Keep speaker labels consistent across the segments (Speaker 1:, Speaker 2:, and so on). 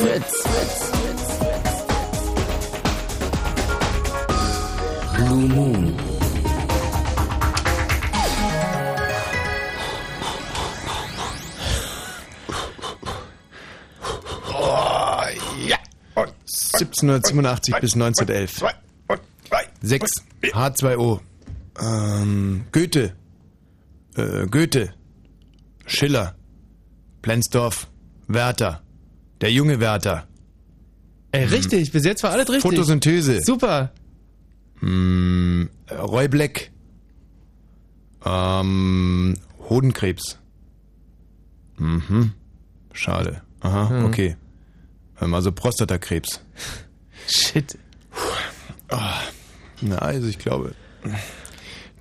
Speaker 1: Fritz. Blue Moon.
Speaker 2: Oh, ja. 1787 bis 1911. 6. H2O. Ähm, Goethe. Äh, Goethe. Schiller. Plensdorf. Werther. Der junge Werther.
Speaker 3: Ey, richtig, bis jetzt war alles richtig.
Speaker 2: Photosynthese.
Speaker 3: Super.
Speaker 2: Hm, Roy Black. Ähm, Hodenkrebs. Mhm. Schade. Aha,
Speaker 3: Hm.
Speaker 2: okay. Ähm, Also Prostatakrebs.
Speaker 3: Shit.
Speaker 2: Ah, na, also ich glaube,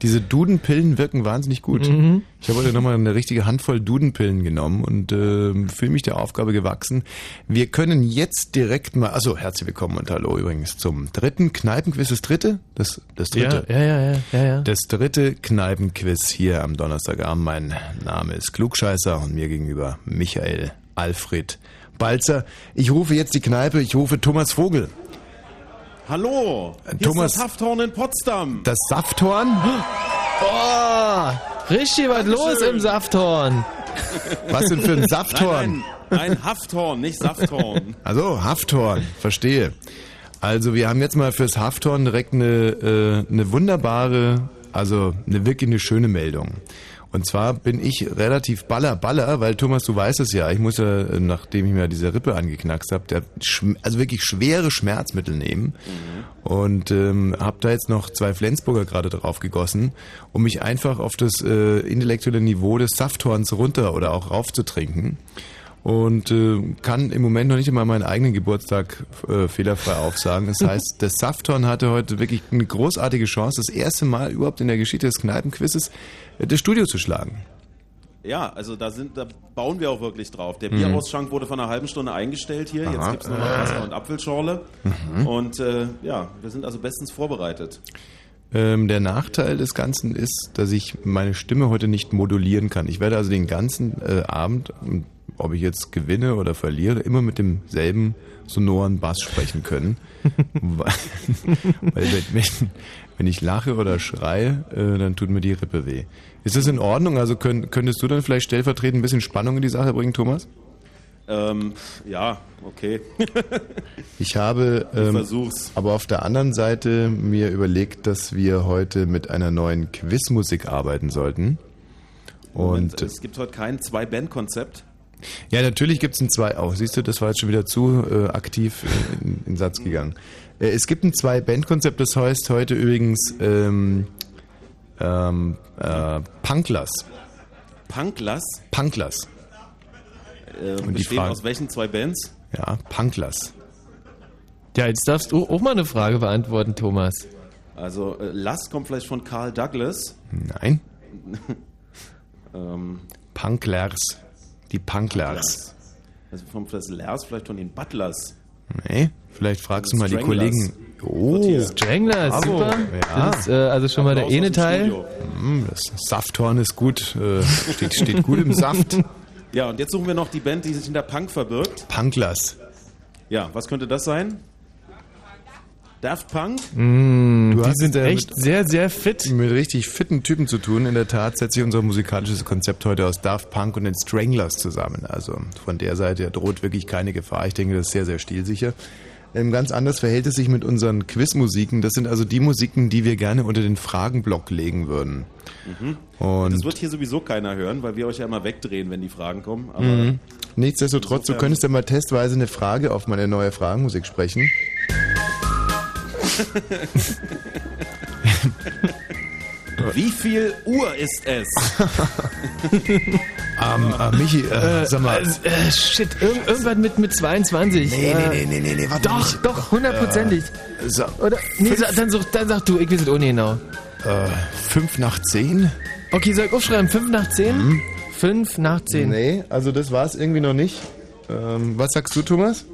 Speaker 2: diese Dudenpillen wirken wahnsinnig gut.
Speaker 3: Mhm.
Speaker 2: Ich habe heute nochmal eine richtige Handvoll Dudenpillen genommen und äh, fühle mich der Aufgabe gewachsen. Wir können jetzt direkt mal, also herzlich willkommen und hallo übrigens zum dritten Kneipenquiz, das dritte? Das, das dritte.
Speaker 3: Ja, ja, ja, ja, ja, ja.
Speaker 2: Das dritte Kneipenquiz hier am Donnerstagabend. Mein Name ist Klugscheißer und mir gegenüber Michael Alfred Balzer. Ich rufe jetzt die Kneipe, ich rufe Thomas Vogel.
Speaker 4: Hallo, hier
Speaker 2: Thomas-
Speaker 4: ist das Hafthorn in Potsdam.
Speaker 2: Das Safthorn?
Speaker 3: Oh, richtig was los im Safthorn.
Speaker 2: Was denn für ein Safthorn?
Speaker 4: Nein, nein, ein Hafthorn, nicht Safthorn.
Speaker 2: Also Hafthorn, verstehe. Also wir haben jetzt mal fürs Hafthorn direkt eine, äh, eine wunderbare, also eine wirklich eine schöne Meldung. Und zwar bin ich relativ baller baller, weil Thomas, du weißt es ja, ich muss ja, äh, nachdem ich mir diese Rippe angeknackst habe, also wirklich schwere Schmerzmittel nehmen. Und ähm, habe da jetzt noch zwei Flensburger gerade drauf gegossen, um mich einfach auf das äh, intellektuelle Niveau des Safthorns runter oder auch rauf zu trinken. Und äh, kann im Moment noch nicht einmal meinen eigenen Geburtstag äh, fehlerfrei aufsagen. Das heißt, der Safthorn hatte heute wirklich eine großartige Chance, das erste Mal überhaupt in der Geschichte des Kneipenquizzes das Studio zu schlagen.
Speaker 4: Ja, also da sind, da bauen wir auch wirklich drauf. Der
Speaker 2: Mhm.
Speaker 4: Bierausschank wurde von einer halben Stunde eingestellt hier. Jetzt
Speaker 2: Aha.
Speaker 4: gibt's nur noch Wasser und Apfelschorle.
Speaker 2: Mhm.
Speaker 4: Und äh, ja, wir sind also bestens vorbereitet.
Speaker 2: Ähm, der Nachteil des Ganzen ist, dass ich meine Stimme heute nicht modulieren kann. Ich werde also den ganzen äh, Abend, ob ich jetzt gewinne oder verliere, immer mit demselben sonoren Bass sprechen können. weil weil wenn, wenn ich lache oder schreie, äh, dann tut mir die Rippe weh. Ist das in Ordnung? Also könnt, könntest du dann vielleicht stellvertretend ein bisschen Spannung in die Sache bringen, Thomas?
Speaker 4: Ähm, ja, okay.
Speaker 2: Ich habe ähm,
Speaker 4: versuch's.
Speaker 2: aber auf der anderen Seite mir überlegt, dass wir heute mit einer neuen Quizmusik arbeiten sollten.
Speaker 4: Moment,
Speaker 2: Und
Speaker 4: es gibt heute kein Zwei-Band-Konzept.
Speaker 2: ja, natürlich gibt es ein zwei auch. Siehst du, das war jetzt schon wieder zu äh, aktiv in, in den Satz gegangen. Äh, es gibt ein zwei Band-Konzept, das heißt heute übrigens ähm, ähm, äh, Punklers.
Speaker 4: Punklers,
Speaker 2: Punklers.
Speaker 4: äh,
Speaker 2: die
Speaker 4: bestehen
Speaker 2: Frage-
Speaker 4: aus welchen zwei Bands?
Speaker 2: Ja, Punklers.
Speaker 3: Ja, jetzt darfst du auch mal eine Frage beantworten, Thomas.
Speaker 4: Also äh, Lass kommt vielleicht von Carl Douglas.
Speaker 2: Nein,
Speaker 4: Ähm,
Speaker 2: Punklers. Die Punklers.
Speaker 4: Also vom das Lars vielleicht von den Butlers.
Speaker 2: Nee, vielleicht fragst du mal die. Kollegen. Oh.
Speaker 3: Stranglers,
Speaker 2: Bravo.
Speaker 3: super.
Speaker 2: Ja.
Speaker 3: Das ist, äh, also schon mal der eine Teil.
Speaker 2: Hm, das Safthorn ist gut, äh, steht, steht gut im Saft.
Speaker 4: Ja, und jetzt suchen wir noch die Band, die sich hinter Punk verbirgt.
Speaker 2: Punklers.
Speaker 4: Ja, was könnte das sein? Daft Punk?
Speaker 3: Mm,
Speaker 2: Du
Speaker 3: die
Speaker 2: hast
Speaker 3: sind echt
Speaker 2: mit-
Speaker 3: sehr, sehr fit.
Speaker 2: Mit richtig fitten Typen zu tun. In der Tat setzt sich unser musikalisches Konzept heute aus Daft Punk und den Stranglers zusammen. Also von der Seite droht wirklich keine Gefahr. Ich denke, das ist sehr, sehr stilsicher. Ähm, Ganz anders verhält es sich mit unseren Quizmusiken. Das sind also die Musiken, die wir gerne unter den Fragenblock legen würden.
Speaker 4: Das
Speaker 2: Und
Speaker 4: wird hier sowieso keiner hören, weil wir euch ja immer wegdrehen, wenn die Fragen kommen.
Speaker 2: Mhm. nichtsdestotrotz, du könntest ja mal testweise eine Frage auf meine neue Fragenmusik sprechen.
Speaker 4: wie viel Uhr ist es?
Speaker 2: Ähm, äh, Michi, äh, sag mal.
Speaker 3: Äh, shit, irgend, irgendwas mit, mit 22.
Speaker 2: Nee,
Speaker 3: äh,
Speaker 2: nee, nee, nee, nee, warte
Speaker 3: Doch,
Speaker 2: nicht.
Speaker 3: doch, hundertprozentig.
Speaker 2: So,
Speaker 3: Oder? Nee, sag, dann, such, dann sag du, ich weiß es ohne genau.
Speaker 2: äh, fünf nach zehn?
Speaker 3: Okay, soll ich aufschreiben? 5 nach 10? 5 nach 10.
Speaker 2: Nee, also das war es irgendwie noch nicht. Ähm, was sagst du, Thomas?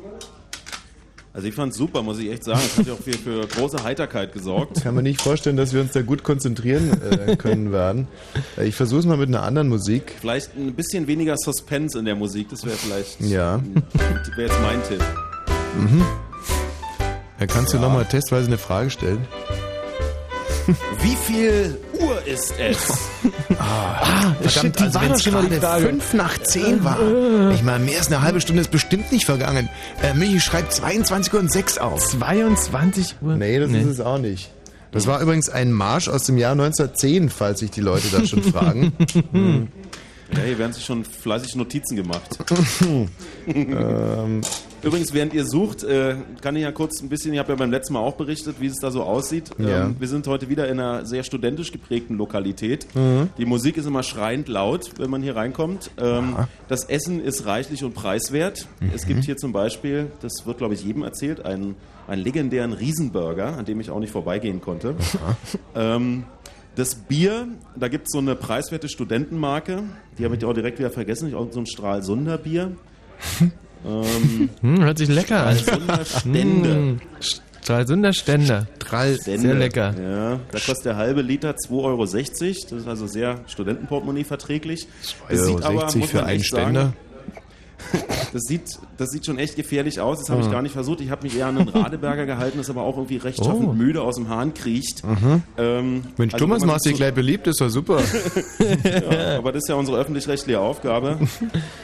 Speaker 4: Also ich fand's super, muss ich echt sagen. Es hat ja auch für, für große Heiterkeit gesorgt.
Speaker 2: Kann man nicht vorstellen, dass wir uns da gut konzentrieren äh, können werden. Äh, Ich versuche es mal mit einer anderen Musik.
Speaker 4: Vielleicht ein bisschen weniger Suspense in der Musik, das wäre vielleicht
Speaker 2: Ja.
Speaker 4: wäre jetzt mein Tipp.
Speaker 2: Da kannst du nochmal testweise eine Frage stellen.
Speaker 4: Wie viel Uhr ist es?
Speaker 2: Verdammt, also wenn es gerade fünf nach zehn war. Ich meine, mehr als eine halbe Stunde ist bestimmt nicht vergangen. Äh, Michi schreibt 22 Uhr und 6 auf.
Speaker 3: 22 Uhr.
Speaker 2: Nee, das ist es auch nicht. Das war übrigens ein Marsch aus dem Jahr 1910, falls sich die Leute das schon fragen.
Speaker 4: Ja, hier werden sich schon fleißig Notizen gemacht.
Speaker 2: ähm,
Speaker 4: Übrigens, während ihr sucht, äh, kann ich ja kurz ein bisschen, ich habe ja beim letzten Mal auch berichtet, wie es da so aussieht.
Speaker 2: Ja.
Speaker 4: Ähm, wir sind heute wieder in einer sehr studentisch geprägten Lokalität.
Speaker 2: Mhm.
Speaker 4: Die Musik ist immer schreiend laut, wenn man hier reinkommt. Ähm, das Essen ist reichlich und preiswert.
Speaker 2: Mhm.
Speaker 4: Es gibt hier zum Beispiel, das wird glaube ich jedem erzählt, einen, einen legendären Riesenburger, an dem ich auch nicht vorbeigehen konnte. Ähm, das Bier, da gibt es so eine preiswerte Studentenmarke, die habe ich auch direkt wieder vergessen, ich auch so ein Stralsunder Bier. ähm,
Speaker 3: Hm, hört sich lecker an.
Speaker 4: Stralsunder Stände.
Speaker 3: Hm, Stralsunder Ständer.
Speaker 2: Drall.
Speaker 4: Stände.
Speaker 3: Sehr lecker.
Speaker 4: Ja, da kostet der halbe Liter 2,60 Euro. Das ist also sehr Studentenportemonnaie verträglich. Das
Speaker 2: 2,60
Speaker 4: sieht aber,
Speaker 2: Euro
Speaker 4: muss
Speaker 2: für einen
Speaker 4: echt sagen,
Speaker 2: Ständer.
Speaker 4: Das sieht, das sieht schon echt gefährlich aus. Das habe ich gar nicht versucht. Ich habe mich eher an einen Radeberger gehalten, das aber auch irgendwie rechtschaffend
Speaker 3: Oh.
Speaker 4: müde aus dem Hahn kriecht. Ähm,
Speaker 2: Mensch,
Speaker 4: also
Speaker 2: Thomas, machst dich gleich beliebt, ist doch super.
Speaker 4: Ja, aber das ist ja unsere öffentlich-rechtliche Aufgabe.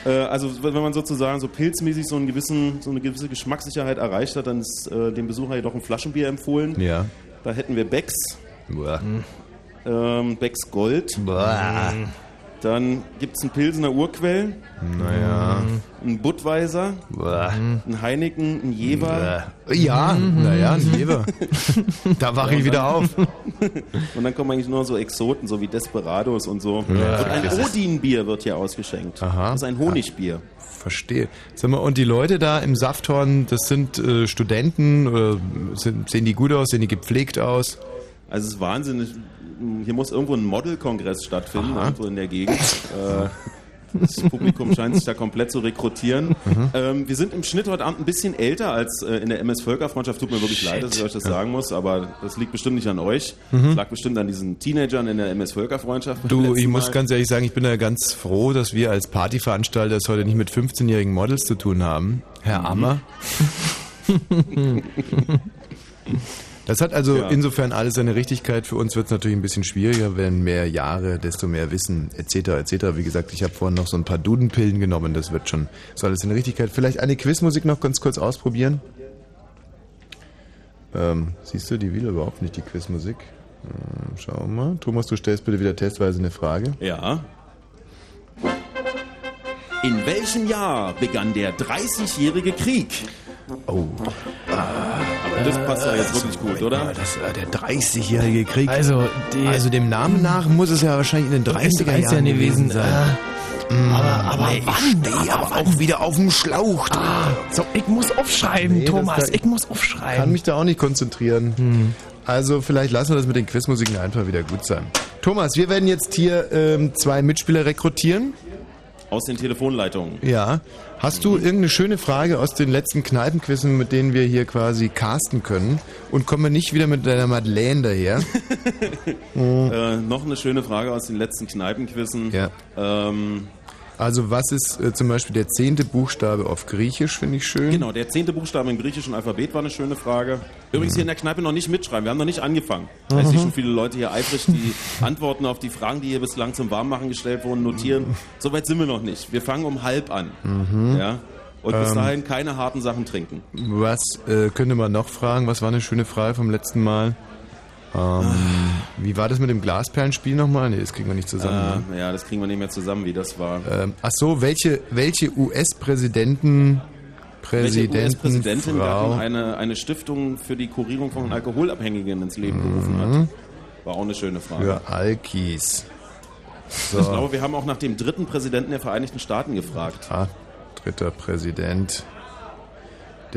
Speaker 4: äh, also wenn man sozusagen so pilzmäßig so, einen gewissen, so eine gewisse Geschmackssicherheit erreicht hat, dann ist äh, dem Besucher jedoch ein Flaschenbier empfohlen.
Speaker 2: ja.
Speaker 4: Da hätten wir Becks,
Speaker 2: Boah.
Speaker 4: ähm, Becks Gold.
Speaker 2: Boah.
Speaker 4: Dann gibt es einen Pilsener Urquell,
Speaker 2: Naja.
Speaker 4: einen Budweiser,
Speaker 2: Boah.
Speaker 4: einen Heineken, einen Jever.
Speaker 2: Ja, naja, ein Jever. Da wache ich wieder auf.
Speaker 4: Und dann kommen eigentlich nur so Exoten, so wie Desperados und so.
Speaker 2: Ja,
Speaker 4: und ein Odin-Bier wird hier ausgeschenkt.
Speaker 2: Aha.
Speaker 4: Das ist ein Honigbier.
Speaker 2: Verstehe. Sag mal, und die Leute da im Safthorn, das sind äh, Studenten oder sind, sehen die gut aus, sehen die gepflegt aus?
Speaker 4: Also es ist wahnsinnig. Hier muss irgendwo ein Model-Kongress stattfinden,
Speaker 2: Aha.
Speaker 4: irgendwo in der Gegend. Äh, Das Publikum scheint sich da komplett zu rekrutieren.
Speaker 2: Mhm.
Speaker 4: Ähm, wir sind im Schnitt heute Abend ein bisschen älter als äh, in der MS Völkerfreundschaft. Tut mir wirklich leid, dass ich euch das sagen muss, aber das liegt bestimmt nicht an euch. Das lag bestimmt an diesen Teenagern in der MS Völkerfreundschaft. beim
Speaker 2: Mhm. Du, ich muss
Speaker 4: Mal.
Speaker 2: ganz ehrlich sagen, ich bin da ganz froh, dass wir als Partyveranstalter es heute nicht mit 15-jährigen Models zu tun haben. Herr Ammer. Das hat also
Speaker 4: Ja.
Speaker 2: insofern alles seine Richtigkeit. Für uns wird es natürlich ein bisschen schwieriger, wenn mehr Jahre, desto mehr Wissen, etc., etc. Wie gesagt, ich habe vorhin noch so ein paar Dudenpillen genommen. Das wird schon, so alles seine Richtigkeit. Vielleicht eine Quizmusik noch ganz kurz ausprobieren. Ähm, siehst du, die will überhaupt nicht, die Quizmusik. Ähm, schau mal. Thomas, du stellst bitte wieder testweise eine Frage.
Speaker 4: Ja. In welchem Jahr begann der 30-jährige Krieg?
Speaker 2: Oh.
Speaker 4: Aber das passt ja jetzt wirklich gut,
Speaker 2: Ja,
Speaker 4: oder?
Speaker 2: das war der 30-jährige Krieg.
Speaker 3: Also, die,
Speaker 2: Also dem Namen nach muss es ja wahrscheinlich in den 30er
Speaker 3: ist ja
Speaker 2: Jahren
Speaker 3: gewesen
Speaker 2: gewesen sein.
Speaker 3: Äh, aber aber
Speaker 2: Nee,
Speaker 3: wann?
Speaker 2: Ich stehe aber auch wieder auf dem Schlauch. du.
Speaker 3: So, ich muss aufschreiben,
Speaker 2: Nee,
Speaker 3: Thomas.
Speaker 2: da-
Speaker 3: ich muss
Speaker 2: kann
Speaker 3: aufschreiben.
Speaker 2: mich da auch nicht konzentrieren. Also vielleicht lassen wir das mit den Quizmusiken einfach wieder gut sein. Thomas, wir werden jetzt hier ähm, zwei Mitspieler rekrutieren.
Speaker 4: Aus den Telefonleitungen.
Speaker 2: Ja. Hast du irgendeine schöne Frage aus den letzten Kneipenquizzen, mit denen wir hier quasi casten können? Und kommen wir nicht wieder mit deiner Madeleine daher?
Speaker 4: Äh, noch eine schöne Frage aus den letzten Kneipenquissen.
Speaker 2: Ja.
Speaker 4: Ähm,
Speaker 2: Also was ist äh, zum Beispiel der zehnte Buchstabe auf Griechisch, finde ich schön.
Speaker 4: genau, der zehnte Buchstabe im griechischen Alphabet war eine schöne Frage. Übrigens hier in der Kneipe noch nicht mitschreiben, wir haben noch nicht angefangen. Da
Speaker 2: Mhm.
Speaker 4: ich sehe schon viele Leute hier eifrig die Antworten auf die Fragen, die hier bislang zum Warmmachen gestellt wurden, notieren. Soweit sind wir noch nicht. Wir fangen um halb an.
Speaker 2: Mhm.
Speaker 4: Ja? Und
Speaker 2: Ähm.
Speaker 4: bis dahin keine harten Sachen trinken.
Speaker 2: Was äh, könnte man noch fragen? Was war eine schöne Frage vom letzten Mal? Ähm, wie war das mit dem Glasperlenspiel nochmal? Nee, das kriegen wir nicht zusammen. ne?
Speaker 4: Äh, ja, das kriegen wir nicht mehr zusammen, wie das war.
Speaker 2: Ähm, ach so, welche, welche US-Präsidenten,
Speaker 4: Welche
Speaker 2: Präsidenten,
Speaker 4: US-Präsidentin
Speaker 2: Frau,
Speaker 4: eine, eine Stiftung für die Kurierung von Alkoholabhängigen ins Leben gerufen
Speaker 2: Mhm.
Speaker 4: hat? War auch eine schöne Frage.
Speaker 2: für Alkis?
Speaker 4: Ich
Speaker 2: So,
Speaker 4: glaube, wir haben auch nach dem dritten Präsidenten der Vereinigten Staaten gefragt.
Speaker 2: ah, dritter Präsident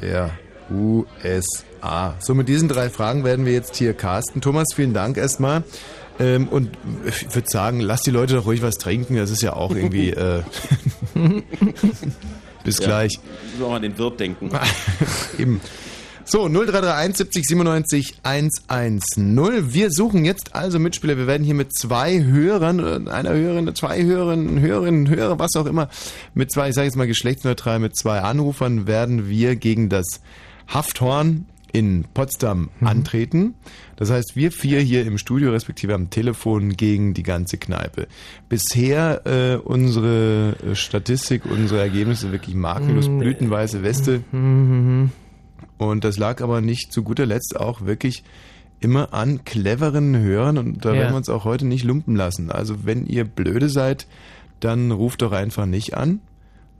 Speaker 2: der USA. So, mit diesen drei Fragen werden wir jetzt hier casten. Thomas, vielen Dank erstmal. Ähm, und ich würde sagen, lass die Leute doch ruhig was trinken. Das ist ja auch irgendwie. Äh, bis
Speaker 4: Ja.
Speaker 2: gleich.
Speaker 4: Müssen wir auch an den Wirt denken.
Speaker 2: Eben. So, 0331 70 97 110. Wir suchen jetzt also Mitspieler. Wir werden hier mit zwei Hörern, äh, einer Hörerin, zwei Hörerinnen, Hörerinnen, Hörer, was auch immer, mit zwei, ich sage jetzt mal geschlechtsneutral, mit zwei Anrufern werden wir gegen das Hafthorn in Potsdam
Speaker 3: Mhm.
Speaker 2: antreten. Das heißt, wir vier hier im Studio respektive am Telefon gegen die ganze Kneipe. Bisher äh, unsere äh, Statistik, unsere Ergebnisse wirklich makellos,
Speaker 3: Mhm.
Speaker 2: blütenweiße Weste.
Speaker 3: Mhm.
Speaker 2: Und das lag aber nicht zu guter Letzt auch wirklich immer an cleveren Hörern und da
Speaker 3: Ja.
Speaker 2: werden wir uns auch heute nicht lumpen lassen. Also wenn ihr blöde seid, dann ruft doch einfach nicht an,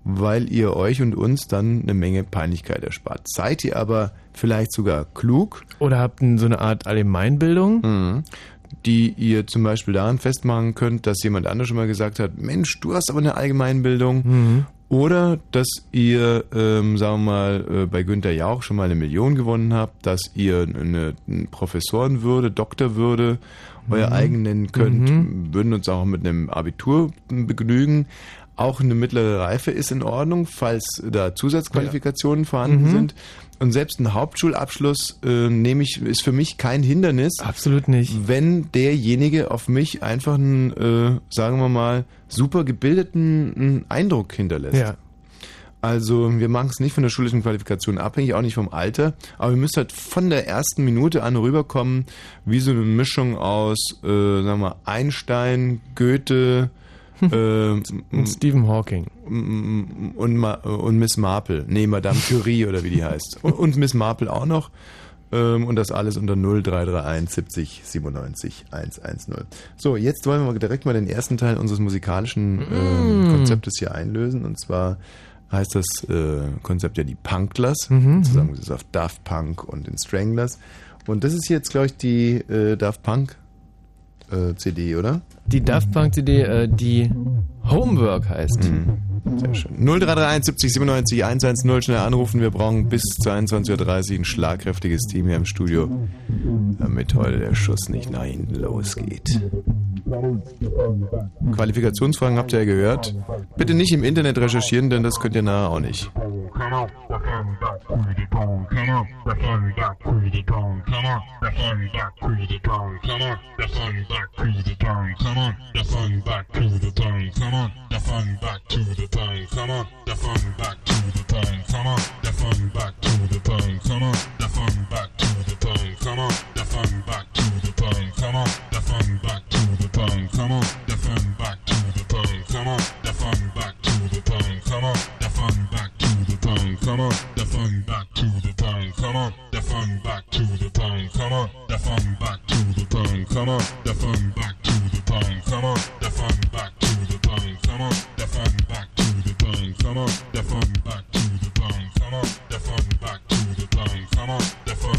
Speaker 2: weil ihr euch und uns dann eine Menge Peinlichkeit erspart. Seid ihr aber vielleicht sogar klug,
Speaker 3: Oder habt ihr so eine Art Allgemeinbildung?
Speaker 2: Mhm. die ihr zum Beispiel daran festmachen könnt, dass jemand anderes schon mal gesagt hat, Mensch, du hast aber eine Allgemeinbildung.
Speaker 3: Mhm.
Speaker 2: Oder dass ihr, ähm, sagen wir mal, äh, bei Günter Jauch schon mal eine Million gewonnen habt, dass ihr eine, eine Professorenwürde, Doktorwürde euer eigen nennen könnt, würden uns auch mit einem Abitur begnügen. Auch eine mittlere Reife ist in Ordnung, falls da Zusatzqualifikationen vorhanden sind. Und selbst ein Hauptschulabschluss äh, nehme ich, ist für mich kein Hindernis,
Speaker 3: Absolut nicht.
Speaker 2: wenn derjenige auf mich einfach einen, äh, sagen wir mal, super gebildeten äh, Eindruck hinterlässt.
Speaker 3: Ja.
Speaker 2: Also wir machen es nicht von der schulischen Qualifikation abhängig, auch nicht vom Alter, aber wir müssen halt von der ersten Minute an rüberkommen, wie so eine Mischung aus, äh, sagen wir mal, Einstein, Goethe äh,
Speaker 3: Und Stephen Hawking.
Speaker 2: und, Ma und Miss Marple. Nee, Madame Curie oder wie die heißt. Und, und Miss Marple auch noch. Ähm, und das alles unter 0331 70 97 110. So, jetzt wollen wir direkt mal den ersten Teil unseres musikalischen ähm, Konzeptes hier einlösen. Und zwar heißt das äh, Konzept ja die Punklers. Zusammengesetzt auf Daft Punk und den Stranglers. Und das ist jetzt, glaube ich, die äh, Daft Punk äh, CD, oder?
Speaker 3: Die Daft Punk CD, äh, die Homework heißt.
Speaker 2: Sehr schön. 0331 70 97 110 schnell anrufen. Wir brauchen bis 22.30 Uhr ein schlagkräftiges Team hier im Studio, damit heute der Schuss nicht nach hinten losgeht. Qualifikationsfragen habt ihr ja gehört. Bitte nicht im Internet recherchieren, denn das könnt ihr nachher auch nicht.
Speaker 5: come on, the fun back to the town, come on, the fun back to the town, come on, the fun back to the town, come on, the fun back to the town, come on, the fun back to the town, come on, the fun back to the town, come on, the fun back to the town, come on, the fun back to the town, come on, the fun back to the town, come on, the fun back pound, come on, the fun back to the pound, come on, the fun back to the pound, come on, the fun back to the pound, come on, the fun back to the pound, come on, the fun back to the pound, come on, the fun back to the pound, come on, the fun back to the pound, come on, the fun back to the pound, come on, the fun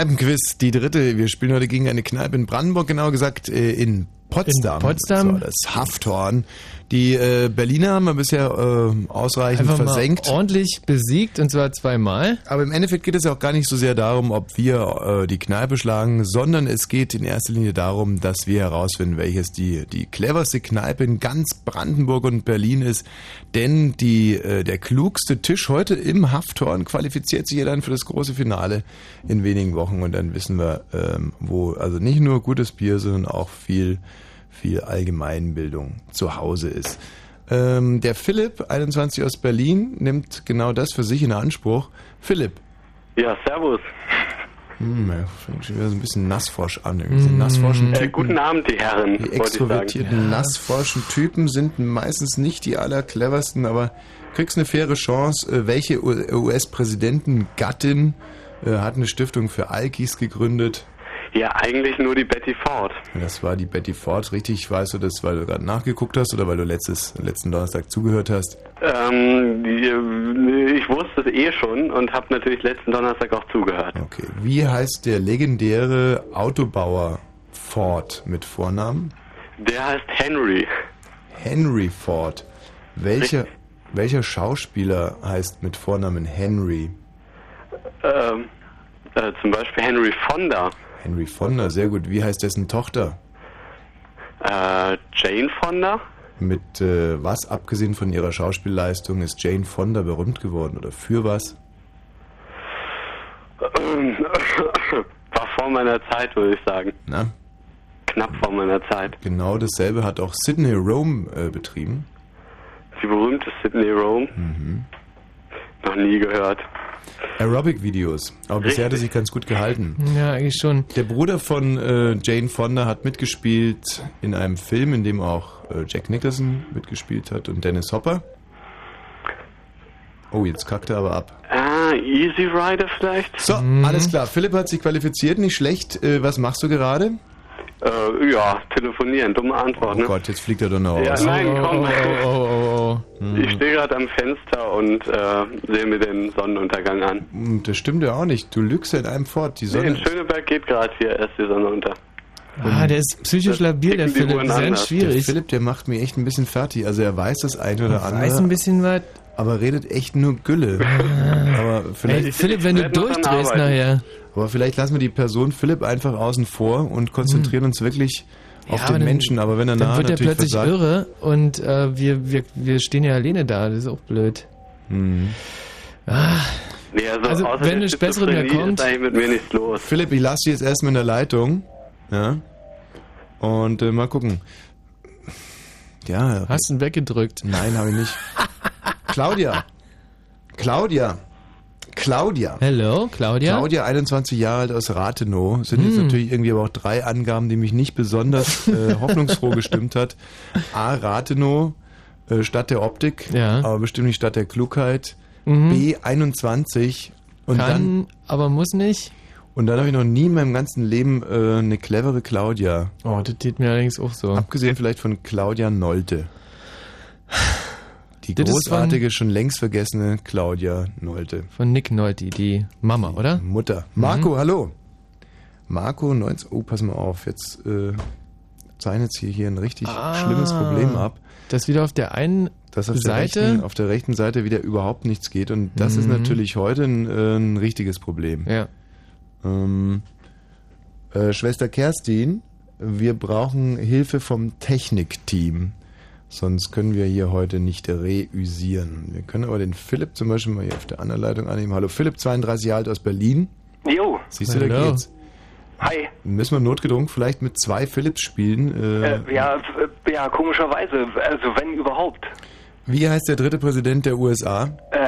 Speaker 2: Kneipenquiz, die dritte. Wir spielen heute gegen eine Kneipe in Brandenburg, genauer gesagt äh, in Potsdam.
Speaker 3: In Potsdam?
Speaker 2: So, das Hafthorn. Die äh, Berliner haben wir bisher äh, ausreichend
Speaker 3: Einfach
Speaker 2: versenkt.
Speaker 3: mal ordentlich besiegt und zwar zweimal.
Speaker 2: Aber im Endeffekt geht es ja auch gar nicht so sehr darum, ob wir äh, die Kneipe schlagen, sondern es geht in erster Linie darum, dass wir herausfinden, welches die, die cleverste Kneipe in ganz Brandenburg und Berlin ist. Denn die, äh, der klugste Tisch heute im Hafthorn qualifiziert sich ja dann für das große Finale in wenigen Wochen und dann wissen wir, ähm, wo also nicht nur gutes Bier, sondern auch viel, viel Allgemeinbildung zu Hause ist. Ähm, der Philipp, 21 aus Berlin, nimmt genau das für sich in Anspruch. Philipp.
Speaker 6: Ja, servus.
Speaker 2: Hm, ja, fängt schon wieder so ein bisschen nassforsch an. Irgendwie. Diese nassforschen
Speaker 6: Äh,
Speaker 2: Typen,
Speaker 6: guten Abend, die Herren,
Speaker 2: die extrovertierten, nassforschen Typen sind meistens nicht die allercleversten, aber kriegst eine faire Chance. Äh, Welche US-Präsidentengattin äh, hat eine Stiftung für Alkis gegründet?
Speaker 6: Ja, eigentlich nur die Betty Ford.
Speaker 2: Das war die Betty Ford, richtig? Weißt du das, weil du gerade nachgeguckt hast oder weil du letztes, letzten Donnerstag zugehört hast?
Speaker 6: Ähm, die, äh, ich wusste es eh schon und habe natürlich letzten Donnerstag auch zugehört.
Speaker 2: Okay. Wie heißt der legendäre Autobauer Ford mit Vornamen?
Speaker 6: Der heißt Henry.
Speaker 2: Henry Ford. Welcher, welcher Schauspieler heißt mit Vornamen Henry?
Speaker 6: Ähm, äh, zum Beispiel Henry Fonda.
Speaker 2: Henry Fonda, sehr gut. Wie heißt dessen Tochter?
Speaker 6: Äh, Jane Fonda?
Speaker 2: Mit äh, was, abgesehen von ihrer Schauspielleistung, ist Jane Fonda berühmt geworden oder für was?
Speaker 6: Ähm, War vor meiner Zeit, würde ich sagen.
Speaker 2: Na,
Speaker 6: Knapp vor meiner Zeit.
Speaker 2: genau dasselbe hat auch Sidney Rome äh, betrieben.
Speaker 6: Die berühmte Sydney Rome.
Speaker 2: Mhm.
Speaker 6: Noch nie gehört.
Speaker 2: Aerobic-Videos. Aber bisher hat er sich ganz gut gehalten.
Speaker 3: Ja, eigentlich schon.
Speaker 2: Der Bruder von äh, Jane Fonda hat mitgespielt in einem Film, in dem auch äh, Jack Nicholson mitgespielt hat und Dennis Hopper. Oh, jetzt kackt er aber ab.
Speaker 6: Ah, Easy Rider vielleicht?
Speaker 2: So, alles klar. Philipp hat sich qualifiziert, nicht schlecht. Äh, was machst du gerade?
Speaker 6: Äh, ja, telefonieren, dumme Antwort,
Speaker 2: Oh
Speaker 6: ne?
Speaker 2: Gott, jetzt fliegt er doch noch
Speaker 6: Ja,
Speaker 2: aus.
Speaker 6: nein, komm.
Speaker 3: Oh, oh, oh, oh.
Speaker 6: Ich stehe gerade am Fenster und äh, sehe mir den Sonnenuntergang an.
Speaker 2: Hm, Das stimmt ja auch nicht. Du lügst ja in einem fort. Die
Speaker 6: Nee,
Speaker 2: Sonne.
Speaker 6: in Schöneberg geht gerade hier erst die Sonne unter.
Speaker 3: Ah, der ist psychisch
Speaker 6: Das
Speaker 3: labil, der Philipp.
Speaker 6: Uhren
Speaker 3: ganz
Speaker 6: anders.
Speaker 2: der
Speaker 3: schwierig.
Speaker 2: Philipp, der macht mich echt ein bisschen fertig. Also er weiß das eine oder andere,
Speaker 3: Weiß ein bisschen was.
Speaker 2: aber redet echt nur Gülle. aber vielleicht,
Speaker 3: Ey, Philipp, wenn du durchdrehst nachher.
Speaker 2: Aber vielleicht lassen wir die Person Philipp einfach außen vor und konzentrieren uns wirklich auf
Speaker 3: Hm. Ja, aber
Speaker 2: den
Speaker 3: dann-
Speaker 2: Menschen. Aber wenn er
Speaker 3: Dann wird er plötzlich
Speaker 2: versagt,
Speaker 3: irre und äh, wir, wir, wir stehen ja alleine da. Das ist auch blöd.
Speaker 2: Hm.
Speaker 3: Ah,
Speaker 6: Nee, also,
Speaker 3: Also,
Speaker 6: außer
Speaker 3: wenn eine Späßere mehr kommt-
Speaker 6: ist eigentlich mit mir nichts los.
Speaker 2: Philipp, ich lasse dich jetzt erstmal in der Leitung. Ja. Und äh, mal gucken. Ja.
Speaker 3: hast ihn weggedrückt.
Speaker 2: Nein, habe ich nicht. Claudia. Claudia. Claudia.
Speaker 3: Hello, Claudia?
Speaker 2: Claudia, 21 Jahre alt aus Rathenow. Sind
Speaker 3: Hm.
Speaker 2: jetzt natürlich irgendwie aber auch drei Angaben, die mich nicht besonders äh, hoffnungsfroh gestimmt hat. A, Rathenow, äh, Stadt der Optik,
Speaker 3: Ja.
Speaker 2: aber bestimmt nicht Stadt der Klugheit.
Speaker 3: Mhm.
Speaker 2: B, 21. Und dann,
Speaker 3: Kann, aber muss nicht.
Speaker 2: und dann habe ich noch nie in meinem ganzen Leben äh, eine clevere Claudia.
Speaker 3: Oh, das tut mir allerdings auch so.
Speaker 2: Abgesehen vielleicht von Claudia Nolte. Die
Speaker 3: Das ist
Speaker 2: großartige, schon längst vergessene Claudia Nolte.
Speaker 3: Von Nick Nolte, die Mama, oder?
Speaker 2: Mutter.
Speaker 3: Mhm.
Speaker 2: Marco, hallo. Marco, 19. Oh, pass mal auf. Jetzt äh, zeichnet hier, hier ein richtig
Speaker 3: Ah.
Speaker 2: schlimmes Problem ab.
Speaker 3: Das wieder auf der einen
Speaker 2: Dass auf der,
Speaker 3: Seite.
Speaker 2: rechten, auf der rechten Seite wieder überhaupt nichts geht. Und das ist
Speaker 3: Mhm.
Speaker 2: natürlich heute ein, äh, ein richtiges Problem.
Speaker 3: Ja.
Speaker 2: Ähm, äh, Schwester Kerstin, wir brauchen Hilfe vom Technikteam. Sonst können wir hier heute nicht reüsieren. Wir können aber den Philipp zum Beispiel mal hier auf der anderen Leitung annehmen. Hallo Philipp, 32 Jahre alt aus Berlin.
Speaker 7: Jo,
Speaker 2: Siehst du, da
Speaker 3: Hallo.
Speaker 2: geht's.
Speaker 7: hi.
Speaker 2: Müssen wir notgedrungen vielleicht mit zwei Philips spielen. Äh,
Speaker 7: Äh, ja, f- ja, komischerweise, also wenn überhaupt.
Speaker 2: Wie heißt der dritte Präsident der USA?
Speaker 7: Äh,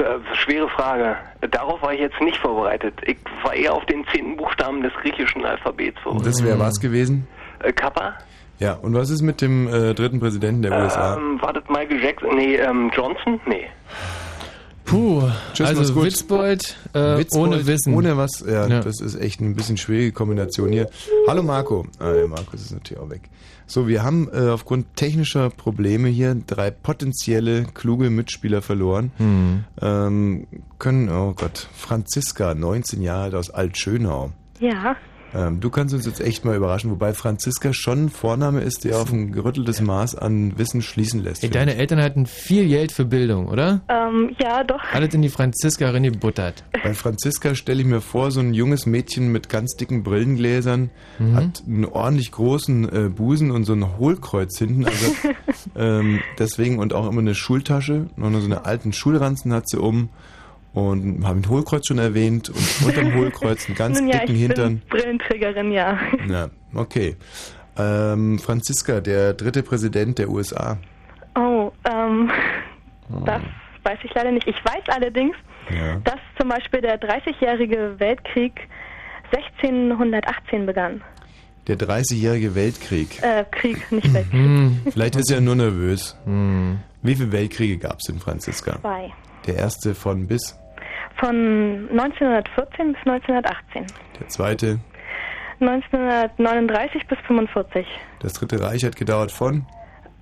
Speaker 7: äh, schwere Frage. Darauf war ich jetzt nicht vorbereitet. Ich war eher auf den zehnten Buchstaben des griechischen Alphabets vor.
Speaker 2: Das wäre was gewesen?
Speaker 7: Äh, Kappa?
Speaker 2: Ja, und was ist mit dem äh, dritten Präsidenten der USA?
Speaker 7: Ähm, wartet Michael Jackson? Nee, ähm, Johnson? Nee.
Speaker 3: Puh,
Speaker 2: Tschüss,
Speaker 3: also
Speaker 2: gut.
Speaker 3: Witzbold, äh,
Speaker 2: Witzbold
Speaker 3: ohne Wissen.
Speaker 2: Ohne was, ja,
Speaker 3: Ja.
Speaker 2: das ist echt ein bisschen schwierige Kombination hier. Hallo Marco. Ah, der Markus ist natürlich auch weg. So, wir haben äh, aufgrund technischer Probleme hier drei potenzielle kluge Mitspieler verloren.
Speaker 3: Hm.
Speaker 2: Ähm, können, oh Gott, Franziska, 19 Jahre alt aus Altschönau.
Speaker 8: Ja,
Speaker 2: Ähm, du kannst uns jetzt echt mal überraschen, wobei Franziska schon ein Vorname ist, der auf ein gerütteltes Maß an Wissen schließen lässt.
Speaker 3: Ey, deine. Eltern hatten viel Geld für Bildung, oder?
Speaker 8: Ähm, ja, doch.
Speaker 3: Alles in die Franziska reingebuttert.
Speaker 2: Bei Franziska stelle ich mir vor, so ein junges Mädchen mit ganz dicken Brillengläsern, hat einen ordentlich großen äh, Busen und so ein Hohlkreuz hinten. Also, ähm, deswegen und auch immer eine Schultasche, noch so einen alten Schulranzen hat sie um und habe ein Hohlkreuz schon erwähnt und unterm Hohlkreuz einen ganz
Speaker 8: Nun ja,
Speaker 2: dicken
Speaker 8: ich
Speaker 2: Hintern.
Speaker 8: bin Brillenträgerin, ja.
Speaker 2: Ja, okay. Ähm, Franziska, der dritte Präsident der USA.
Speaker 8: Oh, ähm, das weiß ich leider nicht. Ich weiß allerdings,
Speaker 2: Ja.
Speaker 8: dass zum Beispiel der 30-jährige Weltkrieg 1618 begann.
Speaker 2: Der 30-jährige Weltkrieg.
Speaker 8: Äh, Krieg, nicht Weltkrieg.
Speaker 3: Hm.
Speaker 2: Vielleicht ist er nur nervös. Wie viele Weltkriege gab es in Franziska?
Speaker 8: Zwei.
Speaker 2: Der erste von bis,
Speaker 8: Von 1914 bis 1918.
Speaker 2: der zweite.
Speaker 8: 1939 bis 45.
Speaker 2: Das dritte Reich hat gedauert von.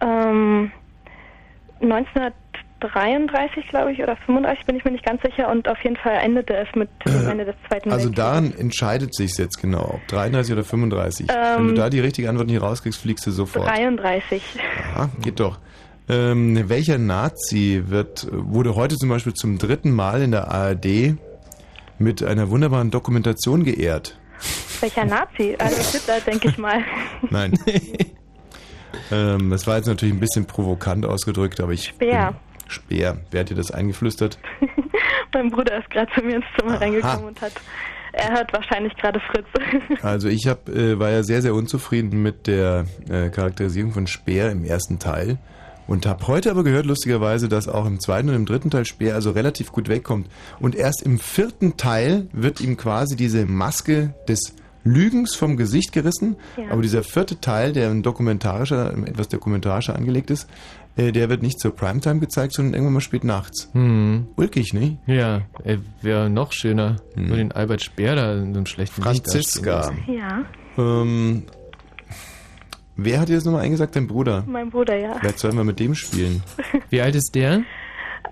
Speaker 8: Ähm, 1933, glaube ich, oder 35, bin ich mir nicht ganz sicher. Und auf jeden Fall endete es mit dem Ende des Zweiten
Speaker 2: Also
Speaker 8: Weltkriegs.
Speaker 2: daran entscheidet sich jetzt genau, ob 33 oder 35.
Speaker 8: Ähm,
Speaker 2: Wenn du da die richtige Antwort nicht rauskriegst, fliegst du sofort.
Speaker 8: 33.
Speaker 2: Aha, geht doch. Ähm, welcher Nazi wird, wurde heute zum Beispiel zum dritten Mal in der ARD mit einer wunderbaren Dokumentation geehrt?
Speaker 8: Welcher Nazi? Also Hitler, denke ich mal.
Speaker 2: Nein. ähm, das war jetzt natürlich ein bisschen provokant ausgedrückt, aber ich.
Speaker 8: Speer.
Speaker 2: Speer. Wer hat dir das eingeflüstert?
Speaker 8: mein Bruder ist gerade zu mir ins Zimmer reingekommen und hat. Er hört wahrscheinlich gerade Fritz.
Speaker 2: Also ich hab, äh, war ja sehr, sehr unzufrieden mit der äh, Charakterisierung von Speer im ersten Teil und habe heute aber gehört, lustigerweise, dass auch im zweiten und im dritten Teil Speer also relativ gut wegkommt. Und erst im vierten Teil wird ihm quasi diese Maske des Lügens vom Gesicht gerissen.
Speaker 8: Ja.
Speaker 2: Aber dieser vierte Teil, der ein dokumentarischer, etwas dokumentarischer angelegt ist, äh, der wird nicht zur Primetime gezeigt, sondern irgendwann mal spät nachts.
Speaker 3: Hm.
Speaker 2: Ulkig, nicht?
Speaker 3: Ja, ey, wäre noch schöner. Nur den Albert Speer da in so einem schlechten Licht
Speaker 2: Franziska.
Speaker 3: lassen.
Speaker 8: ja,
Speaker 2: Ähm, wer hat dir das nochmal eingesagt? Dein Bruder?
Speaker 8: mein Bruder, ja.
Speaker 2: Vielleicht sollen wir mit dem spielen.
Speaker 3: Wie alt ist der?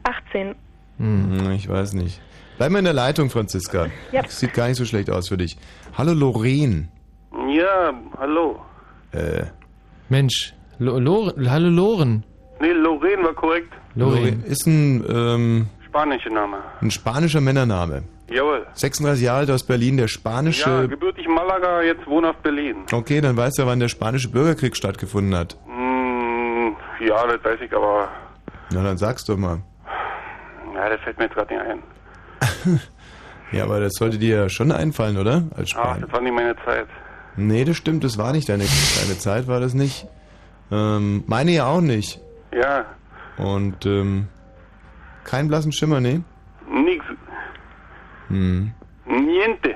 Speaker 8: 18.
Speaker 2: Hm, ich weiß nicht. Bleib mal in der Leitung, Franziska.
Speaker 8: Ja.
Speaker 2: Sieht gar nicht so schlecht aus für dich. Hallo Lorraine.
Speaker 9: Ja, hallo.
Speaker 2: Äh,
Speaker 3: Mensch, Lo Lor hallo Loren.
Speaker 9: Nee, Lorraine war korrekt.
Speaker 3: Lorraine.
Speaker 2: ist ein, ähm,
Speaker 9: Spanischer Name.
Speaker 2: ein spanischer Männername.
Speaker 9: Jawohl.
Speaker 2: 36 Jahre alt aus Berlin, der spanische...
Speaker 9: Ja, gebürtig Malaga, jetzt wohnhaft Berlin.
Speaker 2: okay, dann weißt du, wann der spanische Bürgerkrieg stattgefunden hat.
Speaker 9: Hm, ja, das weiß ich, aber
Speaker 2: Na, dann sag's doch mal.
Speaker 9: ja, das fällt mir jetzt gerade nicht ein.
Speaker 2: Ja, aber das sollte dir ja schon einfallen, oder? Als
Speaker 9: Ach, das war nicht meine Zeit.
Speaker 2: Nee, das stimmt, das war nicht deine, deine Zeit, war das nicht. Ähm, meine ja auch nicht.
Speaker 9: Ja,
Speaker 2: Und ähm, keinen blassen Schimmer, nee?
Speaker 9: nix.
Speaker 2: Hm.
Speaker 9: Niente.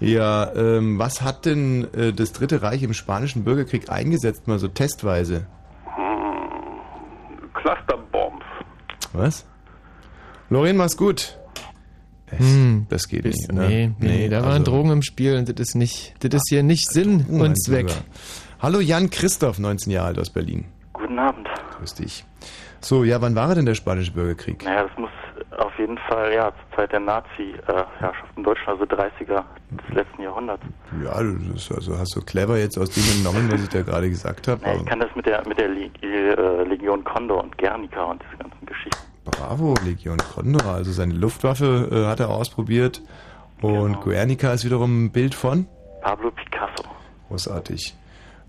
Speaker 2: Ja, ähm, was hat denn äh, das Dritte Reich im Spanischen Bürgerkrieg eingesetzt, mal so testweise?
Speaker 9: Clusterbombs.
Speaker 2: Was? Lorraine, mach's gut. Es,
Speaker 3: Hm.
Speaker 2: Das geht
Speaker 3: Bis,
Speaker 2: nicht, oder?
Speaker 3: nee, nee, da waren
Speaker 2: also-
Speaker 3: Drogen im Spiel und das ist nicht, das ist hier nicht Sinn und Zweck.
Speaker 2: Hallo Jan Christoph, 19 Jahre alt aus Berlin.
Speaker 10: Guten Abend.
Speaker 2: Grüß dich. So, ja, wann war denn der Spanische Bürgerkrieg?
Speaker 10: Naja, das muss auf jeden Fall, ja, zur Zeit der Nazi-Herrschaft in Deutschland, also 30er des letzten Jahrhunderts.
Speaker 2: Ja, du- das also hast du clever jetzt aus dem entnommen, was ich da gerade gesagt habe.
Speaker 10: Naja, ich kann das mit der mit der äh, Legion Condor und Guernica und diese ganzen Geschichten.
Speaker 2: Bravo, Legion Condor. Also seine Luftwaffe äh, hat er ausprobiert. Und
Speaker 10: Genau.
Speaker 2: Guernica ist wiederum ein Bild von?
Speaker 10: Pablo Picasso.
Speaker 2: Großartig.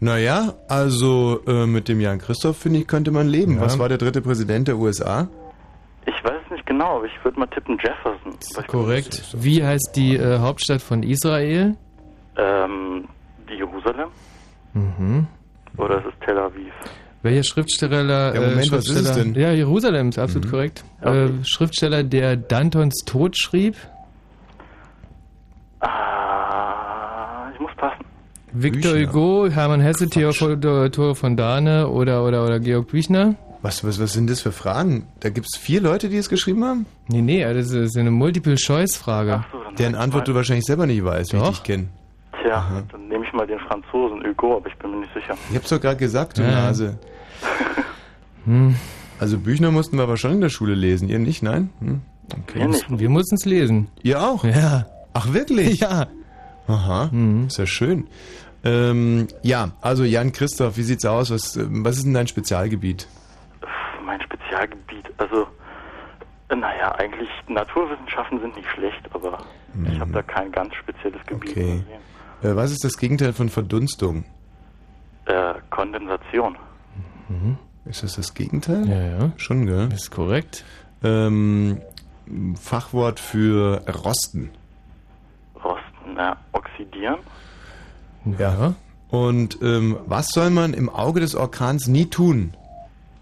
Speaker 2: Naja, also äh, mit dem Jan Christoph, finde ich, könnte man leben.
Speaker 3: Ja.
Speaker 2: Was war der dritte Präsident der USA?
Speaker 10: Ich weiß es nicht genau, aber ich würde mal tippen Jefferson.
Speaker 3: Korrekt. Wie heißt die äh, Hauptstadt von Israel?
Speaker 10: Ähm, die Jerusalem
Speaker 3: Mhm.
Speaker 10: oder ist es Tel Aviv?
Speaker 3: Welcher Schriftsteller?
Speaker 2: Ja, Moment,
Speaker 3: äh,
Speaker 2: was ist es
Speaker 3: Schriftsteller-
Speaker 2: denn?
Speaker 3: Ja, Jerusalem ist absolut korrekt.
Speaker 10: Okay.
Speaker 3: Äh, Schriftsteller, der Dantons Tod schrieb.
Speaker 10: Ah.
Speaker 3: Victor
Speaker 2: Büchner.
Speaker 3: Hugo, Hermann Hesse, Theodor von Dahne oder, oder, oder Georg Büchner.
Speaker 2: Was, was, was sind das für Fragen? Da gibt es vier Leute, die es geschrieben haben?
Speaker 3: Nee, nee, das ist eine Multiple-Choice-Frage.
Speaker 10: So,
Speaker 2: Deren Antwort du wahrscheinlich selber nicht weißt, wie ich
Speaker 3: Doch.
Speaker 2: dich kenne.
Speaker 10: Tja, dann nehme ich mal den Franzosen Hugo, aber ich bin mir nicht sicher.
Speaker 2: Ich hab's doch gerade gesagt, du
Speaker 3: Ja.
Speaker 2: Nase.
Speaker 3: Hm.
Speaker 2: Also Büchner mussten wir aber schon in der Schule lesen. Ihr nicht, nein? Hm? Okay.
Speaker 10: Wir nicht.
Speaker 3: Wir mussten es lesen.
Speaker 2: Ihr auch?
Speaker 3: Ja.
Speaker 2: Ach wirklich?
Speaker 3: Ja.
Speaker 2: Aha, ist ja schön. Ähm, ja, also Jan Christoph, wie sieht's aus? Was, was ist denn dein Spezialgebiet?
Speaker 10: Mein Spezialgebiet, also, naja, eigentlich Naturwissenschaften sind nicht schlecht, aber ich habe da kein ganz spezielles Gebiet.
Speaker 2: Okay. Äh, was ist das Gegenteil von Verdunstung?
Speaker 10: Äh, Kondensation.
Speaker 2: Ist das das Gegenteil?
Speaker 3: Ja, ja.
Speaker 2: Schon, gell?
Speaker 3: Ist korrekt.
Speaker 2: Ähm, Fachwort für Rosten.
Speaker 10: Rosten, na, oxidieren.
Speaker 2: Ja. Und ähm, was soll man im Auge des Orkans nie tun?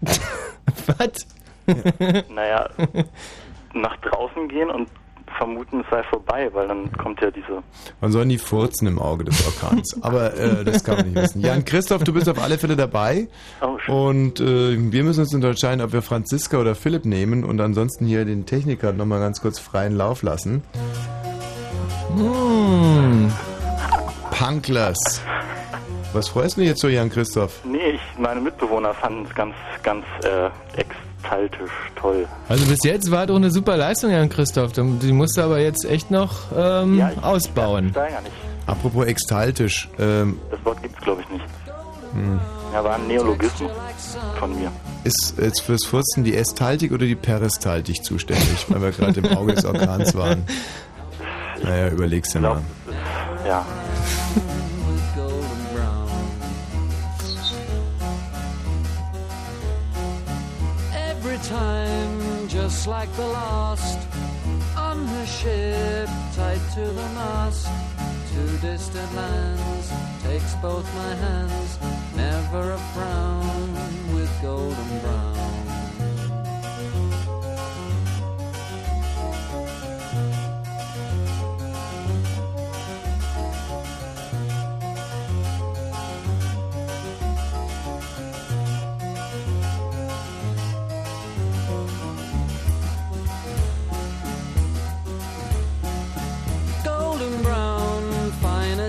Speaker 3: Was?
Speaker 10: Naja, nach draußen gehen und vermuten, es sei vorbei, weil dann kommt ja diese.
Speaker 2: Man soll nie furzen im Auge des Orkans. Aber äh, das kann man nicht wissen. Jan Christoph, du bist auf alle Fälle dabei.
Speaker 10: Oh, schön.
Speaker 2: Und äh, wir müssen uns unterscheiden, ob wir Franziska oder Philipp nehmen und ansonsten hier den Techniker nochmal ganz kurz freien Lauf lassen.
Speaker 3: Hm.
Speaker 2: Punklers. Was freust du dich jetzt so, Jan Christoph?
Speaker 10: Nee, ich, meine Mitbewohner fanden es ganz, ganz äh, exaltisch toll.
Speaker 3: Also bis jetzt war doch eine super Leistung, Jan Christoph. Du- Die musst du aber jetzt echt noch ähm,
Speaker 10: Ja, ich-
Speaker 3: ausbauen.
Speaker 10: Steigern nicht.
Speaker 2: Apropos extaltisch. Ähm,
Speaker 10: Das Wort gibt's glaube ich nicht.
Speaker 2: hm,
Speaker 10: Ja, war ein Neologismus von mir.
Speaker 2: ist jetzt fürs Furzen die Estaltik oder die Peristaltik zuständig, weil wir gerade im Auge des Orkans waren? Naja, überleg's dir mal.
Speaker 10: Ja.
Speaker 11: With golden brown, every time, just like the last, on her ship, tied to the mast, to distant lands, takes both my hands, never a frown with golden brown.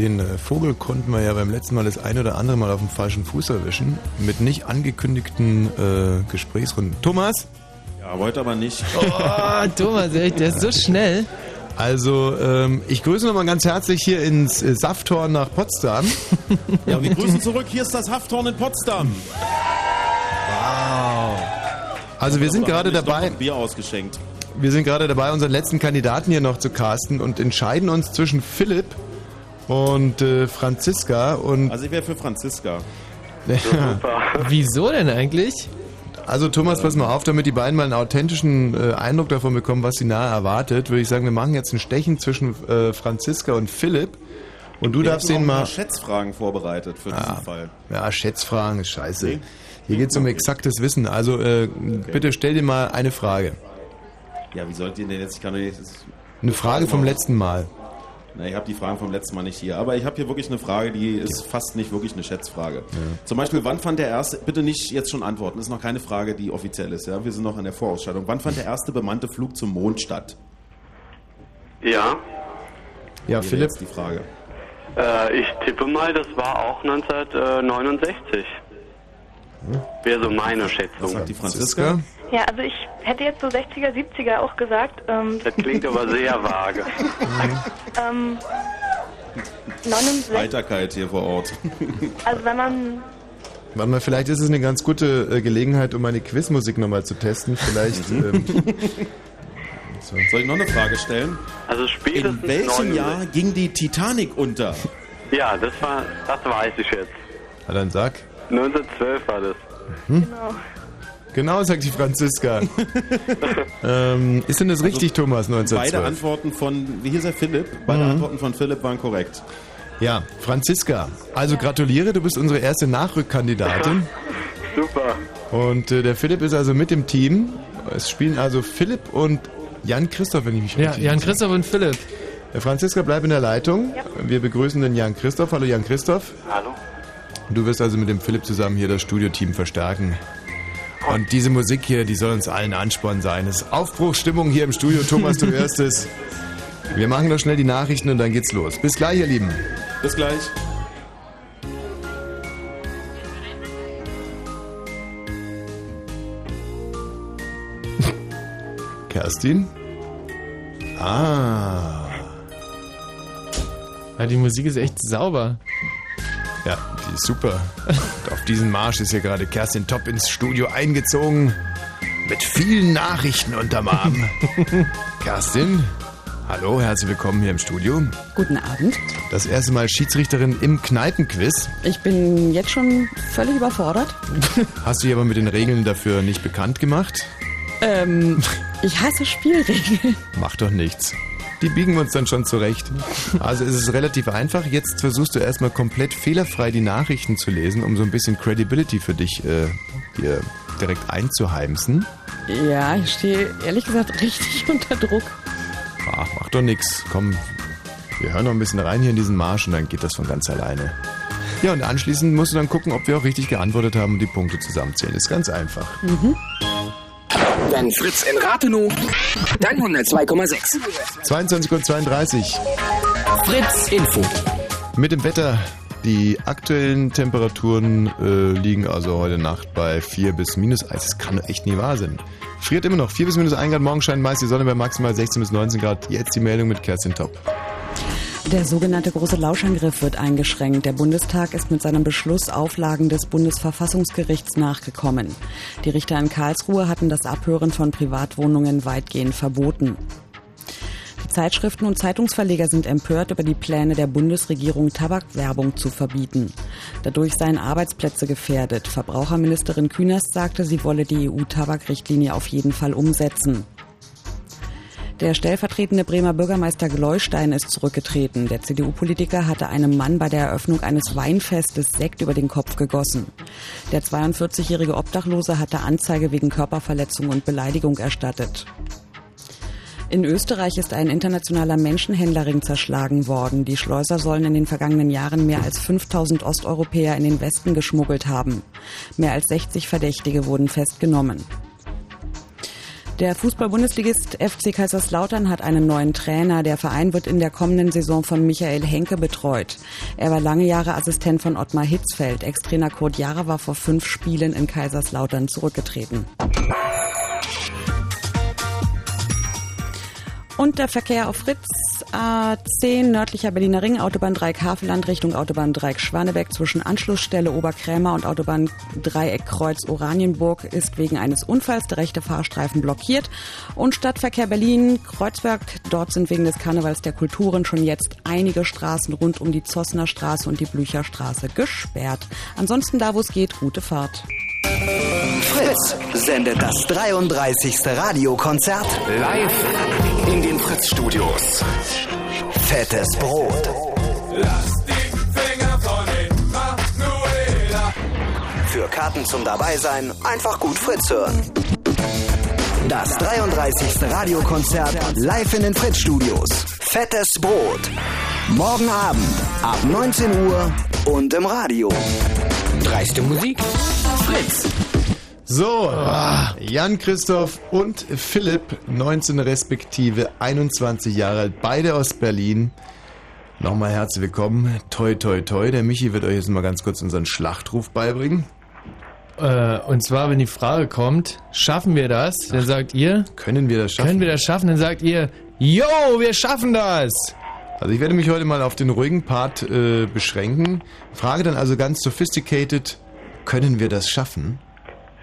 Speaker 2: Den äh, Vogel konnten wir ja beim letzten Mal das ein oder andere Mal auf dem falschen Fuß erwischen. Mit nicht angekündigten äh, Gesprächsrunden. Thomas?
Speaker 4: Ja, heute aber nicht.
Speaker 3: Oh, Thomas, echt, der ist so schnell.
Speaker 2: Also, ähm, ich grüße nochmal ganz herzlich hier ins äh, Safthorn nach Potsdam.
Speaker 4: Ja, wir grüßen zurück. Hier ist das Hafthorn in Potsdam.
Speaker 2: Wow. Also wir sind gerade dabei,
Speaker 4: ein Bier ausgeschenkt.
Speaker 2: wir sind gerade dabei, unseren letzten Kandidaten hier noch zu casten und entscheiden uns zwischen Philipp und äh, Franziska und
Speaker 4: Also ich wäre für Franziska.
Speaker 3: Wieso denn eigentlich?
Speaker 2: Also Thomas, pass mal auf, damit die beiden mal einen authentischen äh, Eindruck davon bekommen, was sie nahe erwartet, würde ich sagen, wir machen jetzt ein Stechen zwischen äh, Franziska und Philipp. Und du
Speaker 4: Wir
Speaker 2: darfst den mal...
Speaker 4: paar Schätzfragen vorbereitet für
Speaker 2: Ah,
Speaker 4: diesen Fall.
Speaker 2: Ja, Schätzfragen ist scheiße.
Speaker 4: Nee.
Speaker 2: Hier geht es um exaktes Wissen. Also äh, bitte stell dir mal eine Frage.
Speaker 4: Ja, wie sollt ihr denn jetzt? Ich kann doch nicht.
Speaker 2: Eine Frage vom letzten Mal.
Speaker 4: Na, ich habe die Fragen vom letzten Mal nicht hier. Aber ich habe hier wirklich eine Frage, die ist fast nicht wirklich eine Schätzfrage. Zum Beispiel, wann fand der erste, bitte nicht jetzt schon antworten, ist noch keine Frage, die offiziell ist, ja? Wir sind noch in der Vorausschaltung. Wann fand der erste bemannte Flug zum Mond statt?
Speaker 6: Ja,
Speaker 2: Ja,
Speaker 4: Wäre
Speaker 2: Philipp.
Speaker 4: Jetzt die Frage.
Speaker 6: äh, ich tippe mal, das war auch 1969. Wäre so meine
Speaker 4: Was
Speaker 6: Schätzung.
Speaker 4: sagt die Franziska?
Speaker 8: Ja, also ich hätte jetzt so 60er, 70er auch gesagt. Ähm,
Speaker 6: Das klingt aber sehr vage.
Speaker 8: ähm, 69,
Speaker 4: Heiterkeit hier vor Ort.
Speaker 8: also wenn man,
Speaker 2: Warte mal, vielleicht ist es eine ganz gute äh, Gelegenheit, um meine Quizmusik nochmal zu testen. Vielleicht. ähm, so.
Speaker 4: Soll ich noch eine Frage stellen?
Speaker 6: Also spätestens
Speaker 4: In welchem
Speaker 6: 69.
Speaker 4: Jahr ging die Titanic unter?
Speaker 6: Ja, das war, das weiß ich jetzt.
Speaker 2: Na dann sag.
Speaker 6: 1912 war das.
Speaker 8: genau.
Speaker 2: Genau, sagt die Franziska. ähm, ist denn das richtig, Thomas,
Speaker 4: Beide
Speaker 2: 1912?
Speaker 4: Antworten von, wie hieß er, Philipp? Beide
Speaker 2: Mhm.
Speaker 4: Antworten von Philipp waren korrekt.
Speaker 2: Ja, Franziska. Also gratuliere, du bist unsere erste Nachrückkandidatin.
Speaker 6: Super.
Speaker 2: Und äh, der Philipp ist also mit dem Team. Es spielen also Philipp und Jan Christoph, wenn ich mich
Speaker 3: Ja,
Speaker 2: richtig
Speaker 3: Jan
Speaker 2: entsinne.
Speaker 3: Christoph und Philipp.
Speaker 2: Äh, Franziska, bleib in der Leitung. Wir begrüßen den Jan Christoph. Hallo Jan Christoph.
Speaker 10: Hallo?
Speaker 2: Du wirst also mit dem Philipp zusammen hier das Studioteam verstärken. Und diese Musik hier, die soll uns allen Ansporn sein. Es ist Aufbruchsstimmung hier im Studio. Thomas, du hörst es. Wir machen noch schnell die Nachrichten und dann geht's los. Bis gleich, ihr Lieben.
Speaker 4: Bis gleich.
Speaker 2: Kerstin? Ah.
Speaker 3: Ja, die Musik ist echt sauber.
Speaker 2: Super. Und auf diesen Marsch ist hier gerade Kerstin Top ins Studio eingezogen. Mit vielen Nachrichten unterm Arm. Kerstin, hallo, herzlich willkommen hier im Studio.
Speaker 12: Guten Abend.
Speaker 2: Das erste Mal Schiedsrichterin im Kneipenquiz.
Speaker 12: Ich bin jetzt schon völlig überfordert.
Speaker 2: Hast du dich aber mit den Regeln dafür nicht bekannt gemacht?
Speaker 12: Ähm, ich hasse Spielregeln.
Speaker 2: Macht doch nichts. Die biegen wir uns dann schon zurecht. Also es ist relativ einfach. Jetzt versuchst du erstmal komplett fehlerfrei die Nachrichten zu lesen, um so ein bisschen Credibility für dich äh, dir direkt einzuheimsen.
Speaker 12: Ja, ich stehe ehrlich gesagt richtig unter Druck.
Speaker 2: Ach, macht doch nichts. Komm, wir hören noch ein bisschen rein hier in diesen Marsch und dann geht das von ganz alleine. Ja, und anschließend musst du dann gucken, ob wir auch richtig geantwortet haben und die Punkte zusammenzählen. Ist ganz einfach.
Speaker 13: Wenn Fritz in Rathenow, dann 102,6.
Speaker 2: 22.32 Uhr.
Speaker 13: Fritz Info.
Speaker 2: Mit dem Wetter. Die aktuellen Temperaturen äh, liegen also heute Nacht bei 4 bis minus 1. Das kann doch echt nie wahr sein. Friert immer noch. 4 bis minus 1 Grad, morgen scheint meist die Sonne bei maximal 16 bis 19 Grad. Jetzt die Meldung mit Kerstin Top.
Speaker 12: Der sogenannte große Lauschangriff wird eingeschränkt. Der Bundestag ist mit seinem Beschluss Auflagen des Bundesverfassungsgerichts nachgekommen. Die Richter in Karlsruhe hatten das Abhören von Privatwohnungen weitgehend verboten. Die Zeitschriften und Zeitungsverleger sind empört über die Pläne der Bundesregierung, Tabakwerbung zu verbieten. Dadurch seien Arbeitsplätze gefährdet. Verbraucherministerin Künast sagte, sie wolle die EU-Tabakrichtlinie auf jeden Fall umsetzen. Der stellvertretende Bremer Bürgermeister Gleustein ist zurückgetreten. Der CDU-Politiker hatte einem Mann bei der Eröffnung eines Weinfestes Sekt über den Kopf gegossen. Der 42-jährige Obdachlose hatte Anzeige wegen Körperverletzung und Beleidigung erstattet. In Österreich ist ein internationaler Menschenhändlerring zerschlagen worden. Die Schleuser sollen in den vergangenen Jahren mehr als 5000 Osteuropäer in den Westen geschmuggelt haben. Mehr als 60 Verdächtige wurden festgenommen. Der Fußball-Bundesligist FC Kaiserslautern hat einen neuen Trainer. Der Verein wird in der kommenden Saison von Michael Henke betreut. Er war lange Jahre Assistent von Ottmar Hitzfeld. Ex-Trainer Kurt Jahre war vor fünf Spielen in Kaiserslautern zurückgetreten. Und der Verkehr auf Fritz A10 nördlicher Berliner Ring, Autobahn Dreieck Havelland Richtung Autobahn Dreieck Schwanebeck zwischen Anschlussstelle Oberkrämer und Autobahn Dreieck Kreuz Oranienburg ist wegen eines Unfalls der rechte Fahrstreifen blockiert. Und Stadtverkehr Berlin Kreuzberg, dort sind wegen des Karnevals der Kulturen schon jetzt einige Straßen rund um die Zossner Straße und die Blücherstraße gesperrt. Ansonsten da, wo es geht, gute Fahrt.
Speaker 14: Fritz sendet das 33. Radiokonzert
Speaker 13: Live in den Fritz-Studios.
Speaker 14: Fettes Brot. Für Karten zum Dabeisein einfach gut Fritz hören. Das 33. Radiokonzert live in den Fritz-Studios. Fettes Brot. Morgen Abend ab 19 Uhr und im Radio.
Speaker 13: Dreiste Musik. Fritz.
Speaker 2: So, Jan Christoph und Philipp, 19 respektive 21 Jahre alt, beide aus Berlin. Nochmal herzlich willkommen. Toi, toi, toi. Der Michi wird euch jetzt mal ganz kurz unseren Schlachtruf beibringen.
Speaker 3: Äh, und zwar, wenn die Frage kommt, schaffen wir das? Dann sagt ihr,
Speaker 2: können wir das schaffen?
Speaker 3: Können wir das schaffen? Dann sagt ihr, yo, wir schaffen das.
Speaker 2: Also ich werde mich heute mal auf den ruhigen Part äh, beschränken. Frage dann also ganz sophisticated, können wir das schaffen?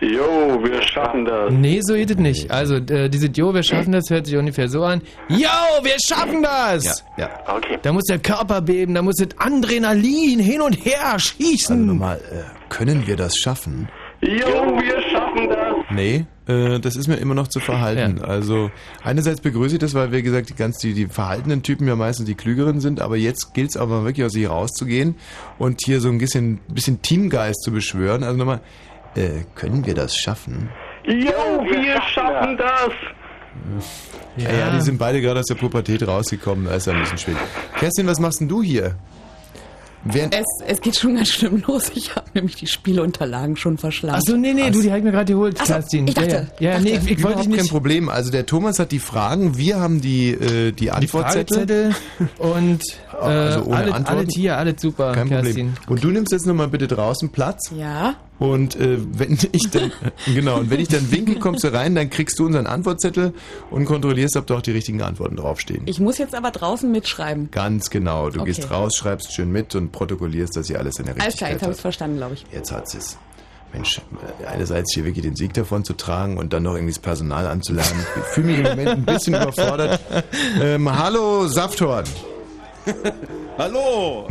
Speaker 6: Jo, wir schaffen das.
Speaker 3: Nee, so geht es nicht. Also, äh, diese Jo, wir schaffen das, hört sich ungefähr so an. Yo, wir schaffen das!
Speaker 2: Ja,
Speaker 3: ja. Okay. Da muss der Körper beben, da muss das Adrenalin hin und her schießen.
Speaker 2: Also nochmal, äh, können wir das schaffen?
Speaker 6: Jo, wir schaffen das.
Speaker 2: Nee, äh, das ist mir immer noch zu verhalten. Also einerseits begrüße ich das, weil wie gesagt die ganz die, die verhaltenen Typen ja meistens die klügeren sind, aber jetzt gilt es aber wirklich aus sich rauszugehen und hier so ein bisschen, bisschen Teamgeist zu beschwören. Also nochmal, äh, können wir das schaffen?
Speaker 6: Jo, wir schaffen das.
Speaker 2: Ja. ja, die sind beide gerade aus der Pubertät rausgekommen, da ist ja ein bisschen schwierig. Kerstin, was machst denn du hier?
Speaker 12: Es, es geht schon ganz schlimm los. Ich habe nämlich die Spielunterlagen schon verschlagen.
Speaker 3: Achso, nee, nee, du, die habe ich mir gerade geholt,
Speaker 12: Ach so,
Speaker 3: Kerstin.
Speaker 12: ich dachte,
Speaker 3: ja, ja. ja
Speaker 12: dachte,
Speaker 3: nee, ich, ich wollte nicht...
Speaker 2: kein Problem. Also der Thomas hat die Fragen, wir haben die, äh, die Antwortzettel.
Speaker 3: und äh,
Speaker 2: Also ohne
Speaker 3: alle,
Speaker 2: Antworten?
Speaker 3: alle Tier, alle super,
Speaker 2: Kein
Speaker 3: Kerstin.
Speaker 2: Problem. Und du nimmst jetzt nochmal bitte draußen Platz.
Speaker 12: Ja.
Speaker 2: Und äh, wenn ich dann genau und wenn ich dann winke, kommst du rein, dann kriegst du unseren Antwortzettel und kontrollierst, ob da auch die richtigen Antworten draufstehen.
Speaker 12: Ich muss jetzt aber draußen mitschreiben.
Speaker 2: Ganz genau. Du
Speaker 12: Okay.
Speaker 2: gehst raus, schreibst schön mit und protokollierst, dass hier alles in der
Speaker 12: Alles klar,
Speaker 2: Richtigkeit
Speaker 12: jetzt habe ich verstanden, glaube ich.
Speaker 2: Jetzt hat es. Mensch, äh, einerseits hier wirklich den Sieg davon zu tragen und dann noch irgendwie das Personal anzulernen. Ich fühle mich im Moment ein bisschen überfordert. Ähm, hallo, Safthorn.
Speaker 4: Hallo!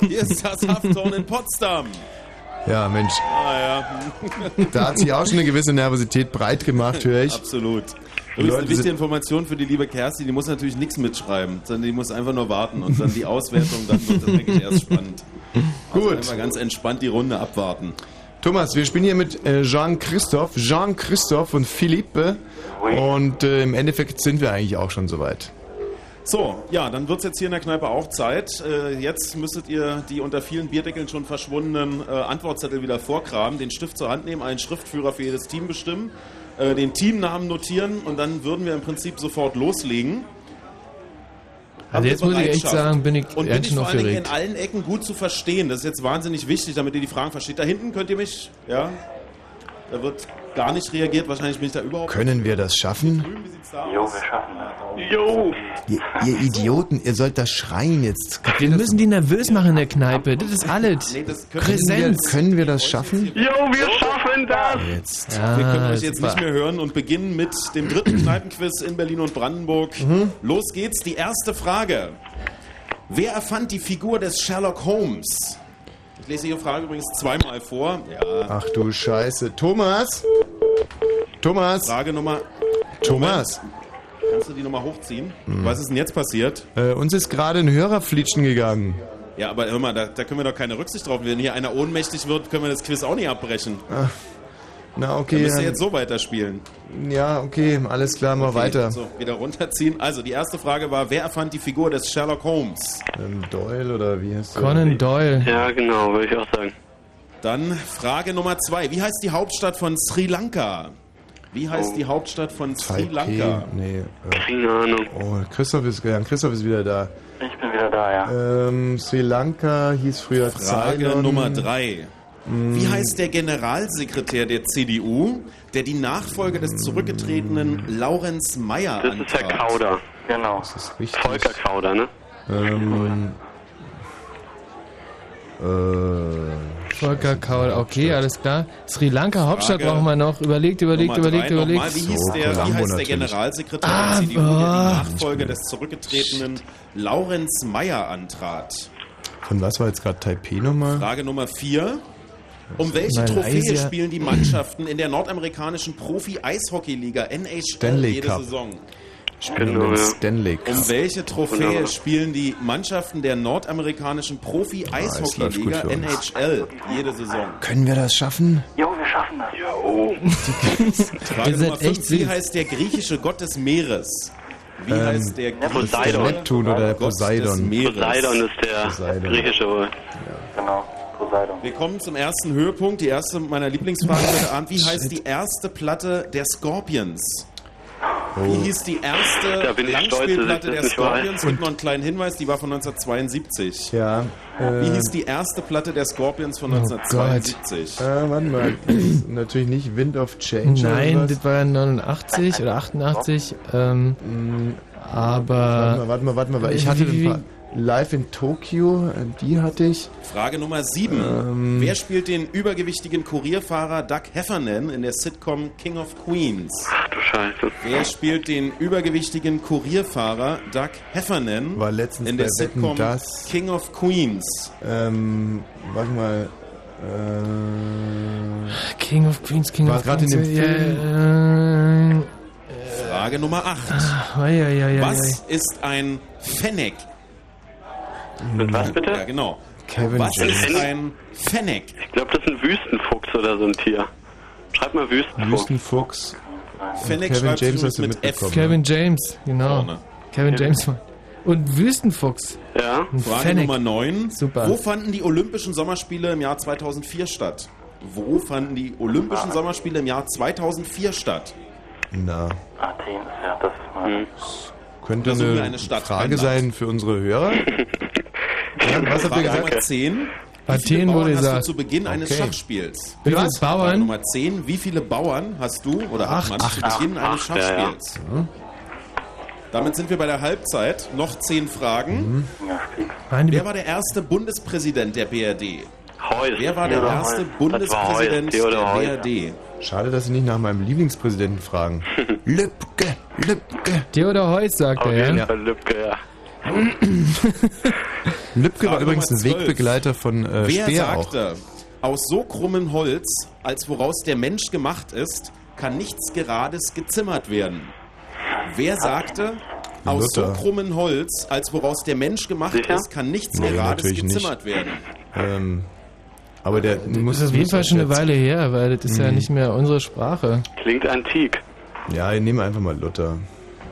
Speaker 4: Hier ist das Haftorn in Potsdam.
Speaker 2: Ja, Mensch,
Speaker 4: Ah ja.
Speaker 2: da hat sich auch schon eine gewisse Nervosität breit gemacht, höre ich.
Speaker 4: Absolut. Übrigens
Speaker 2: Leute
Speaker 4: eine wichtige Information für die liebe Kerstin, die muss natürlich nichts mitschreiben, sondern die muss einfach nur warten und dann die Auswertung, dann wird das wirklich erst spannend. Also
Speaker 2: Gut.
Speaker 4: Einfach ganz entspannt die Runde abwarten.
Speaker 2: Thomas, wir spielen hier mit äh, Jean-Christophe, Jean-Christophe und Philippe. Und äh, im Endeffekt sind wir eigentlich auch schon soweit.
Speaker 4: So, ja, dann wird es jetzt hier in der Kneipe auch Zeit. Äh, jetzt müsstet ihr die unter vielen Bierdeckeln schon verschwundenen äh, Antwortzettel wieder vorkramen, den Stift zur Hand nehmen, einen Schriftführer für jedes Team bestimmen, äh, den Teamnamen notieren und dann würden wir im Prinzip sofort loslegen.
Speaker 3: Also jetzt muss ich echt sagen, bin ich
Speaker 4: Und bin ich vor allen Dingen in allen Ecken gut zu verstehen. Das ist jetzt wahnsinnig wichtig, damit ihr die Fragen versteht. Da hinten könnt ihr mich, ja, da wird gar nicht reagiert. Wahrscheinlich bin ich da überhaupt
Speaker 2: Können wir das schaffen?
Speaker 6: Jo, wir schaffen das. Jo!
Speaker 2: Ihr, ihr Idioten, ihr sollt das schreien jetzt.
Speaker 3: Wir müssen die nervös machen in der Kneipe. Das ist alles.
Speaker 4: Nee, das können
Speaker 3: Präsenz.
Speaker 2: Können wir das schaffen?
Speaker 6: Jo, wir schaffen das!
Speaker 2: Jetzt.
Speaker 3: Ja,
Speaker 4: Wir können euch jetzt
Speaker 3: super.
Speaker 4: nicht mehr hören und beginnen mit dem dritten Kneipenquiz in Berlin und Brandenburg. Los geht's, die erste Frage. Wer erfand die Figur des Sherlock Holmes? Ich lese Ihre Frage übrigens zweimal vor. Ja.
Speaker 2: Ach du Scheiße. Thomas? Thomas?
Speaker 4: Frage Nummer.
Speaker 2: Thomas?
Speaker 4: Kannst du die nochmal hochziehen? Was ist denn jetzt passiert?
Speaker 2: Äh, uns ist gerade ein Hörer flitschen gegangen.
Speaker 4: Ja, aber hör mal, da, da können wir doch keine Rücksicht drauf. Wenn hier einer ohnmächtig wird, können wir das Quiz auch nicht abbrechen.
Speaker 2: Na
Speaker 4: Dann
Speaker 2: okay.
Speaker 4: müsst ihr
Speaker 2: dann-
Speaker 4: jetzt so weiterspielen.
Speaker 2: Ja, okay, alles klar, mal
Speaker 4: Okay,
Speaker 2: weiter.
Speaker 4: So, wieder runterziehen. Also, die erste Frage war, wer erfand die Figur des Sherlock Holmes?
Speaker 2: Ähm, Doyle oder wie heißt der?
Speaker 3: Conan Doyle.
Speaker 6: Ja, genau, würde ich auch sagen.
Speaker 4: Dann Frage Nummer zwei. Wie heißt die Hauptstadt von Sri Lanka? Wie heißt
Speaker 6: Oh.
Speaker 4: die Hauptstadt von Sri
Speaker 2: Taipei.
Speaker 4: Lanka?
Speaker 2: Nee. Äh,
Speaker 6: Keine Ahnung.
Speaker 2: oh, Christoph ist, ja, Christoph ist wieder da.
Speaker 10: Ich bin wieder da, ja.
Speaker 2: Ähm, Sri Lanka hieß früher
Speaker 4: Frage
Speaker 2: Ceylon.
Speaker 4: Nummer drei. Wie heißt der Generalsekretär der CDU, der die Nachfolge des zurückgetretenen Laurenz Mayer
Speaker 6: Das ist Herr
Speaker 4: antrat?
Speaker 6: Kauder.
Speaker 10: Genau.
Speaker 2: Das ist richtig.
Speaker 6: Volker Kauder, ne?
Speaker 2: Ähm, äh,
Speaker 3: Volker Kaul, okay, alles klar. Sri Lanka, Hauptstadt
Speaker 4: Frage
Speaker 3: brauchen wir noch. Überlegt, überlegt,
Speaker 4: Nummer
Speaker 3: überlegt,
Speaker 4: nochmal.
Speaker 3: überlegt.
Speaker 4: Wie hieß
Speaker 2: So,
Speaker 4: der, wie
Speaker 2: Columbo
Speaker 4: heißt der
Speaker 2: natürlich.
Speaker 4: Generalsekretär
Speaker 3: Ah,
Speaker 4: der CDU, der die Nachfolge des zurückgetretenen Laurenz Mayer antrat?
Speaker 2: von was war jetzt gerade Taipei nochmal?
Speaker 4: Frage Nummer vier. Um welche
Speaker 3: Malaysia.
Speaker 4: Trophäe spielen die Mannschaften in der nordamerikanischen Profi-Eishockey-Liga NHL
Speaker 2: Stanley
Speaker 4: jede
Speaker 2: Cup.
Speaker 4: Saison?
Speaker 2: Spielen
Speaker 6: Genau,
Speaker 2: den
Speaker 6: ja.
Speaker 2: Stanley Cup.
Speaker 4: Um welche Trophäe
Speaker 6: Wunderbar.
Speaker 4: spielen die Mannschaften der nordamerikanischen
Speaker 2: Ah,
Speaker 4: Profi-Eishockey-Liga
Speaker 2: uns.
Speaker 4: NHL jede Saison?
Speaker 2: Können wir das schaffen?
Speaker 10: Jo, wir schaffen das.
Speaker 4: Frage
Speaker 3: Ihr seid
Speaker 4: Nummer fünf.
Speaker 3: echt
Speaker 4: Wie
Speaker 3: süß.
Speaker 4: heißt der griechische Gott des Meeres? Wie
Speaker 2: Ähm,
Speaker 4: heißt der
Speaker 6: Poseidon.
Speaker 2: Neptun oder Poseidon?
Speaker 6: Poseidon ist der
Speaker 2: Poseidon.
Speaker 6: griechische wohl.
Speaker 10: Genau.
Speaker 4: Wir kommen zum ersten Höhepunkt. Die erste meiner Lieblingsfragen heute Abend. Wie heißt die erste Platte der Scorpions? Wie hieß die erste Langspielplatte der. Scorpions? Es gibt noch einen kleinen Hinweis, die war von 1972.
Speaker 2: Ja.
Speaker 4: Wie
Speaker 2: äh,
Speaker 4: hieß die erste Platte der Scorpions von
Speaker 3: Oh
Speaker 4: 1972?
Speaker 2: Äh, warte mal. Das ist natürlich nicht Wind of Change.
Speaker 3: Nein, das war ja 89 oder 88. Ähm,
Speaker 2: Warte
Speaker 3: aber.
Speaker 2: mal, warte mal, warte mal. weil Ich hatte
Speaker 3: Wie-
Speaker 2: ein paar Live in Tokyo, äh, die hatte ich.
Speaker 4: Frage Nummer 7.
Speaker 2: Ähm.
Speaker 4: Wer spielt den übergewichtigen Kurierfahrer Doug Heffernan in der Sitcom King of Queens?
Speaker 6: Ach du Scheiße.
Speaker 4: Wer spielt den übergewichtigen Kurierfahrer Doug Heffernan
Speaker 2: War letztens
Speaker 4: in der
Speaker 2: bei Wetten,
Speaker 4: Sitcom
Speaker 2: dass-
Speaker 4: King of Queens?
Speaker 2: Ähm, warte mal. Äh,
Speaker 3: King of Queens, King
Speaker 2: War
Speaker 3: of
Speaker 2: gerade in
Speaker 3: Queens.
Speaker 2: dem Film.
Speaker 3: äh,
Speaker 4: Frage Nummer 8.
Speaker 3: ah,
Speaker 4: Was ist ein Fennec?
Speaker 6: Mit was
Speaker 4: Ja,
Speaker 6: bitte?
Speaker 4: genau.
Speaker 2: Kevin
Speaker 4: Was
Speaker 2: James.
Speaker 4: ist ein Fennec?
Speaker 6: Ich glaube, das ist ein Wüstenfuchs oder so ein Tier. Schreib mal Wüstenfuchs.
Speaker 2: Wüstenfuchs.
Speaker 4: Fennec
Speaker 2: Kevin
Speaker 4: schreibt
Speaker 2: James hast du
Speaker 4: mit F.
Speaker 2: mitbekommen.
Speaker 3: Kevin James, genau.
Speaker 4: Vorne.
Speaker 3: Kevin James. Und Wüstenfuchs.
Speaker 6: Ja.
Speaker 3: Ein
Speaker 4: Frage
Speaker 3: Fennec.
Speaker 4: Nummer 9.
Speaker 3: Super.
Speaker 4: Wo fanden die Olympischen Sommerspiele im Jahr 2004 statt? Wo fanden die Olympischen Sommerspiele im Jahr 2004 statt?
Speaker 2: Na,
Speaker 10: Athen, ja, das ist mal.
Speaker 6: Hm.
Speaker 2: könnte eine,
Speaker 4: eine Stadt,
Speaker 2: Frage sein für unsere Hörer. ja, was habt ihr
Speaker 4: Frage
Speaker 2: gesagt?
Speaker 4: Nummer 10. Wie viele
Speaker 3: wurde
Speaker 4: Bauern hast
Speaker 3: gesagt.
Speaker 4: du zu Beginn eines
Speaker 2: Okay.
Speaker 4: Schachspiels?
Speaker 3: Wie viele Bauern?
Speaker 4: Nummer 10. Wie viele Bauern hast du oder hat
Speaker 3: Acht.
Speaker 4: man zu Beginn eines
Speaker 6: Acht, ja, ja.
Speaker 4: Schachspiels? Damit sind wir bei der Halbzeit. Noch 10 Fragen.
Speaker 10: Fix.
Speaker 3: Nein,
Speaker 4: Wer war der erste Bundespräsident der BRD?
Speaker 6: Heuss.
Speaker 4: Wer war der erste
Speaker 6: Heuss.
Speaker 4: Bundespräsident der. BRD?
Speaker 2: Schade, dass Sie nicht nach meinem Lieblingspräsidenten fragen. Lübke, Lübke.
Speaker 3: Theodor Heuss, sagt
Speaker 6: Auf
Speaker 3: er,
Speaker 6: jeden
Speaker 3: ja.
Speaker 6: Lübcke, ja.
Speaker 2: Lübke war übrigens ein
Speaker 4: Nummer 12.
Speaker 2: Wegbegleiter von äh,
Speaker 4: Wer
Speaker 2: Speer auch.
Speaker 4: sagte, aus so krummem Holz, als woraus der Mensch gemacht ist, kann nichts Gerades gezimmert werden? Wer sagte, aus so
Speaker 2: Luther.
Speaker 4: krummen Holz, als woraus der Mensch gemacht
Speaker 6: Sicher?
Speaker 4: ist, kann nichts
Speaker 2: Nee,
Speaker 4: Gerades
Speaker 2: natürlich nicht.
Speaker 4: gezimmert werden?
Speaker 2: Ähm, aber der muss
Speaker 3: Das ist auf jeden
Speaker 2: muss
Speaker 3: Fall schon eine Weile her, weil das ist
Speaker 2: Mhm.
Speaker 3: ja nicht mehr unsere Sprache.
Speaker 6: Klingt antik.
Speaker 2: Ja, ich nehme einfach mal Luther.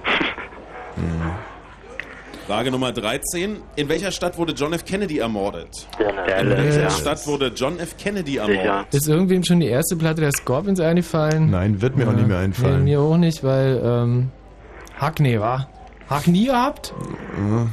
Speaker 4: Frage Nummer 13. In welcher Stadt wurde John F. Kennedy ermordet?
Speaker 10: Dallas.
Speaker 4: In welcher. Stadt wurde John F. Kennedy
Speaker 6: Sicher.
Speaker 4: ermordet?
Speaker 3: Ist irgendwem schon die erste Platte der Scorpions eingefallen?
Speaker 2: Nein, wird mir auch nicht mehr einfallen.
Speaker 3: Nee, mir auch nicht, weil, ähm, Hackney war. Hack nie gehabt?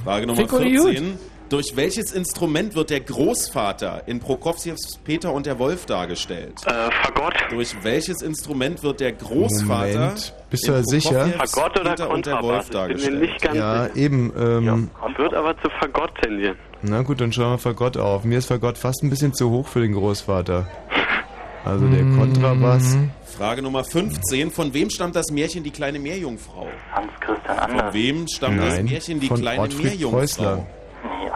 Speaker 4: Frage Nummer
Speaker 3: Fick oder
Speaker 4: 14. Durch welches Instrument wird der Großvater in Prokofjews Peter und der Wolf dargestellt?
Speaker 6: Äh, Fagott.
Speaker 4: Durch welches Instrument wird der Großvater
Speaker 2: Moment. Bist du
Speaker 4: in
Speaker 2: sicher?
Speaker 4: Prokofjews
Speaker 6: Fagott oder
Speaker 4: Peter und der Wolf
Speaker 6: Kontrabass? Ich bin mir
Speaker 4: dargestellt?
Speaker 6: nicht ganz
Speaker 2: Ja,
Speaker 6: sicher.
Speaker 2: eben. Ähm,
Speaker 6: Ich würde aber zu Fagott tendieren.
Speaker 2: Na gut, dann schauen wir Fagott auf. Mir ist Fagott fast ein bisschen zu hoch für den Großvater. Also der
Speaker 3: Mhm.
Speaker 2: Kontrabass.
Speaker 4: Frage Nummer 15. Von wem stammt das Märchen Die kleine Meerjungfrau?
Speaker 10: Hans Christian
Speaker 4: Von
Speaker 10: Anders.
Speaker 4: wem stammt das
Speaker 2: Nein,
Speaker 4: Märchen Die
Speaker 2: von
Speaker 4: kleine
Speaker 2: Ottfried
Speaker 4: Meerjungfrau?
Speaker 2: Preußler.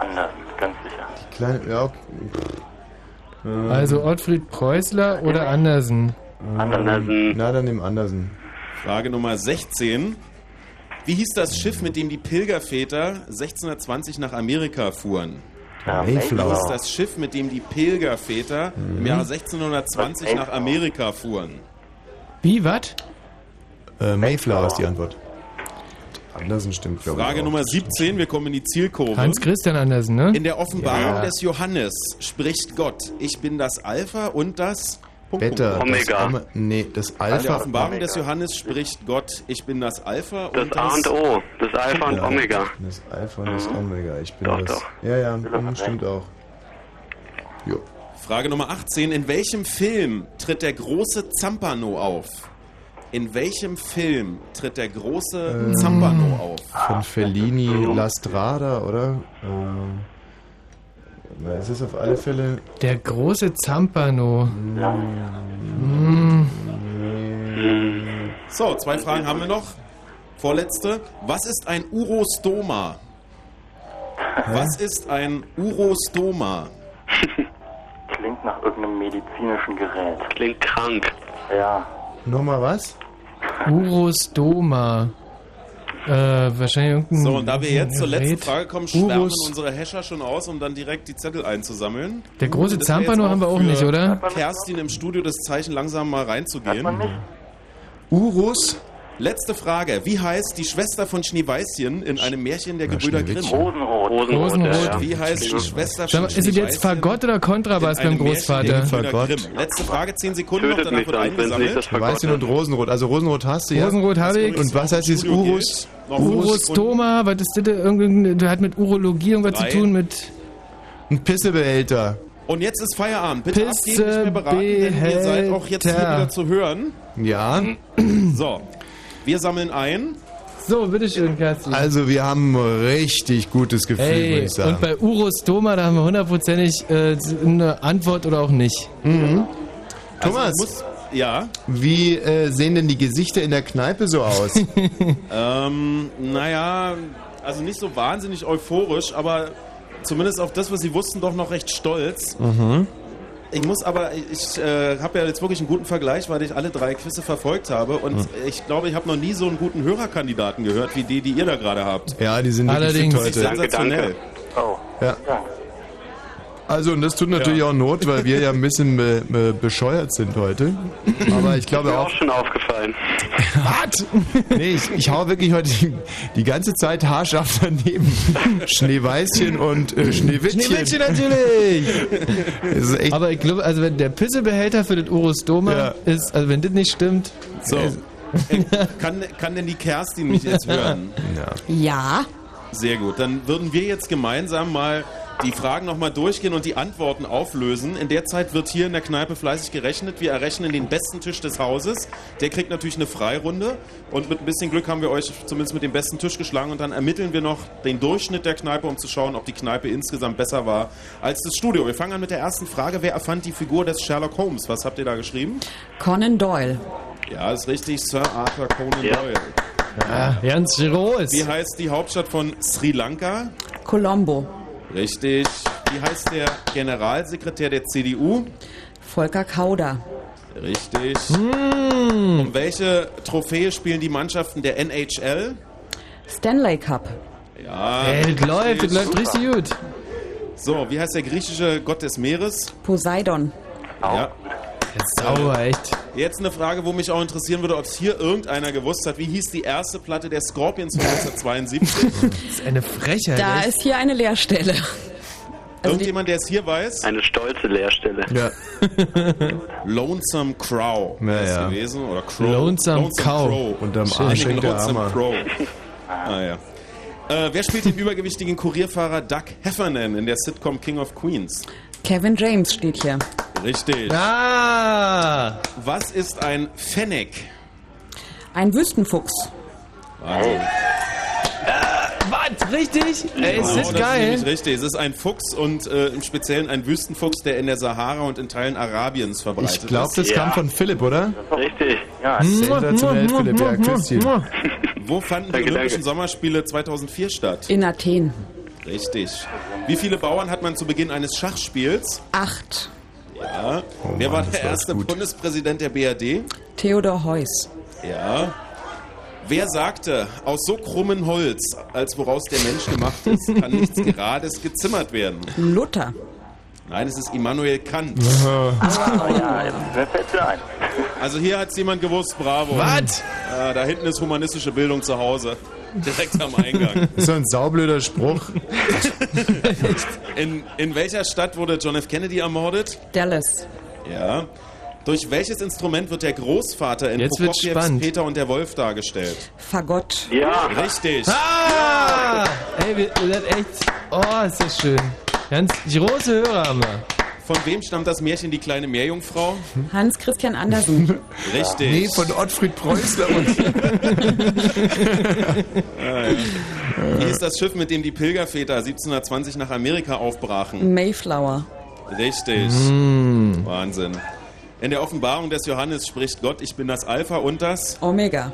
Speaker 10: Nee, Anders, ganz sicher.
Speaker 2: Kleine, ja, okay. Ähm,
Speaker 3: Also Ottfried Preußler oder Andersen?
Speaker 6: Andersen.
Speaker 2: Na, dann dem Andersen.
Speaker 4: Frage Nummer 16. Wie hieß das Schiff, mit dem die Pilgerväter 1620 nach Amerika fuhren?
Speaker 10: Ja,
Speaker 4: Wie
Speaker 2: Mayflower.
Speaker 4: hieß das Schiff, mit dem die Pilgerväter im Jahr 1620 nach Amerika fuhren?
Speaker 3: Wie, was?
Speaker 2: Äh, Mayflower ist die Antwort. Andersen stimmt, glaube ich.
Speaker 4: Frage. Nummer 17, wir kommen in die Zielkurve.
Speaker 3: Hans Christian Andersen, ne?
Speaker 4: In der Offenbarung
Speaker 2: Ja.
Speaker 4: des Johannes spricht Gott, ich bin das Alpha und das
Speaker 2: Beta. Das,
Speaker 6: Omega.
Speaker 2: Oma- nee, das
Speaker 4: In der
Speaker 2: Alpha.
Speaker 4: Offenbarung des Johannes spricht Gott, ich bin das Alpha
Speaker 6: Das
Speaker 4: und
Speaker 6: A
Speaker 4: das...
Speaker 6: und O. Das Alpha und Omega.
Speaker 2: Das Alpha und das Omega. Ich bin
Speaker 6: Doch,
Speaker 2: das.
Speaker 6: doch.
Speaker 2: Ja, ja, mm, stimmt auch. Jo.
Speaker 4: Frage Nummer 18, in welchem Film tritt der große Zampano auf? In welchem Film tritt der große
Speaker 2: Ähm.
Speaker 4: Zampano auf?
Speaker 2: Von Fellini La Strada, oder? Ähm, na, es ist auf alle Fälle.
Speaker 3: Der große Zampano. Hm.
Speaker 4: So, zwei Fragen haben wir noch. Vorletzte. Was ist ein Urostoma? Was ist ein Urostoma?
Speaker 10: Klingt nach irgendeinem medizinischen Gerät.
Speaker 6: Klingt krank.
Speaker 10: Ja,
Speaker 2: Nochmal was?
Speaker 3: Urostoma. Äh, wahrscheinlich irgendein.
Speaker 4: So, und da wir jetzt zur letzten. Frage kommen, schwärmen
Speaker 3: Urus.
Speaker 4: unsere Hasher schon aus, um dann direkt die Zettel einzusammeln.
Speaker 3: Der große Zampano haben wir auch nicht, oder?
Speaker 4: Kerstin im Studio das Zeichen langsam mal reinzugehen.
Speaker 2: Urus?
Speaker 4: Letzte Frage. Wie heißt die Schwester von Schneeweißchen in einem Märchen der Gebrüder Grimm?
Speaker 6: Rosenrot.
Speaker 3: Rosenrot.
Speaker 4: Wie heißt die Schwester von
Speaker 3: mal, ist es jetzt Fagott oder Kontrabass beim
Speaker 4: der
Speaker 3: Großvater?
Speaker 4: Grimm? Letzte Frage, 10 Sekunden noch, danach
Speaker 6: mich
Speaker 4: wird
Speaker 6: dann, wenn Sie nicht
Speaker 4: eingesammelt.
Speaker 6: das Fagott
Speaker 2: Weißchen und Rosenrot. Also Rosenrot hast du ja.
Speaker 3: Rosenrot habe ich.
Speaker 2: Und was heißt dieses Urus?
Speaker 3: Urostoma, was ist das? Irgendwie, das hat mit Urologie irgendwas zu tun mit...
Speaker 2: Ein Pissebehälter.
Speaker 4: Und jetzt ist Feierabend. Bitte
Speaker 3: Pisse
Speaker 4: abgeben, nicht mehr beraten, denn ihr seid auch jetzt hier wieder zu hören.
Speaker 2: Ja.
Speaker 4: So, wir sammeln ein.
Speaker 3: So, bitteschön, Kerstin.
Speaker 2: Also wir haben ein richtig gutes Gefühl, würde
Speaker 3: Ey,
Speaker 2: ich sagen.
Speaker 3: und bei Urostoma, da haben wir hundertprozentig äh, eine Antwort oder auch nicht.
Speaker 2: Mhm. Thomas,
Speaker 4: Also, muss, ja,
Speaker 2: wie äh, sehen denn die Gesichter in der Kneipe so aus?
Speaker 4: ähm, naja, also nicht so wahnsinnig euphorisch, aber zumindest auf das, was sie wussten, doch noch recht stolz.
Speaker 2: mhm.
Speaker 4: Ich muss aber, ich äh, habe ja jetzt wirklich einen guten Vergleich, weil ich alle drei Quizze verfolgt habe und
Speaker 2: Mhm.
Speaker 4: ich glaube, ich habe noch nie so einen guten Hörerkandidaten gehört wie die, die ihr da gerade habt.
Speaker 2: Ja, die sind wirklich
Speaker 3: Allerdings.
Speaker 2: fit heute.
Speaker 4: Sensationell.
Speaker 10: Oh.
Speaker 2: Ja. Also, und das tut natürlich auch Not, weil wir ja ein bisschen be be bescheuert sind heute. Aber ich glaube
Speaker 6: Mir
Speaker 2: auch.
Speaker 6: auch schon aufgefallen.
Speaker 2: Was? Nee, ich, ich hau wirklich heute die, die ganze Zeit haarscharf daneben. Schneeweißchen und äh, Schneewittchen.
Speaker 3: Schneewittchen natürlich!
Speaker 2: Ist
Speaker 3: Aber ich glaube, also wenn der Pissebehälter für das Urostoma
Speaker 2: Ja.
Speaker 3: ist, also wenn das nicht stimmt,
Speaker 4: So. Äh, kann, kann denn die Kerstin mich jetzt hören?
Speaker 12: Ja.
Speaker 4: Sehr gut. Dann würden wir jetzt gemeinsam mal die Fragen nochmal durchgehen und die Antworten auflösen. In der Zeit wird hier in der Kneipe fleißig gerechnet. Wir errechnen den besten Tisch des Hauses. Der kriegt natürlich eine Freirunde. Und mit ein bisschen Glück haben wir euch zumindest mit dem besten Tisch geschlagen. Und dann ermitteln wir noch den Durchschnitt der Kneipe, um zu schauen, ob die Kneipe insgesamt besser war als das Studio. Wir fangen an mit der ersten Frage. Wer erfand die Figur des Sherlock Holmes? Was habt ihr da geschrieben?
Speaker 12: Conan Doyle.
Speaker 4: Ja, ist richtig. Sir Arthur Conan
Speaker 6: Ja.
Speaker 4: Doyle.
Speaker 3: ah, ganz groß.
Speaker 4: Wie heißt die Hauptstadt von Sri Lanka?
Speaker 12: Colombo.
Speaker 4: Richtig. Wie heißt der Generalsekretär der CDU?
Speaker 12: Volker Kauder.
Speaker 4: Richtig. Um welche Trophäe spielen die Mannschaften der NHL?
Speaker 12: Stanley Cup.
Speaker 4: Ja.
Speaker 3: Ey, das läuft, das läuft richtig gut.
Speaker 4: So, wie heißt der griechische Gott des Meeres?
Speaker 12: Poseidon.
Speaker 4: Ja.
Speaker 3: Sauber, echt.
Speaker 4: Jetzt eine Frage, wo mich auch interessieren würde, ob es hier irgendeiner gewusst hat. Wie hieß die erste Platte der Scorpions von 1972?
Speaker 3: Das ist eine Frechheit.
Speaker 12: Da
Speaker 3: echt.
Speaker 12: ist hier eine Leerstelle.
Speaker 4: Irgendjemand, der es hier weiß?
Speaker 6: Eine stolze Leerstelle.
Speaker 2: ja.
Speaker 4: Lonesome Crow
Speaker 2: Ja, ja.
Speaker 4: gewesen. Oder Crow.
Speaker 3: Lonesome Cow.
Speaker 2: Unterm
Speaker 4: Schön.
Speaker 2: Arsch hängt der
Speaker 4: Lonesome. Crow. ah, ja. Äh, wer spielt den übergewichtigen Kurierfahrer Doug Heffernan in der Sitcom King of Queens?
Speaker 12: Kevin James steht hier.
Speaker 4: Richtig.
Speaker 3: Ah!
Speaker 4: Was ist ein Fennec?
Speaker 12: Ein Wüstenfuchs.
Speaker 4: Wahnsinn.
Speaker 3: Was? Richtig? Ey, ist das
Speaker 4: ist
Speaker 3: geil?
Speaker 4: nämlich richtig. Es ist ein Fuchs und äh, im Speziellen ein Wüstenfuchs, der in der Sahara und in Teilen Arabiens verbreitet
Speaker 2: Ich glaube,
Speaker 4: ist.
Speaker 2: das
Speaker 6: Ja.
Speaker 2: kam von Philipp, oder?
Speaker 6: Richtig.
Speaker 10: Ja,
Speaker 2: Sensationell, Philipp. Ja, Küsschen.
Speaker 4: Wo fanden die Olympischen
Speaker 6: danke.
Speaker 4: Sommerspiele 2004 statt?
Speaker 12: In Athen.
Speaker 4: Richtig. Wie viele Bauern hat man zu Beginn eines Schachspiels?
Speaker 12: Acht.
Speaker 4: Ja. Wer war
Speaker 2: Oh Mann, das
Speaker 4: der
Speaker 2: war
Speaker 4: erste
Speaker 2: gut.
Speaker 4: Bundespräsident der BRD?
Speaker 12: Theodor Heuss.
Speaker 4: Ja. Wer sagte, aus so krummen Holz, als woraus der Mensch gemacht ist, kann nichts Gerades gezimmert werden?
Speaker 12: Luther.
Speaker 4: Nein, es ist Immanuel Kant.
Speaker 10: ja, jetzt wer fällt ein?
Speaker 4: Also hier hat es jemand gewusst, bravo.
Speaker 3: Was?
Speaker 4: Äh, da hinten ist humanistische Bildung zu Hause. Direkt am Eingang.
Speaker 2: So ein saublöder Spruch.
Speaker 4: In, in welcher Stadt wurde John F. Kennedy ermordet?
Speaker 12: Dallas.
Speaker 4: Ja. Durch welches Instrument wird der Großvater in
Speaker 3: Jetzt
Speaker 4: Prokofjews
Speaker 3: spannend.
Speaker 4: Peter und der Wolf dargestellt?
Speaker 12: Fagott.
Speaker 6: Ja.
Speaker 4: Richtig.
Speaker 3: Ah! Ey, wir, wir sind echt. Oh, ist das schön. Ganz große Hörer haben wir.
Speaker 4: Von wem stammt das Märchen Die kleine Meerjungfrau?
Speaker 12: Hans Christian Andersen.
Speaker 4: Richtig.
Speaker 2: Nee, von Ottfried Preußler und.
Speaker 4: Ah, ja. Wie ist das Schiff, mit dem die Pilgerväter 1720 nach Amerika aufbrachen?
Speaker 12: Mayflower.
Speaker 4: Richtig. Wahnsinn. In der Offenbarung des Johannes spricht Gott, ich bin das Alpha und das?
Speaker 12: Omega.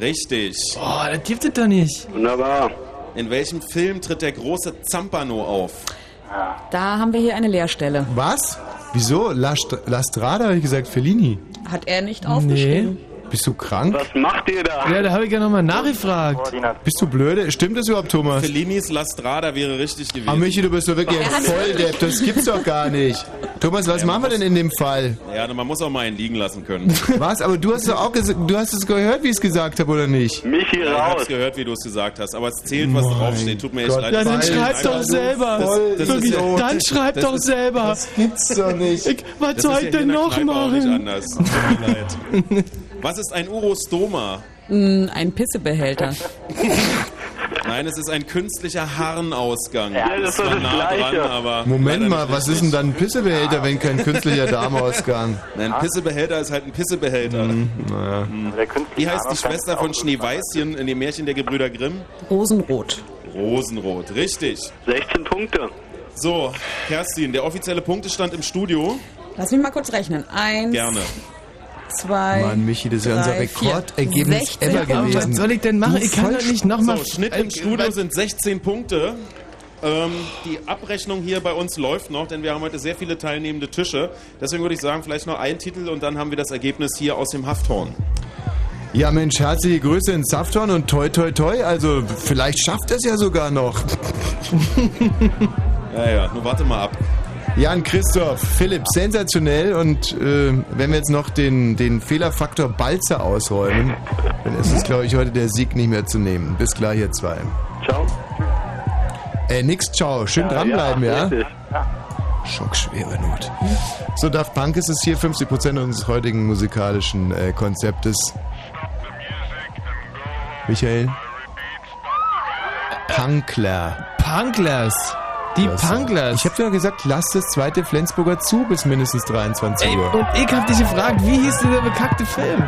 Speaker 4: Richtig.
Speaker 3: Oh, das gibt es doch nicht.
Speaker 6: Wunderbar.
Speaker 4: In welchem Film tritt der große Zampano auf?
Speaker 12: Da haben wir hier eine Leerstelle.
Speaker 2: Was? Wieso? La, St La Strada, habe ich gesagt, Fellini.
Speaker 12: Hat er nicht aufgeschrieben.
Speaker 2: Bist du krank?
Speaker 6: Was macht ihr da?
Speaker 3: Ja, da habe ich ja nochmal nachgefragt.
Speaker 2: Bist du blöde? Stimmt das überhaupt, Thomas?
Speaker 4: Fellinis La Strada wäre richtig gewesen.
Speaker 2: Ah, Michi, du bist doch wirklich ein Volldepp. Das gibt's doch gar nicht. Thomas, was machen wir denn in dem Fall?
Speaker 4: Ja, man muss auch mal einen liegen lassen können.
Speaker 2: Was? Aber du hast es doch auch gesagt, du hast es gehört, wie ich es gesagt habe, oder nicht?
Speaker 6: Michi
Speaker 4: Ja, ich hab's gehört, wie du es gesagt hast, aber es zählt, was draufsteht. Tut mir echt
Speaker 2: Gott.
Speaker 4: leid.
Speaker 3: Ja, dann schreib doch selber.
Speaker 4: Das, das ja,
Speaker 3: dann schreib
Speaker 4: das
Speaker 3: doch
Speaker 4: ist-
Speaker 3: selber.
Speaker 2: Das gibt's doch nicht.
Speaker 3: Ich, was soll ich
Speaker 4: ja
Speaker 3: denn noch
Speaker 4: auch nicht
Speaker 3: machen?
Speaker 4: anders. Tut mir leid. Was ist ein Urostoma?
Speaker 12: Mm, Ein Pissebehälter.
Speaker 4: Nein, es ist ein künstlicher Harnausgang.
Speaker 6: Ja, das ist das
Speaker 4: nah
Speaker 6: Gleiche.
Speaker 4: dran, aber
Speaker 2: Moment mal, was ist denn dann ein Pissebehälter, wenn kein künstlicher Darmausgang?
Speaker 4: Nein, ein Pissebehälter ist halt ein Pissebehälter.
Speaker 2: Hm, naja.
Speaker 10: Künstliche
Speaker 4: Wie heißt die Schwester von Schneeweißchen in dem Märchen der Gebrüder Grimm?
Speaker 12: Rosenrot.
Speaker 4: Rosenrot, richtig.
Speaker 6: 16 Punkte.
Speaker 4: So, Kerstin, der offizielle Punktestand im Studio.
Speaker 12: Lass mich mal kurz rechnen. Eins,
Speaker 4: Gerne.
Speaker 12: Zwei,
Speaker 2: Mann, Michi, das ist ja unser. Rekordergebnis
Speaker 12: 16
Speaker 2: ever gewesen.
Speaker 3: Was soll ich denn machen? Ich kann doch nicht nochmal...
Speaker 4: So, Schnitt im Studio sind 16 Punkte. Ähm, die Abrechnung hier bei uns läuft noch, denn wir haben heute sehr viele teilnehmende Tische. Deswegen würde ich sagen, vielleicht noch ein Titel und dann haben wir das Ergebnis hier aus dem Hafthorn.
Speaker 2: Ja, Mensch, herzliche Grüße in Safton und toi toi toi. Also, vielleicht schafft es ja sogar noch.
Speaker 4: Ja, ja, nur warte mal ab.
Speaker 2: Jan Christoph, Philipp, sensationell. Und äh, wenn wir jetzt noch den, den Fehlerfaktor Balzer ausräumen, dann ist es, glaube ich, heute der Sieg nicht mehr zu nehmen. Bis gleich, ihr zwei.
Speaker 6: Ciao.
Speaker 2: Äh, nix, ciao. Schön dranbleiben, ja?
Speaker 6: richtig.
Speaker 2: Schockschwere Not. So, Daft Punk ist es hier, 50% unseres heutigen musikalischen äh, Konzeptes. Michael? Punkler.
Speaker 3: Punklers. Die
Speaker 2: Das, äh,
Speaker 3: Punklers.
Speaker 2: Ich habe ja gesagt, lasst das zweite Flensburger zu bis mindestens 23
Speaker 3: Ey,
Speaker 2: Uhr.
Speaker 3: und ich hab dich gefragt, wie hieß dieser bekackte Film?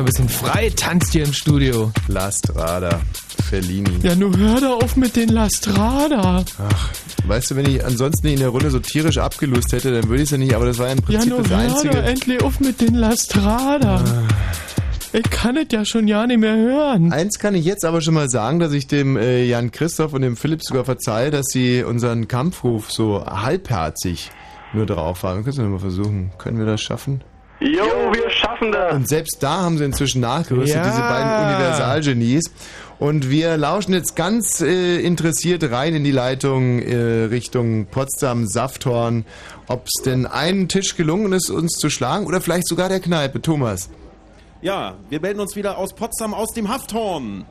Speaker 3: Ein bisschen frei, tanzt hier im Studio.
Speaker 2: La Strada, Fellini.
Speaker 3: Ja, nur hör da auf mit den Lastrada.
Speaker 2: Ach, weißt du, wenn ich ansonsten nicht in der Runde so tierisch abgelöst hätte, dann würde ich es ja nicht, aber das war ja im
Speaker 3: Ja,
Speaker 2: Prinzip
Speaker 3: nur
Speaker 2: das
Speaker 3: hör
Speaker 2: Einzige.
Speaker 3: da endlich auf mit den Lastrada. Ich kann es ja schon ja nicht mehr hören.
Speaker 2: Eins kann ich jetzt aber schon mal sagen, dass ich dem äh, Jan Christoph und dem Philipp sogar verzeihe, dass sie unseren Kampfruf so halbherzig nur drauf haben. Können wir mal versuchen. Können wir das schaffen?
Speaker 6: Jo, wir schaffen das.
Speaker 2: Und selbst da haben sie inzwischen nachgerüstet,
Speaker 3: Ja.
Speaker 2: diese beiden Universalgenies. Und wir lauschen jetzt ganz äh, interessiert rein in die Leitung äh, Richtung Potsdam, Safthorn, ob es denn einen Tisch gelungen ist, uns zu schlagen oder vielleicht sogar der Kneipe. Thomas.
Speaker 4: Ja, wir melden uns wieder aus Potsdam aus dem Hafthorn.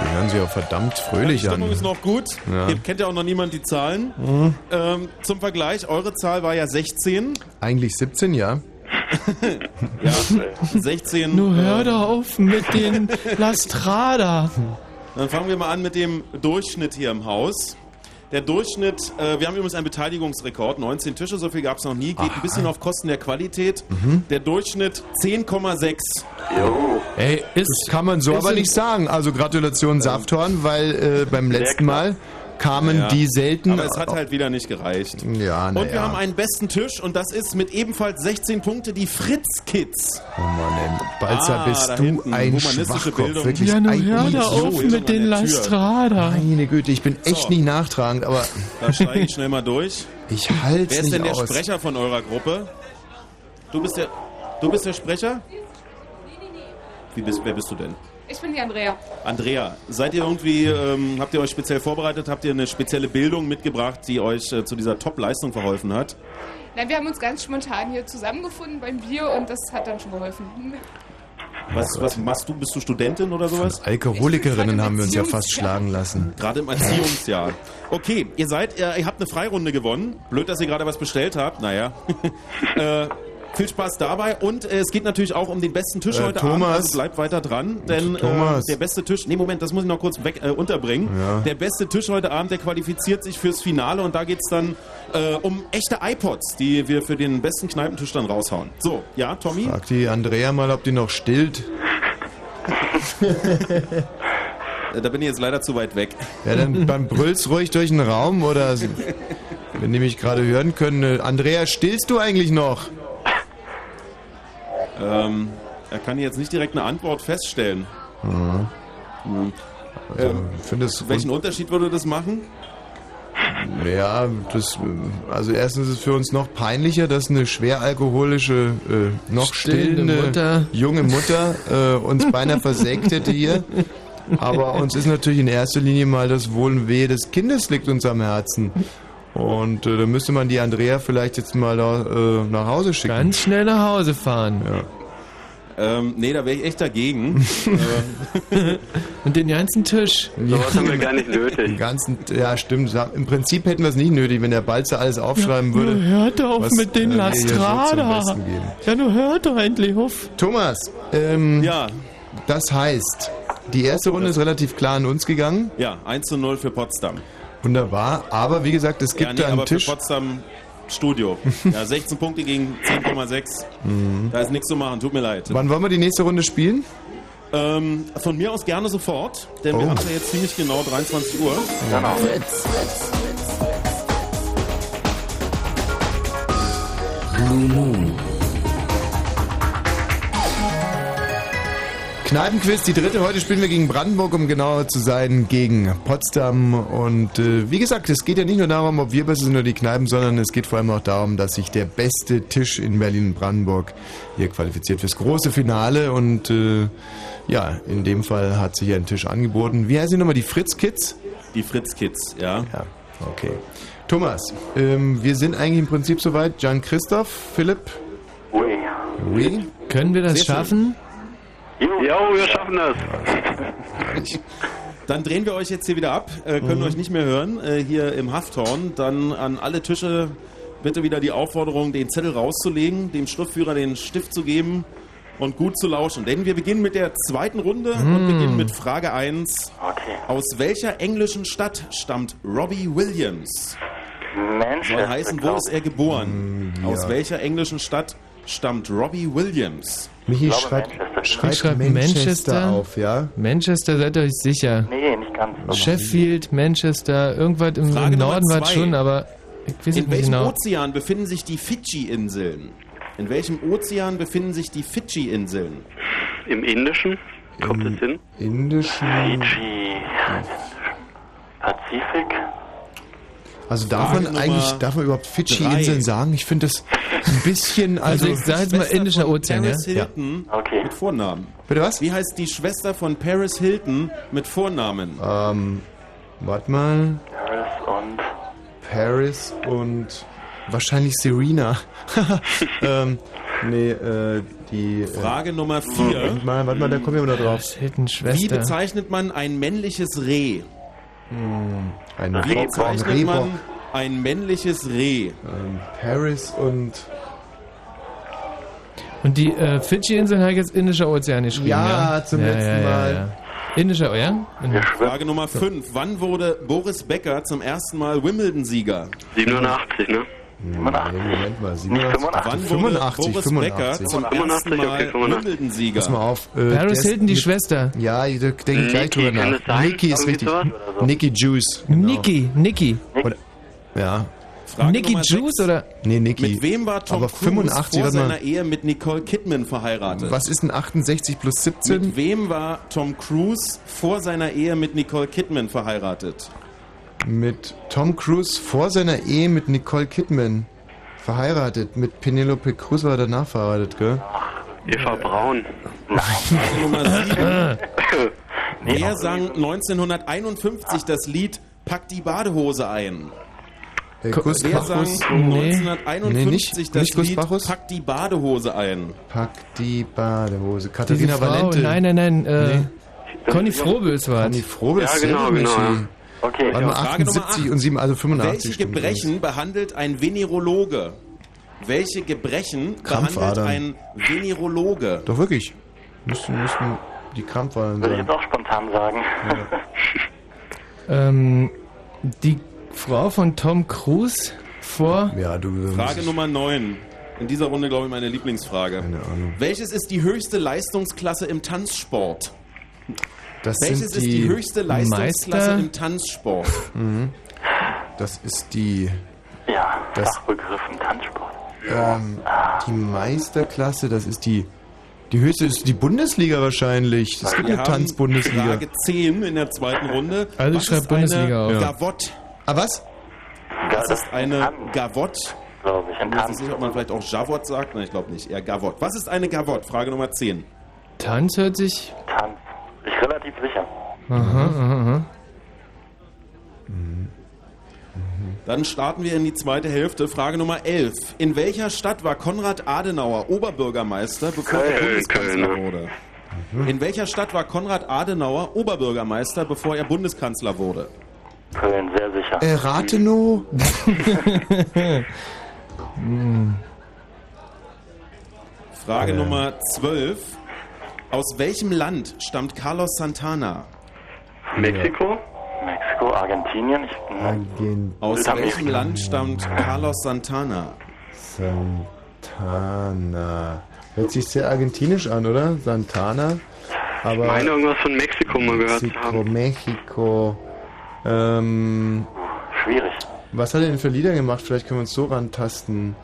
Speaker 2: Die hören sich auch verdammt fröhlich
Speaker 4: die Stimmung
Speaker 2: an.
Speaker 4: ist noch gut.
Speaker 2: Ja.
Speaker 4: Hier kennt ja auch noch niemand die Zahlen.
Speaker 2: Mhm.
Speaker 4: Ähm, zum Vergleich, eure Zahl war ja 16.
Speaker 2: Eigentlich 17, ja.
Speaker 4: Ja, 16.
Speaker 3: Nur hör
Speaker 4: äh,
Speaker 3: da auf mit den Lastrada.
Speaker 4: Dann fangen wir mal an mit dem Durchschnitt hier im Haus. Der Durchschnitt, äh, wir haben übrigens einen Beteiligungsrekord, 19 Tische, so viel gab es noch nie, geht ein bisschen auf Kosten der Qualität.
Speaker 2: Mhm.
Speaker 4: Der Durchschnitt 10,6.
Speaker 2: Ey, das kann man so
Speaker 4: ist
Speaker 2: aber nicht sagen. Also Gratulation Safthorn, weil äh, beim letzten Mal kamen
Speaker 4: Ja.
Speaker 2: die selten.
Speaker 4: Aber es hat halt wieder nicht gereicht.
Speaker 2: Ja, na
Speaker 4: Und wir
Speaker 2: ja.
Speaker 4: haben einen besten Tisch und das ist mit ebenfalls 16 Punkte die Fritz Kids.
Speaker 2: Oh Mann, ey, Balzer,
Speaker 4: Ah,
Speaker 2: bist du
Speaker 4: hinten,
Speaker 2: ein Schwachkopf.
Speaker 4: Bildung.
Speaker 2: Wirklich
Speaker 3: Ja,
Speaker 2: ein
Speaker 3: hör da auf mit den Lastrada.
Speaker 2: Meine Güte, ich bin echt
Speaker 4: So.
Speaker 2: nicht nachtragend, aber
Speaker 4: Da steige ich schnell mal durch.
Speaker 2: ich halte
Speaker 4: Wer
Speaker 2: es
Speaker 4: ist
Speaker 2: nicht
Speaker 4: denn der
Speaker 2: aus.
Speaker 4: Sprecher von eurer Gruppe? Du bist der, du bist der Sprecher? Wie bist, wer bist du denn?
Speaker 15: Ich bin die Andrea.
Speaker 4: Andrea, seid ihr irgendwie, ähm, habt ihr euch speziell vorbereitet? Habt ihr eine spezielle Bildung mitgebracht, die euch äh, zu dieser Top-Leistung verholfen hat?
Speaker 15: Nein, wir haben uns ganz spontan hier zusammengefunden beim Bier und das hat dann schon geholfen.
Speaker 4: Was, was machst du? Bist du Studentin oder sowas?
Speaker 2: Alkoholikerinnen haben wir uns ja fast schlagen lassen.
Speaker 4: Gerade im Erziehungsjahr. Okay, ihr seid, äh, ihr habt eine Freirunde gewonnen. Blöd, dass ihr gerade was bestellt habt. Naja. äh, viel Spaß dabei und äh, es geht natürlich auch um den besten Tisch
Speaker 2: Äh,
Speaker 4: heute Abend.
Speaker 2: Thomas.
Speaker 4: Also bleibt weiter dran, denn äh, der beste Tisch. Nee, Moment, das muss ich noch kurz weg äh, unterbringen.
Speaker 2: Ja.
Speaker 4: Der beste Tisch heute Abend, der qualifiziert sich fürs Finale und da geht's dann äh, um echte iPods, die wir für den besten Kneipentisch dann raushauen. So, ja, Tommy.
Speaker 2: Frag die Andrea mal, ob die noch stillt.
Speaker 4: Äh, Da bin ich jetzt leider zu weit weg.
Speaker 2: Ja, dann, dann brüllst ruhig durch den Raum oder wenn die mich gerade hören können. Andrea, stillst du eigentlich noch?
Speaker 4: Ähm, er kann jetzt nicht direkt eine Antwort feststellen.
Speaker 2: Mhm.
Speaker 4: Hm.
Speaker 2: Also,
Speaker 4: Ähm, welchen Unterschied würde das machen?
Speaker 2: Ja, das, also erstens ist es für uns noch peinlicher, dass eine schwer alkoholische, äh, noch
Speaker 3: Stillende
Speaker 2: stillende
Speaker 3: Mutter.
Speaker 2: junge Mutter äh, uns beinahe versägt hätte hier. Aber uns ist natürlich in erster Linie mal das Wohl und Wehe des Kindes liegt uns am Herzen. Und äh, da müsste man die Andrea vielleicht jetzt mal da, äh, nach Hause schicken.
Speaker 3: Ganz schnell nach Hause fahren.
Speaker 2: Ja.
Speaker 4: Ähm, nee, da wäre ich echt dagegen. Äh,
Speaker 3: Und den ganzen Tisch.
Speaker 6: Sowas haben wir gar nicht nötig.
Speaker 2: Den ganzen, ja, stimmt. Im Prinzip hätten wir es nicht nötig, wenn der Balzer alles aufschreiben würde.
Speaker 3: Nur hört doch auf
Speaker 2: was,
Speaker 3: mit den
Speaker 2: äh, so
Speaker 3: Lastrada. Ja, nur hört doch endlich auf.
Speaker 2: Thomas, ähm,
Speaker 4: ja,
Speaker 2: das heißt, die erste Runde ist relativ klar an uns gegangen.
Speaker 4: ja, 1 zu 0 für Potsdam.
Speaker 2: Wunderbar. Aber wie gesagt, es gibt
Speaker 4: ja, nee,
Speaker 2: da einen
Speaker 4: aber
Speaker 2: Tisch.
Speaker 4: für Potsdam Studio. Ja, 16 Punkte gegen 10,6.
Speaker 2: Mhm.
Speaker 4: Da ist nichts zu machen, tut mir leid.
Speaker 2: Wann wollen wir die nächste Runde spielen?
Speaker 4: Ähm, von mir aus gerne sofort, denn
Speaker 2: Oh.
Speaker 4: wir haben ja jetzt ziemlich genau 23 Uhr.
Speaker 2: Genau.
Speaker 1: Blue Moon.
Speaker 2: Kneipenquiz, die dritte. Heute spielen wir gegen Brandenburg, um genauer zu sein, gegen Potsdam. Und äh, wie gesagt, es geht ja nicht nur darum, ob wir besser sind oder die Kneipen, sondern es geht vor allem auch darum, dass sich der beste Tisch in Berlin und Brandenburg hier qualifiziert fürs große Finale. Und äh, ja, in dem Fall hat sich ein Tisch angeboten. Wie heißen die nochmal? Die Fritz Kids?
Speaker 4: Die Fritz Kids, ja.
Speaker 2: Ja, okay. Thomas, ähm, wir sind eigentlich im Prinzip soweit. Jan Christoph, Philipp?
Speaker 6: Ui.
Speaker 2: Oui?
Speaker 3: Können wir das
Speaker 4: Sehr schön.
Speaker 6: Jo, wir schaffen das.
Speaker 4: Dann drehen wir euch jetzt hier wieder ab, äh, können
Speaker 2: Mhm.
Speaker 4: euch nicht mehr hören, äh, hier im Hafthorn. Dann an alle Tische bitte wieder die Aufforderung, den Zettel rauszulegen, dem Schriftführer den Stift zu geben und gut zu lauschen. Denn wir beginnen mit der zweiten Runde und
Speaker 2: Mhm.
Speaker 4: beginnen mit Frage 1.
Speaker 6: Okay.
Speaker 4: Aus welcher englischen Stadt stammt Robbie Williams?
Speaker 6: Manchester.
Speaker 4: Soll heißen, wo ist er geboren? Aus
Speaker 2: ja.
Speaker 4: welcher englischen Stadt stammt Robbie Williams?
Speaker 2: Michi
Speaker 10: glaube,
Speaker 2: schreibt,
Speaker 10: Manchester.
Speaker 2: schreibt
Speaker 3: Ich schreib
Speaker 2: Manchester,
Speaker 3: Manchester.
Speaker 2: auf, ja?
Speaker 3: Manchester, seid ihr euch sicher?
Speaker 10: Nee, nicht ganz.
Speaker 3: Sheffield, Manchester, irgendwas im,
Speaker 4: Frage
Speaker 3: im Norden war es schon, aber ich weiß es
Speaker 4: In
Speaker 3: nicht
Speaker 4: welchem
Speaker 3: genau.
Speaker 4: Ozean befinden sich die Fidschi-Inseln? In welchem Ozean befinden sich die Fidschi-Inseln?
Speaker 6: Im Indischen? Kommt es hin?
Speaker 2: Indischen.
Speaker 10: Fiji. Pazifik.
Speaker 2: Also darf
Speaker 4: Frage
Speaker 2: man eigentlich, darf man überhaupt Fidschi-Inseln sagen? Ich finde das ein bisschen, also...
Speaker 3: Also ich sag jetzt mal Indischer Ozean, ja?
Speaker 4: Paris Hilton
Speaker 10: Okay.
Speaker 4: mit Vornamen.
Speaker 2: Bitte was?
Speaker 4: Wie heißt die Schwester von Paris Hilton mit Vornamen?
Speaker 2: Ähm, warte mal.
Speaker 10: Paris und.
Speaker 2: Paris und wahrscheinlich Serena. ähm, nee, äh, die... Äh,
Speaker 4: Frage Nummer 4.
Speaker 2: warte mal, warte mal, da kommen wir wieder drauf.
Speaker 3: Hilton
Speaker 4: Wie bezeichnet man ein männliches Reh?
Speaker 2: Ein
Speaker 4: Wie
Speaker 2: Rehbock, ein
Speaker 4: bezeichnet
Speaker 2: Rehbock.
Speaker 4: man ein männliches Reh?
Speaker 2: Ähm, Paris und...
Speaker 3: Und die äh, Fidschi-Inseln habe ich jetzt Indischer Ozean geschrieben, ja?
Speaker 2: Ja, zum letzten Mal.
Speaker 3: Indischer, ja?
Speaker 4: Frage Nummer 5. Wann wurde Boris Becker zum ersten Mal Wimbledon-Sieger?
Speaker 6: 87, ne?
Speaker 2: Nee, Moment mal,
Speaker 10: Nicht
Speaker 2: 87.
Speaker 10: 85.
Speaker 4: Wann wurde
Speaker 2: 85,
Speaker 4: Boris
Speaker 2: 85.
Speaker 4: Becker zum
Speaker 6: 85,
Speaker 4: ersten
Speaker 6: okay,
Speaker 4: Mal
Speaker 6: 85.
Speaker 4: Wimbledon-Sieger?
Speaker 2: Pass mal auf. Äh,
Speaker 3: Paris Hilton, die Schwester.
Speaker 2: Ja, da denke ich gleich drüber nach. Niki ist richtig.
Speaker 10: so?
Speaker 2: Niki Juice. Genau.
Speaker 3: Niki, Niki.
Speaker 2: Oder, ja.
Speaker 4: Frage
Speaker 3: Niki
Speaker 4: Nummer
Speaker 3: Juice oder?
Speaker 2: Nee, Niki.
Speaker 4: Mit wem war Tom
Speaker 2: Aber
Speaker 4: Cruise
Speaker 2: 85,
Speaker 4: vor seiner Ehe mit Nicole Kidman verheiratet?
Speaker 2: Was ist denn 68 plus 17?
Speaker 4: Mit wem war Tom Cruise vor seiner Ehe mit Nicole Kidman verheiratet?
Speaker 2: Mit Tom Cruise vor seiner Ehe mit Nicole Kidman verheiratet. Mit Penelope Cruz war er danach verheiratet, gell?
Speaker 6: Eva Braun.
Speaker 4: Frage Nummer 7. Wer sang 1951 das Lied Pack die Badehose ein?
Speaker 2: Äh, Gus
Speaker 4: Wer sang
Speaker 2: Bacchus?
Speaker 3: Nee.
Speaker 4: 1951
Speaker 2: Nee, nicht-
Speaker 4: das
Speaker 2: nicht Gus
Speaker 4: Lied
Speaker 2: Bacchus?
Speaker 4: Pack die Badehose ein?
Speaker 2: Pack die Badehose. Katharina Valente.
Speaker 3: nein, nein, nein. Äh,
Speaker 2: Nee.
Speaker 3: Conny Frohbös war
Speaker 2: Conny
Speaker 3: es.
Speaker 2: Frobel
Speaker 6: Ja,
Speaker 2: ist
Speaker 6: genau, genau, ja.
Speaker 10: Okay.
Speaker 2: Warte mal,
Speaker 4: Frage Nummer
Speaker 2: 78
Speaker 4: acht.
Speaker 2: und 7, also 85.
Speaker 4: Welche Gebrechen behandelt ein Venerologe? Welche Gebrechen behandelt
Speaker 2: Krampfadern.
Speaker 4: ein Venerologe?
Speaker 2: Doch wirklich. Müssten, müssten die Krampfadern
Speaker 10: Würde ich
Speaker 2: sein.
Speaker 10: jetzt auch spontan sagen.
Speaker 3: Ähm, die Frau von Tom Cruise vor.
Speaker 2: Ja, du.
Speaker 4: Frage Nummer 9. In dieser Runde, glaube ich, meine Lieblingsfrage.
Speaker 2: Keine Ahnung.
Speaker 4: Welches ist die höchste Leistungsklasse im Tanzsport?
Speaker 2: Das
Speaker 4: Welches
Speaker 2: sind
Speaker 4: ist die
Speaker 2: die.
Speaker 4: höchste Leistungsklasse
Speaker 3: Meister?
Speaker 4: im Tanzsport?
Speaker 2: Das ist die.
Speaker 10: Ja,
Speaker 2: Das-
Speaker 10: Fachbegriff im Tanzsport.
Speaker 2: Ähm, die Meisterklasse, das ist die. Die höchste ist die Bundesliga wahrscheinlich. Es gibt
Speaker 4: Wir
Speaker 2: eine Tanzbundesliga.
Speaker 4: Frage 10 in der zweiten Runde.
Speaker 3: Also ich
Speaker 4: Was
Speaker 3: schreib
Speaker 4: ist
Speaker 3: Bundesliga
Speaker 4: eine
Speaker 3: auf.
Speaker 4: Gavotte.
Speaker 2: Ah, was?
Speaker 4: Was ist eine Gavotte?
Speaker 10: glaube ich,
Speaker 4: Ich weiß nicht, ob man vielleicht auch Javot sagt. Nein, ich glaube nicht. Eher Gavotte. Was ist eine Gavotte? Frage Nummer 10.
Speaker 3: Tanz hört sich.
Speaker 10: Tanz. Ich relativ sicher.
Speaker 3: Aha, aha, aha.
Speaker 4: Dann starten wir in die zweite Hälfte. Frage Nummer 11. In welcher Stadt war Konrad Adenauer Oberbürgermeister, bevor er
Speaker 6: Köln,
Speaker 4: Bundeskanzler
Speaker 6: Köln, ne?
Speaker 4: wurde? In welcher Stadt war Konrad Adenauer Oberbürgermeister, bevor er Bundeskanzler wurde?
Speaker 10: Köln, sehr sicher.
Speaker 2: Äh, Rathenow?
Speaker 4: Frage
Speaker 2: Äh.
Speaker 4: Nummer 12. Aus welchem Land stammt Carlos Santana?
Speaker 6: Mexiko?
Speaker 10: Mexiko, Argentinien. Ich,
Speaker 2: Argentin.
Speaker 4: Aus welchem Land stammt Carlos Santana?
Speaker 2: Santana. Hört sich sehr argentinisch an, oder? Santana. Aber
Speaker 6: Ich meine irgendwas von Mexiko mal gehört zu
Speaker 2: Mexiko,
Speaker 6: haben.
Speaker 2: Mexiko. Ähm,
Speaker 10: schwierig.
Speaker 2: was hat er denn für Lieder gemacht? Vielleicht können wir uns so rantasten.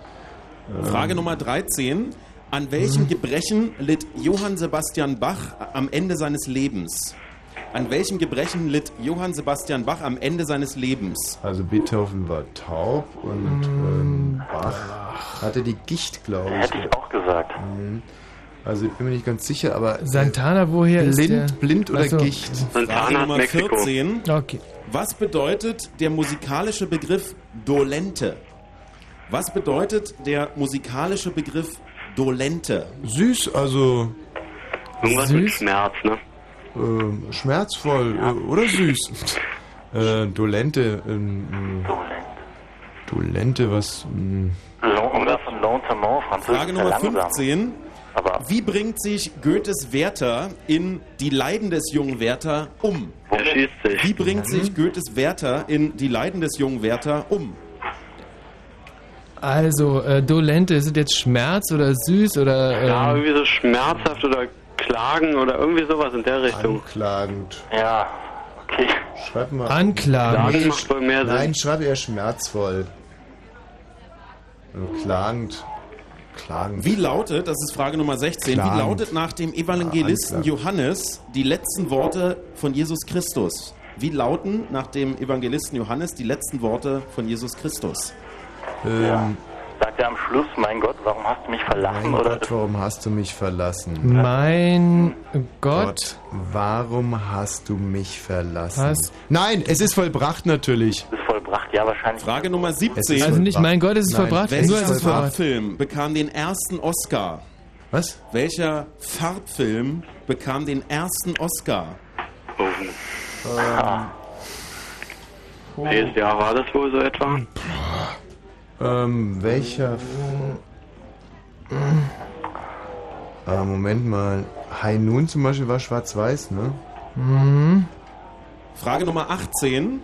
Speaker 2: Ähm,
Speaker 4: Frage Nummer 13. An welchen Gebrechen litt Johann Sebastian Bach am Ende seines Lebens? An welchem Gebrechen litt Johann Sebastian Bach am Ende seines Lebens?
Speaker 2: Also Beethoven war taub und ähm, Bach hatte die Gicht, glaube ich.
Speaker 10: Hätte ich auch gesagt.
Speaker 2: Mhm. Also ich bin mir nicht ganz sicher, aber
Speaker 3: Santana, woher ist
Speaker 2: blind,
Speaker 3: der?
Speaker 2: blind oder
Speaker 3: Ach so.
Speaker 2: Gicht?
Speaker 4: Frage Nummer 14.
Speaker 3: Okay.
Speaker 4: Was bedeutet der musikalische Begriff Dolente? Was bedeutet der musikalische Begriff Dolente?
Speaker 2: Süß, also
Speaker 6: Irgendwas mit Schmerz, ne?
Speaker 2: ähm, schmerzvoll äh, oder süß. äh, Dolente. Ähm, Dolente, was?
Speaker 10: Oder von Lentement, Französisch.
Speaker 4: Frage Nummer
Speaker 10: langsam.
Speaker 4: 15. Wie bringt sich Goethes Werther in Die Leiden des jungen Werther um?
Speaker 6: Er schießt sich.
Speaker 4: Wie bringt sich Goethes Werther in Die Leiden des jungen Werther um?
Speaker 3: Also, äh, Dolente, ist es jetzt Schmerz oder süß oder.
Speaker 6: Ja,
Speaker 3: Ähm,
Speaker 6: irgendwie so schmerzhaft oder klagen oder irgendwie sowas in der Richtung.
Speaker 2: Anklagend.
Speaker 10: Ja, okay.
Speaker 2: Schreib mal.
Speaker 3: Anklagend.
Speaker 6: Klagen macht wohl mehr Sinn.
Speaker 2: Nein, schreib eher schmerzvoll. Und klagend. Klagend.
Speaker 4: Wie lautet, das ist Frage Nummer 16,
Speaker 2: Klagend.
Speaker 4: wie lautet nach dem Evangelisten. Johannes die letzten Worte von Jesus Christus? Wie lauten nach dem Evangelisten Johannes die letzten Worte von Jesus Christus?
Speaker 2: Ähm,
Speaker 10: Sagt er am Schluss, mein Gott, warum hast du mich verlassen?
Speaker 2: mein
Speaker 10: Oder
Speaker 2: Gott, warum hast du mich verlassen?
Speaker 3: mein Gott.
Speaker 2: Gott, warum hast du mich verlassen?
Speaker 3: Was?
Speaker 2: Nein, es ist vollbracht natürlich.
Speaker 10: ist vollbracht? Ja, wahrscheinlich.
Speaker 4: Frage Nummer
Speaker 2: Es ist
Speaker 4: 17.
Speaker 3: Also nicht mein Gott, es ist
Speaker 2: Nein,
Speaker 3: vollbracht.
Speaker 2: welches
Speaker 3: Nur es ist
Speaker 4: Welcher
Speaker 3: vollbracht.
Speaker 4: Farbfilm bekam den ersten Oscar?
Speaker 2: Was?
Speaker 4: Welcher Farbfilm bekam den ersten Oscar?
Speaker 6: Welches Jahr war das wohl so etwa?
Speaker 2: Ähm, welcher... Äh, Moment mal. High Noon zum Beispiel war schwarz-weiß, ne?
Speaker 3: Mhm.
Speaker 4: Frage Nummer 18.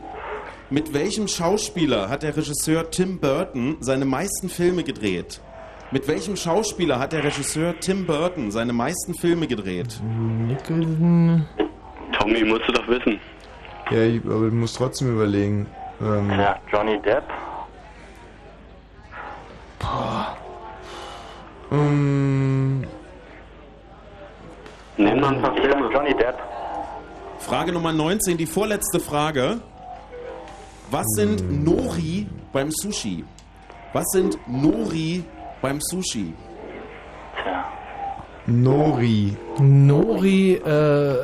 Speaker 4: Mit welchem Schauspieler hat der Regisseur Tim Burton seine meisten Filme gedreht? Mit welchem Schauspieler hat der Regisseur Tim Burton seine meisten Filme gedreht?
Speaker 3: Nicholson.
Speaker 6: Tommy, musst du doch wissen.
Speaker 2: Ja, ich, aber du musst trotzdem überlegen. Ähm,
Speaker 10: Ja, Johnny Depp.
Speaker 4: Frage Nummer 19, die vorletzte Frage. Was sind Nori beim Sushi? Was sind Nori beim Sushi?
Speaker 10: Tja.
Speaker 2: Nori.
Speaker 3: Nori, äh.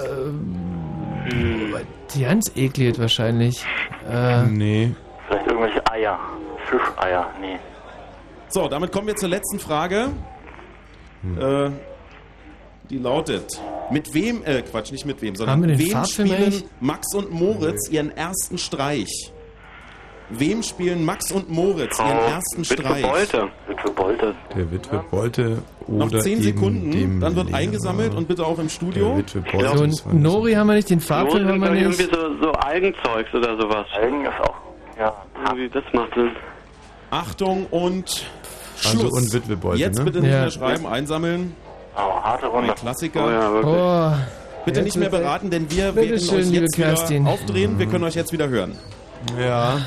Speaker 3: Ganz eklig wahrscheinlich. Äh,
Speaker 2: Nee.
Speaker 10: Vielleicht irgendwelche Eier. Fischeier. Nee.
Speaker 4: So, damit kommen wir zur letzten Frage. Äh, die lautet: Mit wem, äh, Quatsch, nicht mit wem, sondern
Speaker 3: den
Speaker 4: wem
Speaker 3: Farbfilm
Speaker 4: spielen
Speaker 3: eigentlich?
Speaker 4: Max und Moritz ihren ersten Streich? Wem spielen Max und Moritz ihren
Speaker 6: Oh,
Speaker 4: ersten
Speaker 6: Witwe
Speaker 4: Streich?
Speaker 6: Bolte.
Speaker 10: Witwe Bolte.
Speaker 2: Der Witwe Bolte oder
Speaker 4: Noch 10
Speaker 2: eben
Speaker 4: Sekunden,
Speaker 2: dem
Speaker 4: dann wird
Speaker 2: Lehrer.
Speaker 4: eingesammelt und bitte auch im
Speaker 2: Der
Speaker 4: Studio.
Speaker 2: War
Speaker 3: und Nori haben wir nicht, den Farbfilm haben wir nicht.
Speaker 6: irgendwie so, so Algenzeugs oder sowas.
Speaker 10: Algen ist auch. Ja.
Speaker 6: Irgendwie, das macht Sinn.
Speaker 4: Achtung und
Speaker 2: Also
Speaker 4: Schluss.
Speaker 2: und Witwe Bolte,
Speaker 4: Jetzt
Speaker 2: ne?
Speaker 4: bitte nicht
Speaker 3: Ja.
Speaker 4: mehr schreiben, einsammeln.
Speaker 10: Oh, harte Runde.
Speaker 4: Ein Klassiker.
Speaker 6: Oh ja.
Speaker 3: Oh,
Speaker 4: Bitte nicht mehr beraten, denn wir werden
Speaker 3: schön,
Speaker 4: euch jetzt wieder
Speaker 3: Kerstin.
Speaker 4: aufdrehen. Wir können euch jetzt wieder hören.
Speaker 2: Ja.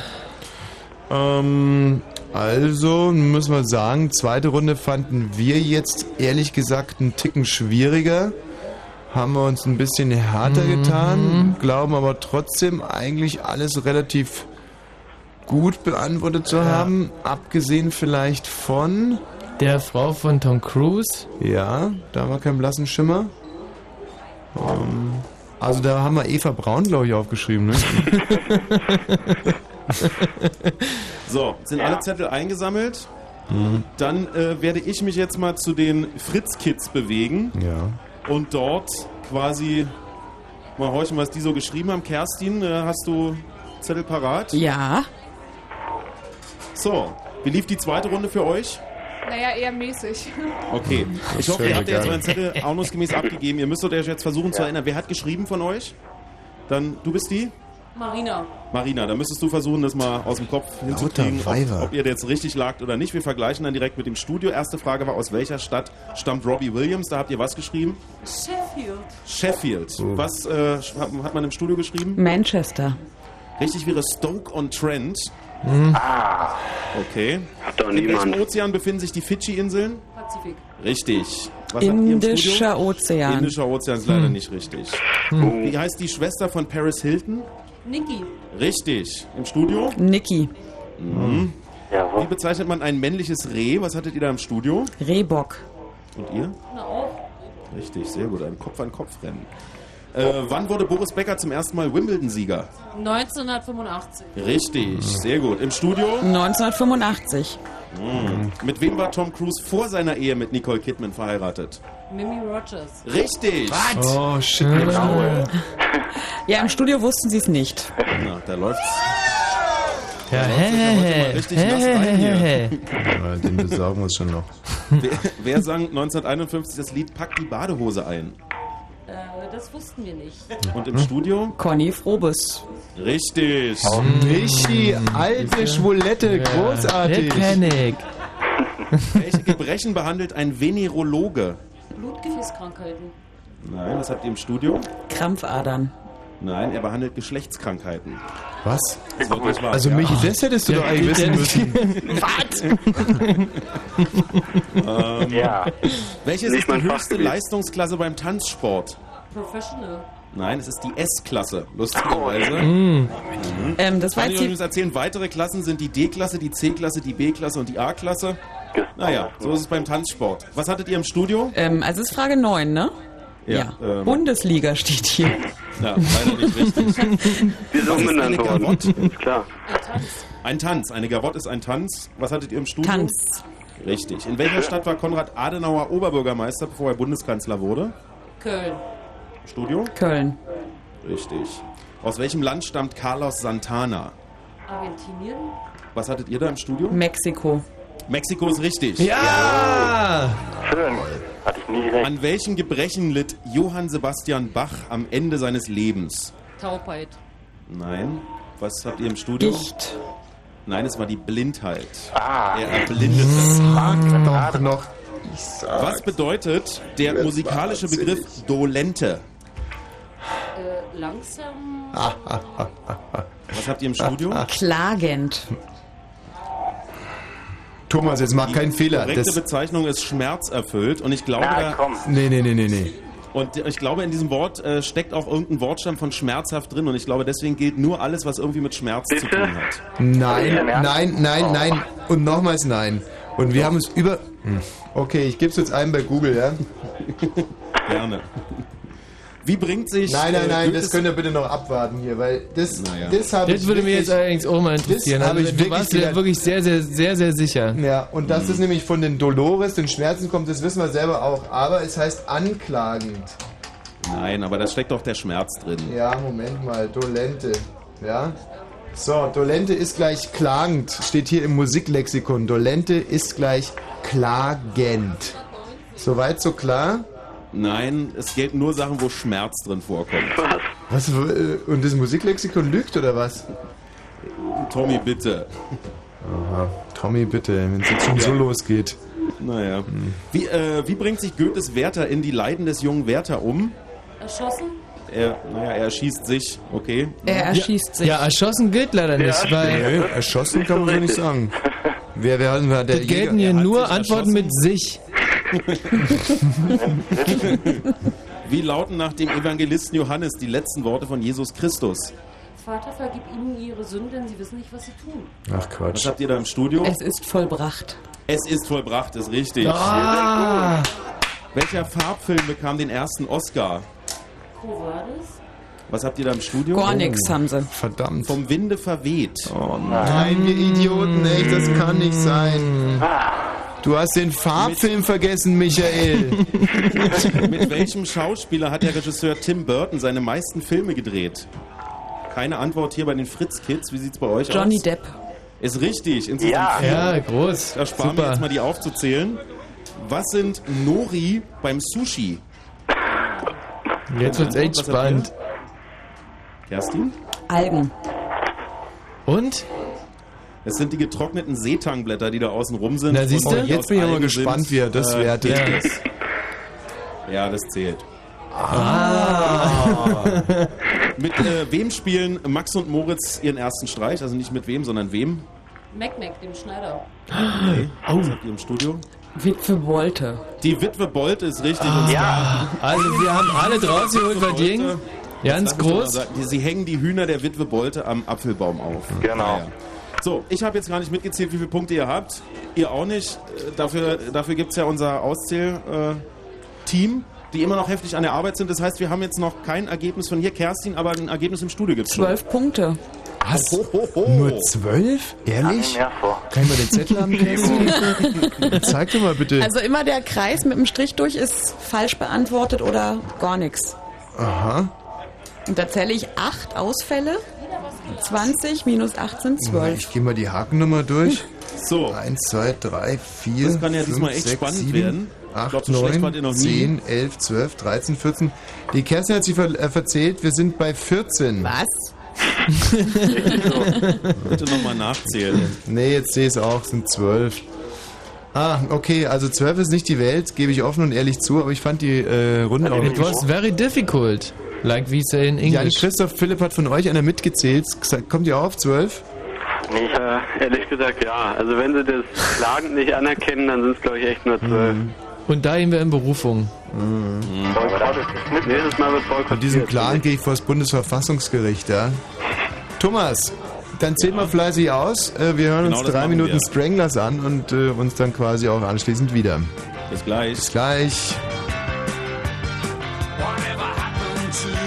Speaker 2: Ähm, also, müssen wir sagen, zweite Runde fanden wir jetzt ehrlich gesagt einen Ticken schwieriger. Haben wir uns ein bisschen härter getan, glauben aber trotzdem eigentlich alles relativ gut beantwortet zu haben, abgesehen vielleicht von,
Speaker 3: der Frau von Tom Cruise.
Speaker 2: ja, da war kein blassen Schimmer. Ähm, also da haben wir Eva Braun, glaube ich, aufgeschrieben, ne?
Speaker 4: So, sind alle Zettel eingesammelt? Dann äh, werde ich mich jetzt mal zu den Fritz-Kids bewegen
Speaker 2: Ja.
Speaker 4: und dort quasi mal horchen, was die so geschrieben haben. Kerstin, äh, hast du Zettel parat?
Speaker 12: Ja.
Speaker 4: So, wie lief die zweite Runde für euch?
Speaker 15: Naja, eher mäßig.
Speaker 4: Okay. Ich hoffe, ihr habt jetzt euren Zettel ordnungsgemäß abgegeben. Ihr müsstet euch jetzt versuchen zu erinnern. Wer hat geschrieben von euch? Dann, du bist die?
Speaker 15: Marina.
Speaker 4: Marina, da müsstest du versuchen, das mal aus dem Kopf hinzukriegen,
Speaker 2: Weiber.
Speaker 4: ob, ob ihr jetzt richtig lagt oder nicht. Wir vergleichen dann direkt mit dem Studio. Erste Frage war, aus welcher Stadt stammt Robbie Williams? Da habt ihr was geschrieben?
Speaker 15: Sheffield.
Speaker 4: Sheffield. Was äh, hat, man im Studio geschrieben?
Speaker 12: Manchester.
Speaker 4: Richtig wäre Stoke-on-Trent.
Speaker 10: Ah.
Speaker 4: Okay.
Speaker 6: Hat doch
Speaker 4: In welchem
Speaker 6: niemand.
Speaker 4: Ozean befinden sich die Fidschi-Inseln?
Speaker 15: Pazifik.
Speaker 4: Richtig. Was im
Speaker 12: Indischer? Ozean.
Speaker 4: Indischer Ozean ist leider nicht richtig. Wie heißt die Schwester von Paris Hilton?
Speaker 15: Niki.
Speaker 4: Richtig. Im Studio?
Speaker 12: Niki.
Speaker 4: Mhm. Wie
Speaker 10: Jawohl.
Speaker 4: bezeichnet man ein männliches Reh? Was hattet ihr da im Studio?
Speaker 12: Rehbock.
Speaker 4: Und ihr?
Speaker 15: Na auch.
Speaker 4: Richtig, sehr gut. Ein Kopf-an-Kopf-Rennen. Äh, wann wurde Boris Becker zum ersten Mal Wimbledon-Sieger?
Speaker 15: 1985.
Speaker 4: Richtig, sehr gut. Im Studio?
Speaker 12: 1985.
Speaker 4: Mhm. Mit wem war Tom Cruise vor seiner Ehe mit Nicole Kidman verheiratet?
Speaker 15: Mimi Rogers.
Speaker 4: Richtig.
Speaker 2: Oh, shit.
Speaker 12: Ja, im Studio wussten sie es nicht.
Speaker 4: Na, da läuft's.
Speaker 3: Ja,
Speaker 4: rein hier.
Speaker 2: Ja, den besorgen wir uns schon noch.
Speaker 4: Wer, wer sang 1951 das Lied Pack die Badehose ein?
Speaker 15: Äh, das wussten wir nicht.
Speaker 4: Und im Studio?
Speaker 12: Conny Frobes.
Speaker 4: Richtig.
Speaker 2: Michi, alte Schwulette, großartig.
Speaker 3: Ich.
Speaker 4: Welche Gebrechen behandelt ein Venerologe?
Speaker 16: Blutgefäßkrankheiten.
Speaker 4: Nein, was habt ihr im Studio?
Speaker 12: Krampfadern.
Speaker 4: Nein, er behandelt Geschlechtskrankheiten.
Speaker 2: Was?
Speaker 4: Das wird nicht wahr.
Speaker 2: Also
Speaker 4: Ja.
Speaker 2: Michi, das hättest du
Speaker 4: Ja,
Speaker 2: doch eigentlich wissen müssen.
Speaker 4: Ähm,
Speaker 6: Ja.
Speaker 4: Welches
Speaker 6: Nicht
Speaker 4: ist die höchste. Leistungsklasse beim Tanzsport?
Speaker 16: Professional.
Speaker 4: Nein, es ist die S-Klasse, lustigerweise.
Speaker 12: Mm. Ähm, das war
Speaker 4: Kann ich übrigens erzählen, weitere Klassen sind die D-Klasse, die C-Klasse, die B-Klasse und die A-Klasse. Naja, so ist es beim Tanzsport. Was hattet ihr im Studio?
Speaker 12: ähm, also ist Frage 9, ne?
Speaker 4: Ja. Ähm,
Speaker 12: Bundesliga steht hier.
Speaker 4: ja, leider nicht richtig.
Speaker 6: Wir sind umbenannt worden. Klar.
Speaker 4: Ein Tanz. Eine Gavotte ist ein Tanz. Was hattet ihr im Studio?
Speaker 12: Tanz.
Speaker 4: Richtig. In welcher Stadt war Konrad Adenauer Oberbürgermeister, bevor er Bundeskanzler wurde?
Speaker 16: Köln.
Speaker 4: Studio?
Speaker 12: Köln.
Speaker 4: Richtig. Aus welchem Land stammt Carlos Santana?
Speaker 16: Argentinien.
Speaker 4: Was hattet ihr da im Studio?
Speaker 12: Mexiko.
Speaker 4: Mexiko ist richtig.
Speaker 3: Ja!
Speaker 10: Schön. Hatte ich nie recht.
Speaker 4: An welchem Gebrechen litt Johann Sebastian Bach am Ende seines Lebens?
Speaker 16: Taubheit.
Speaker 4: Nein. Was habt ihr im Studio?
Speaker 12: Gicht.
Speaker 4: Nein, es war die Blindheit.
Speaker 10: Ah.
Speaker 4: Er erblindete.
Speaker 2: Doch noch.
Speaker 4: Was bedeutet der musikalische Begriff Dolente?
Speaker 16: Langsam.
Speaker 4: Was habt ihr im Studio?
Speaker 12: Klagend.
Speaker 2: Thomas, jetzt mach keinen Fehler.
Speaker 4: Die korrekte
Speaker 2: Das,
Speaker 4: Bezeichnung ist schmerzerfüllt und ich glaube,
Speaker 10: Na komm.
Speaker 2: nee, nee, nee, nee, nee.
Speaker 4: und ich glaube, in diesem Wort äh, steckt auch irgendein Wortstamm von schmerzhaft drin und ich glaube, deswegen gilt nur alles, was irgendwie mit Schmerz zu
Speaker 6: Bitte?
Speaker 4: tun hat.
Speaker 2: Nein, nein, nein, nein. Und nochmals nein. Und wir haben es über. Hm. Okay, ich gebe es jetzt ein bei Google, ja?
Speaker 4: Gerne. Wie bringt sich.
Speaker 2: Nein, nein,
Speaker 4: äh,
Speaker 2: nein, das könnt ihr bitte noch abwarten hier, weil das,
Speaker 4: Naja.
Speaker 2: das habe ich
Speaker 3: Das würde mir
Speaker 2: wirklich-
Speaker 3: jetzt allerdings auch mal interessieren.
Speaker 2: Das
Speaker 3: Also,
Speaker 2: ich
Speaker 3: du
Speaker 2: wirklich
Speaker 3: warst
Speaker 2: gelernt.
Speaker 3: wirklich sehr, sehr, sehr, sehr sicher.
Speaker 2: Ja, und dass das nämlich von den Dolores, den Schmerzen kommt, das wissen wir selber auch. Aber es heißt anklagend.
Speaker 4: Nein, aber da steckt doch der Schmerz drin.
Speaker 2: Ja, Moment mal, Dolente. Ja. So, Dolente ist gleich klagend, steht hier im Musiklexikon. Dolente ist gleich klagend. Soweit so klar?
Speaker 4: Nein, es gelten nur Sachen, wo Schmerz drin vorkommt.
Speaker 2: Was, äh, und das Musiklexikon lügt oder was?
Speaker 4: Tommy, bitte.
Speaker 2: Aha. Tommy, bitte, wenn es jetzt schon so losgeht.
Speaker 4: Naja. Wie, äh, wie bringt sich Goethes Werther in die Leiden des jungen Werther um?
Speaker 16: Erschossen.
Speaker 4: Er, naja, er erschießt sich, okay.
Speaker 12: Er erschießt sich.
Speaker 3: Ja, erschossen gilt leider nicht, weil
Speaker 2: Nee, erschossen kann man so nicht sagen. Wer, wer, wer der
Speaker 3: es gelten
Speaker 2: Jäger-
Speaker 3: hier nur Antworten
Speaker 4: erschossen.
Speaker 3: mit sich.
Speaker 4: Wie lauten nach dem Evangelisten Johannes die letzten Worte von Jesus Christus?
Speaker 16: Vater, vergib ihnen ihre Sünden, denn sie wissen nicht, was sie tun.
Speaker 2: Ach
Speaker 4: Was
Speaker 2: Quatsch.
Speaker 4: habt ihr da im Studio?
Speaker 12: Es ist vollbracht.
Speaker 4: Es ist vollbracht, ist richtig.
Speaker 3: Ah,
Speaker 4: Welcher Farbfilm bekam den ersten Oscar?
Speaker 16: Covades.
Speaker 4: Was habt ihr da im Studio?
Speaker 12: Gar nichts haben sie.
Speaker 2: Verdammt.
Speaker 4: Vom Winde verweht.
Speaker 2: Oh nein, wir Idioten, echt, das kann nicht sein. Du hast den Farbfilm vergessen, Michael.
Speaker 4: Mit welchem Schauspieler hat der Regisseur Tim Burton seine meisten Filme gedreht? Keine Antwort hier bei den Fritz Kids. Wie sieht's bei euch
Speaker 12: Johnny
Speaker 4: aus?
Speaker 12: Depp.
Speaker 4: Ist richtig.
Speaker 10: Ja.
Speaker 3: ja, groß.
Speaker 4: Da sparen wir jetzt mal die aufzuzählen. Was sind Nori beim Sushi?
Speaker 3: Jetzt wird's echt spannend.
Speaker 4: Kerstin?
Speaker 12: Algen.
Speaker 3: Und?
Speaker 4: Es sind die getrockneten Seetangblätter, die da außen rum sind.
Speaker 3: Na, siehst du?
Speaker 2: Jetzt bin ich aber
Speaker 4: Algen
Speaker 2: gespannt, wie er das
Speaker 4: Äh,
Speaker 2: wertet.
Speaker 4: richtig. Ja, das zählt.
Speaker 3: Ah.
Speaker 4: Mit äh, wem spielen Max und Moritz ihren ersten Streich? Also nicht mit wem, sondern wem?
Speaker 16: Mac Mac, dem Schneider.
Speaker 4: Nee. Was habt ihr im Studio?
Speaker 12: Witwe Wolte.
Speaker 4: Die Witwe Bolt ist richtig.
Speaker 3: Ah.
Speaker 4: und
Speaker 10: Ja.
Speaker 3: Also wir haben alle draus geholt, ging.
Speaker 4: Bolte.
Speaker 3: Ganz
Speaker 4: mal
Speaker 3: groß.
Speaker 4: Sie hängen die Hühner der Witwe Bolte am Apfelbaum auf.
Speaker 10: Genau.
Speaker 4: Naja. So, ich habe jetzt gar nicht mitgezählt, wie viele Punkte ihr habt. Ihr auch nicht. Äh, Dafür, dafür gibt es ja unser Auszähl-Team, die immer noch heftig an der Arbeit sind. Das heißt, wir haben jetzt noch kein Ergebnis von hier, Kerstin, aber ein Ergebnis im Studio gibt es schon.
Speaker 12: Zwölf Punkte.
Speaker 2: Was?
Speaker 4: Ho, ho, ho.
Speaker 2: Nur zwölf? Ehrlich? Kann ich mal den Zettel haben, Kerstin? Zeig doch mal bitte.
Speaker 12: Also immer der Kreis mit dem Strich durch ist falsch beantwortet oder gar nichts.
Speaker 2: Aha.
Speaker 12: Und da zähle ich acht Ausfälle. 20 minus 18, 12.
Speaker 2: Ich gehe mal die Hakennummer durch.
Speaker 4: So.
Speaker 2: 1, 2, 3, 4,
Speaker 4: Das kann ja diesmal echt
Speaker 2: 6,
Speaker 4: spannend
Speaker 2: 7,
Speaker 4: werden. Ich
Speaker 2: 8,
Speaker 4: glaub, so schlecht wart ihr
Speaker 2: 9,
Speaker 4: noch nie.
Speaker 2: 10, 11, 12, 13, 14. Die Kerstin hat sich ver äh, verzählt, wir sind bei 14.
Speaker 12: Was?
Speaker 4: Bitte nochmal nachzählen.
Speaker 2: Nee, jetzt sehe ich es auch, es sind 12. Ah, okay, also 12 ist nicht die Welt, gebe ich offen und ehrlich zu, aber ich fand die äh, Runde auch
Speaker 3: It was very difficult, like we say in
Speaker 2: Jan
Speaker 3: English.
Speaker 2: Christoph Philipp hat von euch einer mitgezählt. Kommt ihr auch auf 12?
Speaker 6: Nee, äh, ehrlich gesagt ja. Also wenn sie das klagend nicht anerkennen, dann sind es glaube ich echt nur zwölf.
Speaker 3: Und da gehen wir in Berufung.
Speaker 6: Nächstes Mal wird
Speaker 2: Von diesem Plan gehe ich vor das Bundesverfassungsgericht, ja. Thomas, dann zähl mal fleißig aus. Äh, Wir hören
Speaker 4: Genau,
Speaker 2: uns drei Minuten
Speaker 4: wir.
Speaker 2: Stranglers an und äh, uns dann quasi auch anschließend wieder.
Speaker 4: Bis gleich.
Speaker 2: Bis gleich.
Speaker 11: Whatever happened to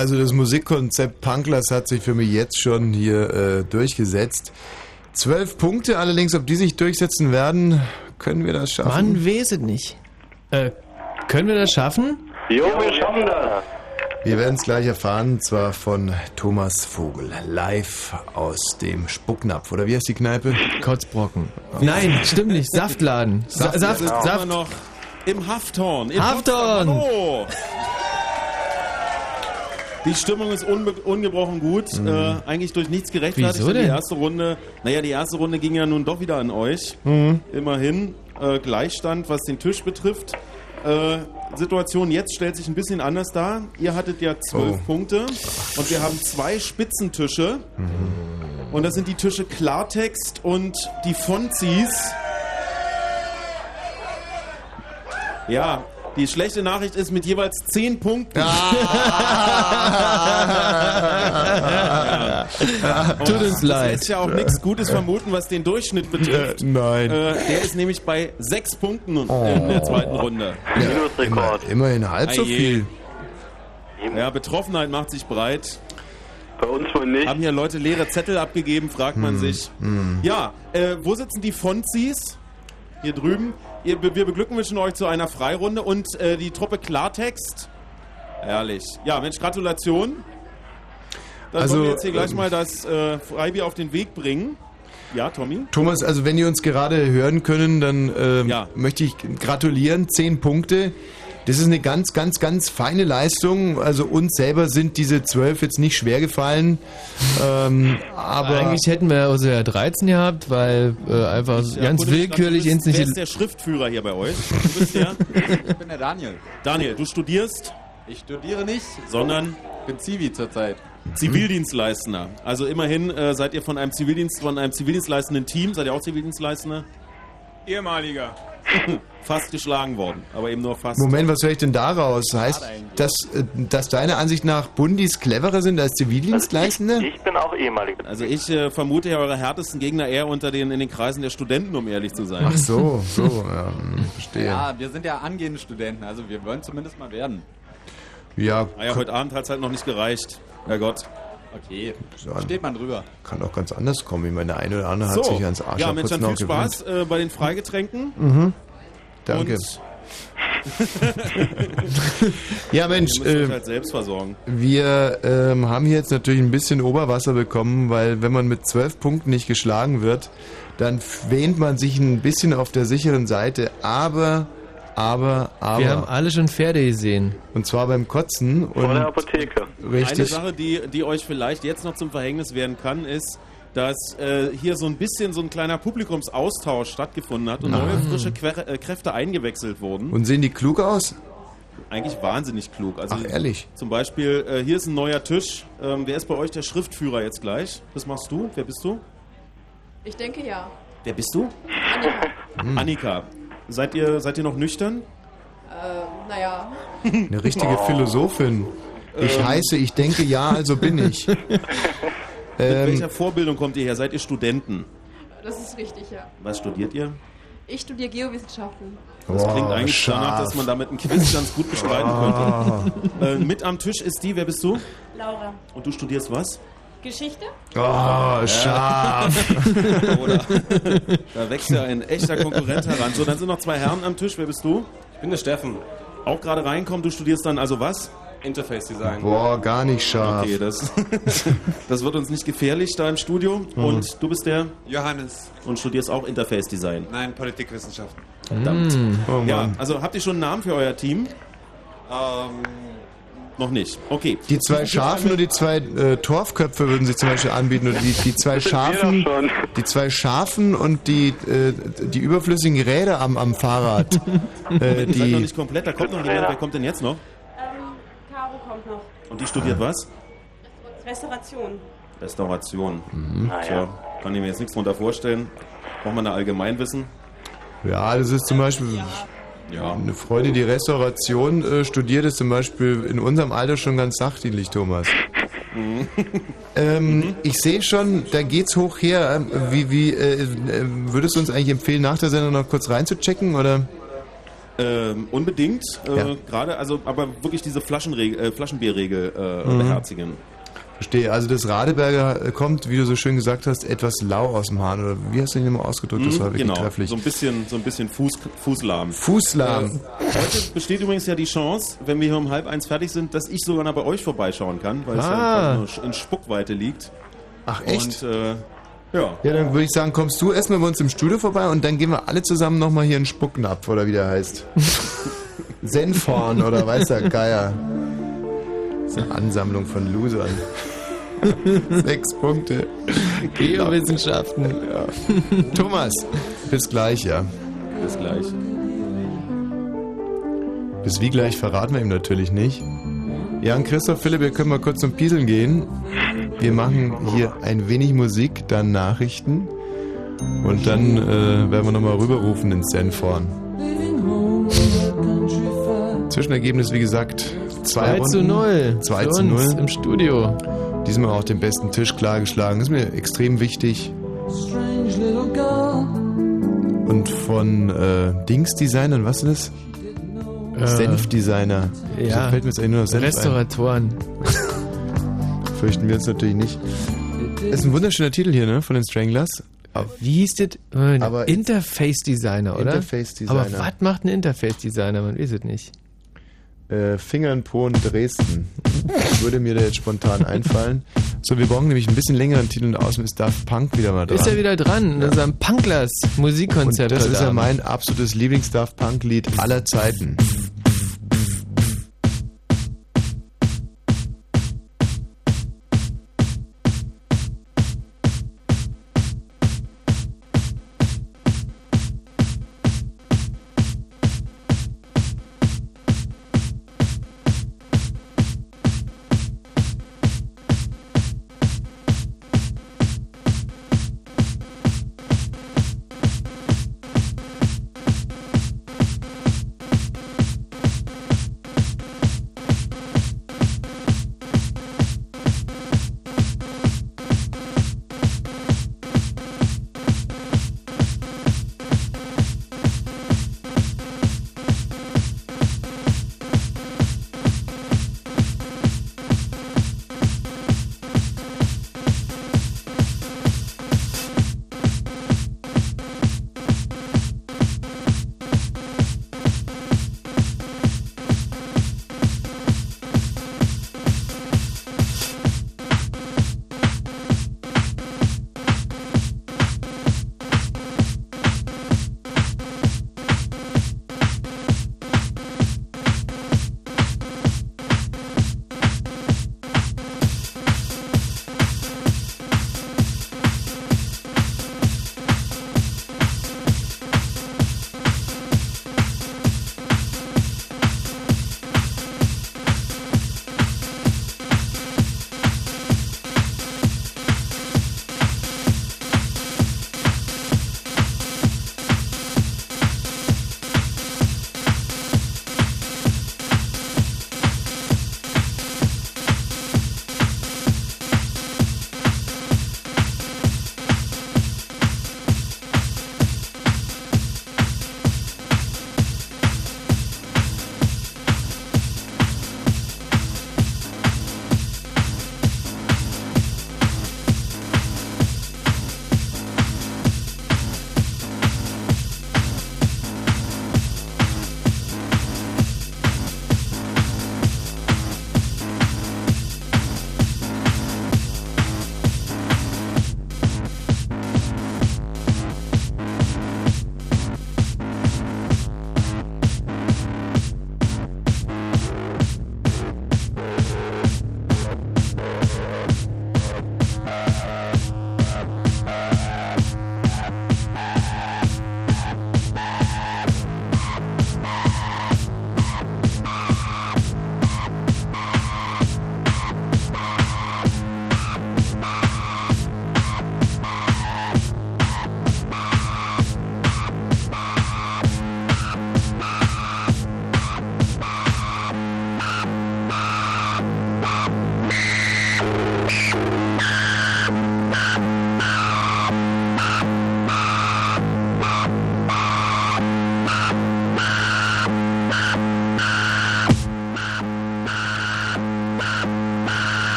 Speaker 2: Also das Musikkonzept Punklers hat sich für mich jetzt schon hier äh, durchgesetzt. Zwölf Punkte, allerdings, ob die sich durchsetzen werden, können wir das schaffen?
Speaker 3: Mann, weiß es nicht. Äh, können wir das schaffen?
Speaker 6: Jo, wir schaffen das.
Speaker 2: Wir werden es gleich erfahren, und zwar von Thomas Vogel, live aus dem Spucknapf. Oder wie heißt die Kneipe?
Speaker 3: Kotzbrocken. Nein, stimmt nicht. Saftladen. Saft,
Speaker 4: sind immer
Speaker 3: Saft.
Speaker 4: noch im Hafthorn. In
Speaker 3: Hafthorn!
Speaker 4: Potsdam. Hallo! Die Stimmung ist ungebrochen gut. Äh, eigentlich durch nichts gerechtfertigt.
Speaker 3: Wieso
Speaker 4: denn? Die erste Runde, naja, die erste Runde ging ja nun doch wieder an euch.
Speaker 2: Mhm.
Speaker 4: Immerhin äh, Gleichstand, was den Tisch betrifft. Äh, Situation jetzt stellt sich ein bisschen anders dar. Ihr hattet ja zwölf
Speaker 2: Oh.
Speaker 4: Punkte und wir haben zwei Spitzentische. Und das sind die Tische Klartext und die Fonzis. Ja, die schlechte Nachricht ist mit jeweils 10 Punkten. Und
Speaker 3: Tut uns
Speaker 4: das
Speaker 3: leid.
Speaker 4: lässt ja auch nichts Gutes vermuten, was den Durchschnitt betrifft.
Speaker 2: Äh, nein.
Speaker 4: Äh, der ist nämlich bei 6 Punkten
Speaker 2: Oh.
Speaker 4: in der zweiten Runde.
Speaker 6: Minusrekord.
Speaker 2: Immerhin halb so viel.
Speaker 4: Ja, Betroffenheit macht sich breit.
Speaker 6: Bei uns wohl nicht.
Speaker 4: Haben hier Leute leere Zettel abgegeben, fragt man
Speaker 2: Hm,
Speaker 4: sich.
Speaker 2: hm.
Speaker 4: Ja, äh, wo sitzen die Fonzis? Hier drüben. Ihr, wir beglückwünschen euch zu einer Freirunde und äh, die Truppe Klartext. Herrlich. Ja, Mensch, Gratulation. Dann
Speaker 2: Also,
Speaker 4: wollen wir jetzt hier gleich
Speaker 2: ähm,
Speaker 4: mal das äh, Freibier auf den Weg bringen. Ja, Tommy?
Speaker 2: Thomas, also wenn die uns gerade hören können, dann ähm,
Speaker 4: Ja.
Speaker 2: möchte ich gratulieren. Zehn Punkte. Das ist eine ganz, ganz, ganz feine Leistung. Also uns selber sind diese zwölf jetzt nicht schwer gefallen. Ähm, aber
Speaker 3: Eigentlich hätten wir also ja 13 gehabt, weil äh, einfach
Speaker 4: Ja,
Speaker 3: ganz willkürlich ins
Speaker 4: bist, Wer
Speaker 3: nicht.
Speaker 4: ist der Schriftführer hier bei euch? Du bist der?
Speaker 17: Ich bin der Daniel.
Speaker 4: Daniel, du studierst,
Speaker 17: Ich studiere nicht,
Speaker 4: sondern
Speaker 17: bin Zivi zurzeit.
Speaker 4: Zivildienstleistender. Also immerhin äh, seid ihr von einem Zivildienst, von einem zivildienstleistenden Team, seid ihr auch Zivildienstleistender?
Speaker 9: Ehemaliger.
Speaker 4: Fast geschlagen worden, aber eben nur fast.
Speaker 2: Moment, was höre ich denn daraus? Heißt, dass, äh, dass deiner Ansicht nach Bundis cleverer sind als Zivildienstleistende?
Speaker 6: Ich bin auch ehemalig.
Speaker 4: Also ich äh, vermute ja eure härtesten Gegner eher unter den in den Kreisen der Studenten, um ehrlich zu sein.
Speaker 2: Ach so, so, ja, hm, verstehe.
Speaker 17: Ja, wir sind ja angehende Studenten, also wir wollen zumindest mal werden.
Speaker 2: Ja,
Speaker 4: Naja, heute Abend hat es halt noch nicht gereicht. Herrgott.
Speaker 17: Okay,
Speaker 2: So,
Speaker 17: steht man drüber.
Speaker 2: kann auch ganz anders kommen. Ich meine, der eine oder andere hat
Speaker 4: So,
Speaker 2: sich ans Arsch
Speaker 4: ja, Mensch, dann viel Spaß äh, bei den Freigetränken.
Speaker 2: Mhm. Danke. Ja, Mensch,
Speaker 4: ihr müsst euch
Speaker 2: äh,
Speaker 4: halt.
Speaker 2: Wir ähm, haben hier jetzt natürlich ein bisschen Oberwasser bekommen, weil wenn man mit zwölf Punkten nicht geschlagen wird, dann wähnt man sich ein bisschen auf der sicheren Seite. Aber, aber, aber.
Speaker 3: Wir haben alle schon Pferde gesehen.
Speaker 2: Und zwar beim Kotzen. Und
Speaker 6: Vor der Apotheke.
Speaker 4: Eine
Speaker 2: Richtig.
Speaker 4: Sache, die, die euch vielleicht jetzt noch zum Verhängnis werden kann, ist, dass äh, hier so ein bisschen so ein kleiner Publikumsaustausch stattgefunden hat und
Speaker 2: Ah.
Speaker 4: neue frische Quer äh, Kräfte eingewechselt wurden.
Speaker 2: Und sehen die klug aus?
Speaker 4: Eigentlich wahnsinnig klug. Also
Speaker 2: Ach, ehrlich?
Speaker 4: Zum Beispiel, äh, hier ist ein neuer Tisch. Ähm, wer ist bei euch der Schriftführer jetzt gleich? Das machst du? Wer bist du?
Speaker 15: Ich denke ja.
Speaker 4: Wer bist du? Annika. Seid ihr, seid ihr noch nüchtern?
Speaker 15: Äh, naja.
Speaker 2: Eine richtige
Speaker 4: Oh.
Speaker 2: Philosophin. Ich
Speaker 4: Ähm.
Speaker 2: heiße, ich denke ja, also bin ich.
Speaker 4: Mit
Speaker 2: Ähm,
Speaker 4: welcher Vorbildung kommt ihr her? Seid ihr Studenten?
Speaker 15: Das ist richtig, ja.
Speaker 4: Was studiert ihr?
Speaker 15: Ich studiere Geowissenschaften.
Speaker 4: Das
Speaker 2: Oh,
Speaker 4: klingt eigentlich danach,
Speaker 2: scharf.
Speaker 4: dass man damit einen Quiz ganz gut bestreiten
Speaker 2: Oh.
Speaker 4: könnte. Äh, mit am Tisch ist die, wer bist du?
Speaker 16: Laura.
Speaker 4: Und du studierst was?
Speaker 16: Geschichte?
Speaker 2: Oh, scharf.
Speaker 4: Oder? Da wächst ja ein echter Konkurrent heran. So, dann sind noch zwei Herren am Tisch. Wer bist du?
Speaker 18: Ich bin der Steffen.
Speaker 4: Auch gerade reinkommen. Du studierst dann also was?
Speaker 18: Interface Design.
Speaker 2: Boah, gar nicht scharf.
Speaker 4: Okay, das, das wird uns nicht gefährlich da im Studio.
Speaker 2: Mhm.
Speaker 4: Und du bist der?
Speaker 18: Johannes.
Speaker 4: Und studierst auch Interface Design.
Speaker 18: Nein, Politikwissenschaften.
Speaker 4: Verdammt.
Speaker 2: Oh,
Speaker 4: ja, also habt ihr schon einen Namen für euer Team?
Speaker 18: Ähm,
Speaker 4: Noch nicht. Okay.
Speaker 2: Die zwei Schafen und die zwei äh, Torfköpfe würden sich zum Beispiel anbieten. Oder die, die zwei Schafen, die zwei Schafen und die, äh, die überflüssigen Räder am, am Fahrrad. äh,
Speaker 4: seid noch
Speaker 2: die,
Speaker 4: nicht komplett. Da kommt noch jemand. Wer kommt denn jetzt noch?
Speaker 16: Ähm, Caro kommt noch.
Speaker 4: Und die studiert was?
Speaker 16: Restauration.
Speaker 4: Restauration.
Speaker 2: Mhm.
Speaker 4: Tja, kann ich mir jetzt nichts drunter vorstellen. Braucht man da Allgemeinwissen?
Speaker 2: ja, das ist zum Beispiel
Speaker 4: Ja.
Speaker 2: Eine Freude, die Restauration äh, studiert, ist zum Beispiel in unserem Alter schon ganz sachdienlich, Thomas.
Speaker 4: Mhm.
Speaker 2: Ähm, ich sehe schon, da geht's hoch her. Ähm, Wie, wie äh, äh, würdest du uns eigentlich empfehlen, nach der Sendung noch kurz reinzuchecken oder?
Speaker 4: Ähm, unbedingt. Äh,
Speaker 2: Ja.
Speaker 4: Gerade, also, aber wirklich diese äh, Flaschenbierregel äh,
Speaker 2: Mhm.
Speaker 4: beherzigen.
Speaker 2: Verstehe. Also das Radeberger äh, kommt, wie du so schön gesagt hast, etwas lau aus dem Hahn. Oder wie hast du ihn immer ausgedrückt? Das
Speaker 4: Mhm,
Speaker 2: war wirklich
Speaker 4: genau.
Speaker 2: trefflich.
Speaker 4: So ein bisschen, so ein bisschen Fuß, Fußlahm.
Speaker 2: Fußlahm.
Speaker 4: Äh, heute besteht übrigens ja die Chance, wenn wir hier um halb eins fertig sind, dass ich sogar noch bei euch vorbeischauen kann, weil
Speaker 2: Ah.
Speaker 4: es ja nur in Spuckweite liegt.
Speaker 2: Ach echt?
Speaker 4: Und, äh, ja.
Speaker 2: Ja, dann würde ich sagen, kommst du erstmal bei uns im Studio vorbei und dann gehen wir alle zusammen nochmal hier in Spucknapf oder wie der heißt. Senfhorn oder weiß der Geier. Das ist eine Ansammlung von Losern. Sechs Punkte.
Speaker 3: Geowissenschaften.
Speaker 2: Ja. Thomas, bis gleich, ja.
Speaker 4: Bis gleich.
Speaker 2: Bis wie gleich verraten wir ihm natürlich nicht. Ja, und Christoph, Philipp, wir können mal kurz zum Pieseln gehen. Wir machen hier ein wenig Musik, dann Nachrichten. Und dann äh, werden wir nochmal rüberrufen ins Senfhorn. Zwischenergebnis, wie gesagt, 2
Speaker 3: 2 zu 0.
Speaker 2: 2
Speaker 3: Für
Speaker 2: zu
Speaker 3: uns
Speaker 2: 0.
Speaker 3: im Studio.
Speaker 2: Diesmal auch den besten Tisch klargeschlagen. Ist mir extrem wichtig. Und von äh, Dings Design und was ist das?
Speaker 3: Äh,
Speaker 2: Senfdesigner.
Speaker 3: ja.
Speaker 2: Fällt mir jetzt eigentlich nur noch Senf
Speaker 3: Restauratoren.
Speaker 2: Ein? Fürchten wir uns natürlich nicht. Ist ein wunderschöner Titel hier, ne? Von den Stranglers.
Speaker 3: Wie hieß das?
Speaker 2: Aber-
Speaker 3: Interface Designer, oder?
Speaker 2: Interface Designer.
Speaker 3: Aber was macht ein Interface Designer? Man weiß es nicht.
Speaker 2: Äh, Fingern, Po Dresden. Würde mir da jetzt spontan einfallen. So, wir brauchen nämlich ein bisschen längeren Titel und außen ist Daft Punk wieder mal dran.
Speaker 3: Ist er wieder dran in unserem Punklers Musikkonzept.
Speaker 2: Und das ist ja mein absolutes Lieblings-Daft Punk-Lied aller Zeiten.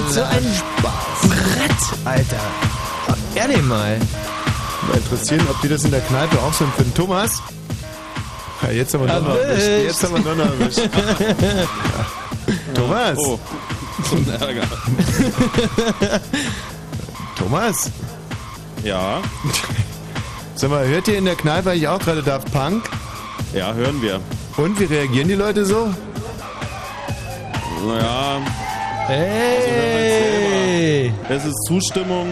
Speaker 3: Halt so ein Brett, Alter. Ehrlich mal.
Speaker 2: Mal interessieren, ob die das in der Kneipe auch so empfinden. Thomas? Ja, jetzt haben wir Donner erwischt. Jetzt haben wir Donner erwischt. Thomas?
Speaker 18: Oh, zum Ärger.
Speaker 2: Thomas?
Speaker 4: Ja.
Speaker 2: Sag mal, hört ihr in der Kneipe eigentlich auch gerade Daft Punk?
Speaker 4: Ja, hören wir.
Speaker 2: Und wie reagieren die Leute so?
Speaker 4: Naja.
Speaker 3: Hey!
Speaker 4: Es ist Zustimmung.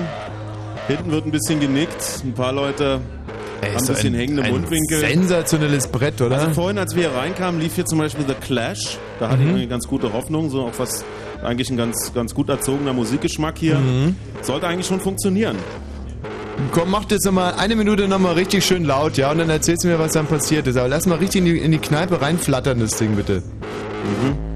Speaker 4: Hinten wird ein bisschen genickt. Ein paar Leute
Speaker 2: Ey,
Speaker 4: haben ein bisschen
Speaker 2: ein-
Speaker 4: hängende
Speaker 2: ein
Speaker 4: Mundwinkel.
Speaker 2: Sensationelles Brett, oder?
Speaker 4: Also vorhin, als wir hier reinkamen, lief hier zum Beispiel The Clash. Da hatte ich
Speaker 2: Mhm.
Speaker 4: irgendwie ganz gute Hoffnung. So auch was, eigentlich ein ganz, ganz gut erzogener Musikgeschmack hier.
Speaker 2: Mhm.
Speaker 4: Sollte eigentlich schon funktionieren.
Speaker 2: Komm, mach das nochmal eine Minute nochmal richtig schön laut, ja? Und dann erzählst du mir, was dann passiert ist. Aber lass mal richtig in die, in die Kneipe reinflattern, das Ding bitte.
Speaker 4: Ja,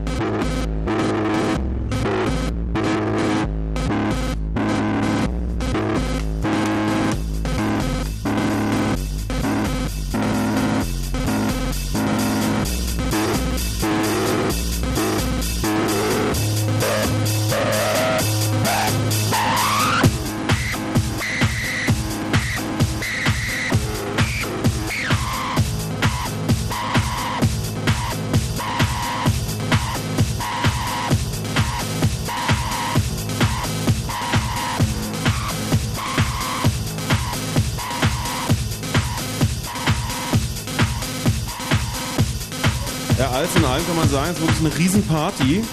Speaker 4: alles in allem kann man sagen, es ist wirklich eine Riesenparty.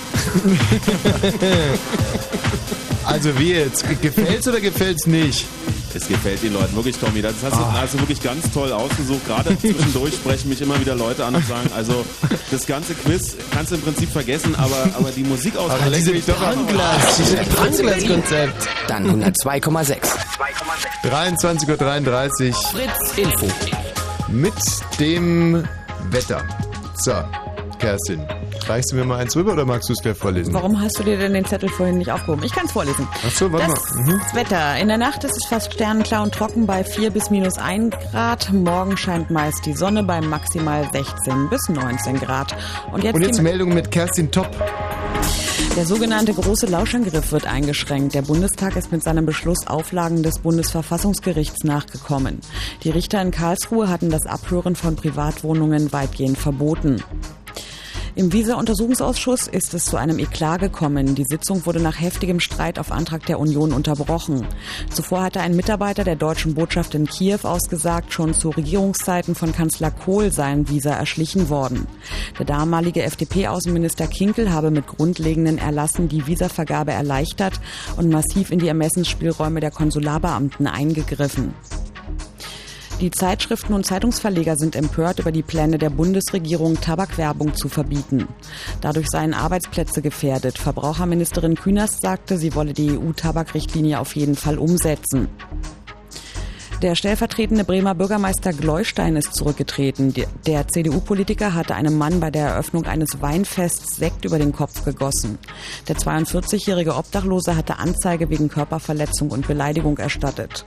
Speaker 2: Also wie jetzt? Gefällt's oder gefällt's nicht?
Speaker 4: Es gefällt den Leuten wirklich, Tommy. Das hast du
Speaker 2: Ah.
Speaker 4: hast du wirklich ganz toll ausgesucht. Gerade zwischendurch sprechen mich immer wieder Leute an und sagen, also das ganze Quiz kannst du im Prinzip vergessen, aber, aber die.
Speaker 2: Aber doch am Arsch.
Speaker 13: Dieses Brandglas-Konzept. Dann 102,6.
Speaker 2: 23.33 Uhr.
Speaker 13: Fritz Info.
Speaker 2: Mit dem Wetter. So, Kerstin, reichst du mir mal eins rüber oder magst du es gleich vorlesen?
Speaker 12: Warum hast du dir denn den Zettel vorhin nicht aufgehoben? Ich kann es vorlesen.
Speaker 2: Ach so, warte
Speaker 12: das
Speaker 2: mal. Mhm.
Speaker 12: Wetter. In der Nacht ist es fast sternenklar und trocken bei 4 bis minus 1 Grad. Morgen scheint meist die Sonne bei maximal 16 bis 19 Grad. Und jetzt,
Speaker 2: Und jetzt
Speaker 12: die,
Speaker 2: Meldung mit Kerstin Top.
Speaker 12: der sogenannte große Lauschangriff wird eingeschränkt. Der Bundestag ist mit seinem Beschluss Auflagen des Bundesverfassungsgerichts nachgekommen. Die Richter in Karlsruhe hatten das Abhören von Privatwohnungen weitgehend verboten. Im Visa-Untersuchungsausschuss ist es zu einem Eklat gekommen. Die Sitzung wurde nach heftigem Streit auf Antrag der Union unterbrochen. Zuvor hatte ein Mitarbeiter der deutschen Botschaft in Kiew ausgesagt, schon zu Regierungszeiten von Kanzler Kohl seien Visa erschlichen worden. Der damalige FDP-Außenminister Kinkel habe mit grundlegenden Erlassen die Visavergabe erleichtert und massiv in die Ermessensspielräume der Konsularbeamten eingegriffen. Die Zeitschriften und Zeitungsverleger sind empört über die Pläne der Bundesregierung, Tabakwerbung zu verbieten. Dadurch seien Arbeitsplätze gefährdet. Verbraucherministerin Künast sagte, sie wolle die EU-Tabakrichtlinie auf jeden Fall umsetzen. Der stellvertretende Bremer Bürgermeister Gleustein ist zurückgetreten. Der CDU-Politiker hatte einem Mann bei der Eröffnung eines Weinfests Sekt über den Kopf gegossen. Der 42-jährige Obdachlose hatte Anzeige wegen Körperverletzung und Beleidigung erstattet.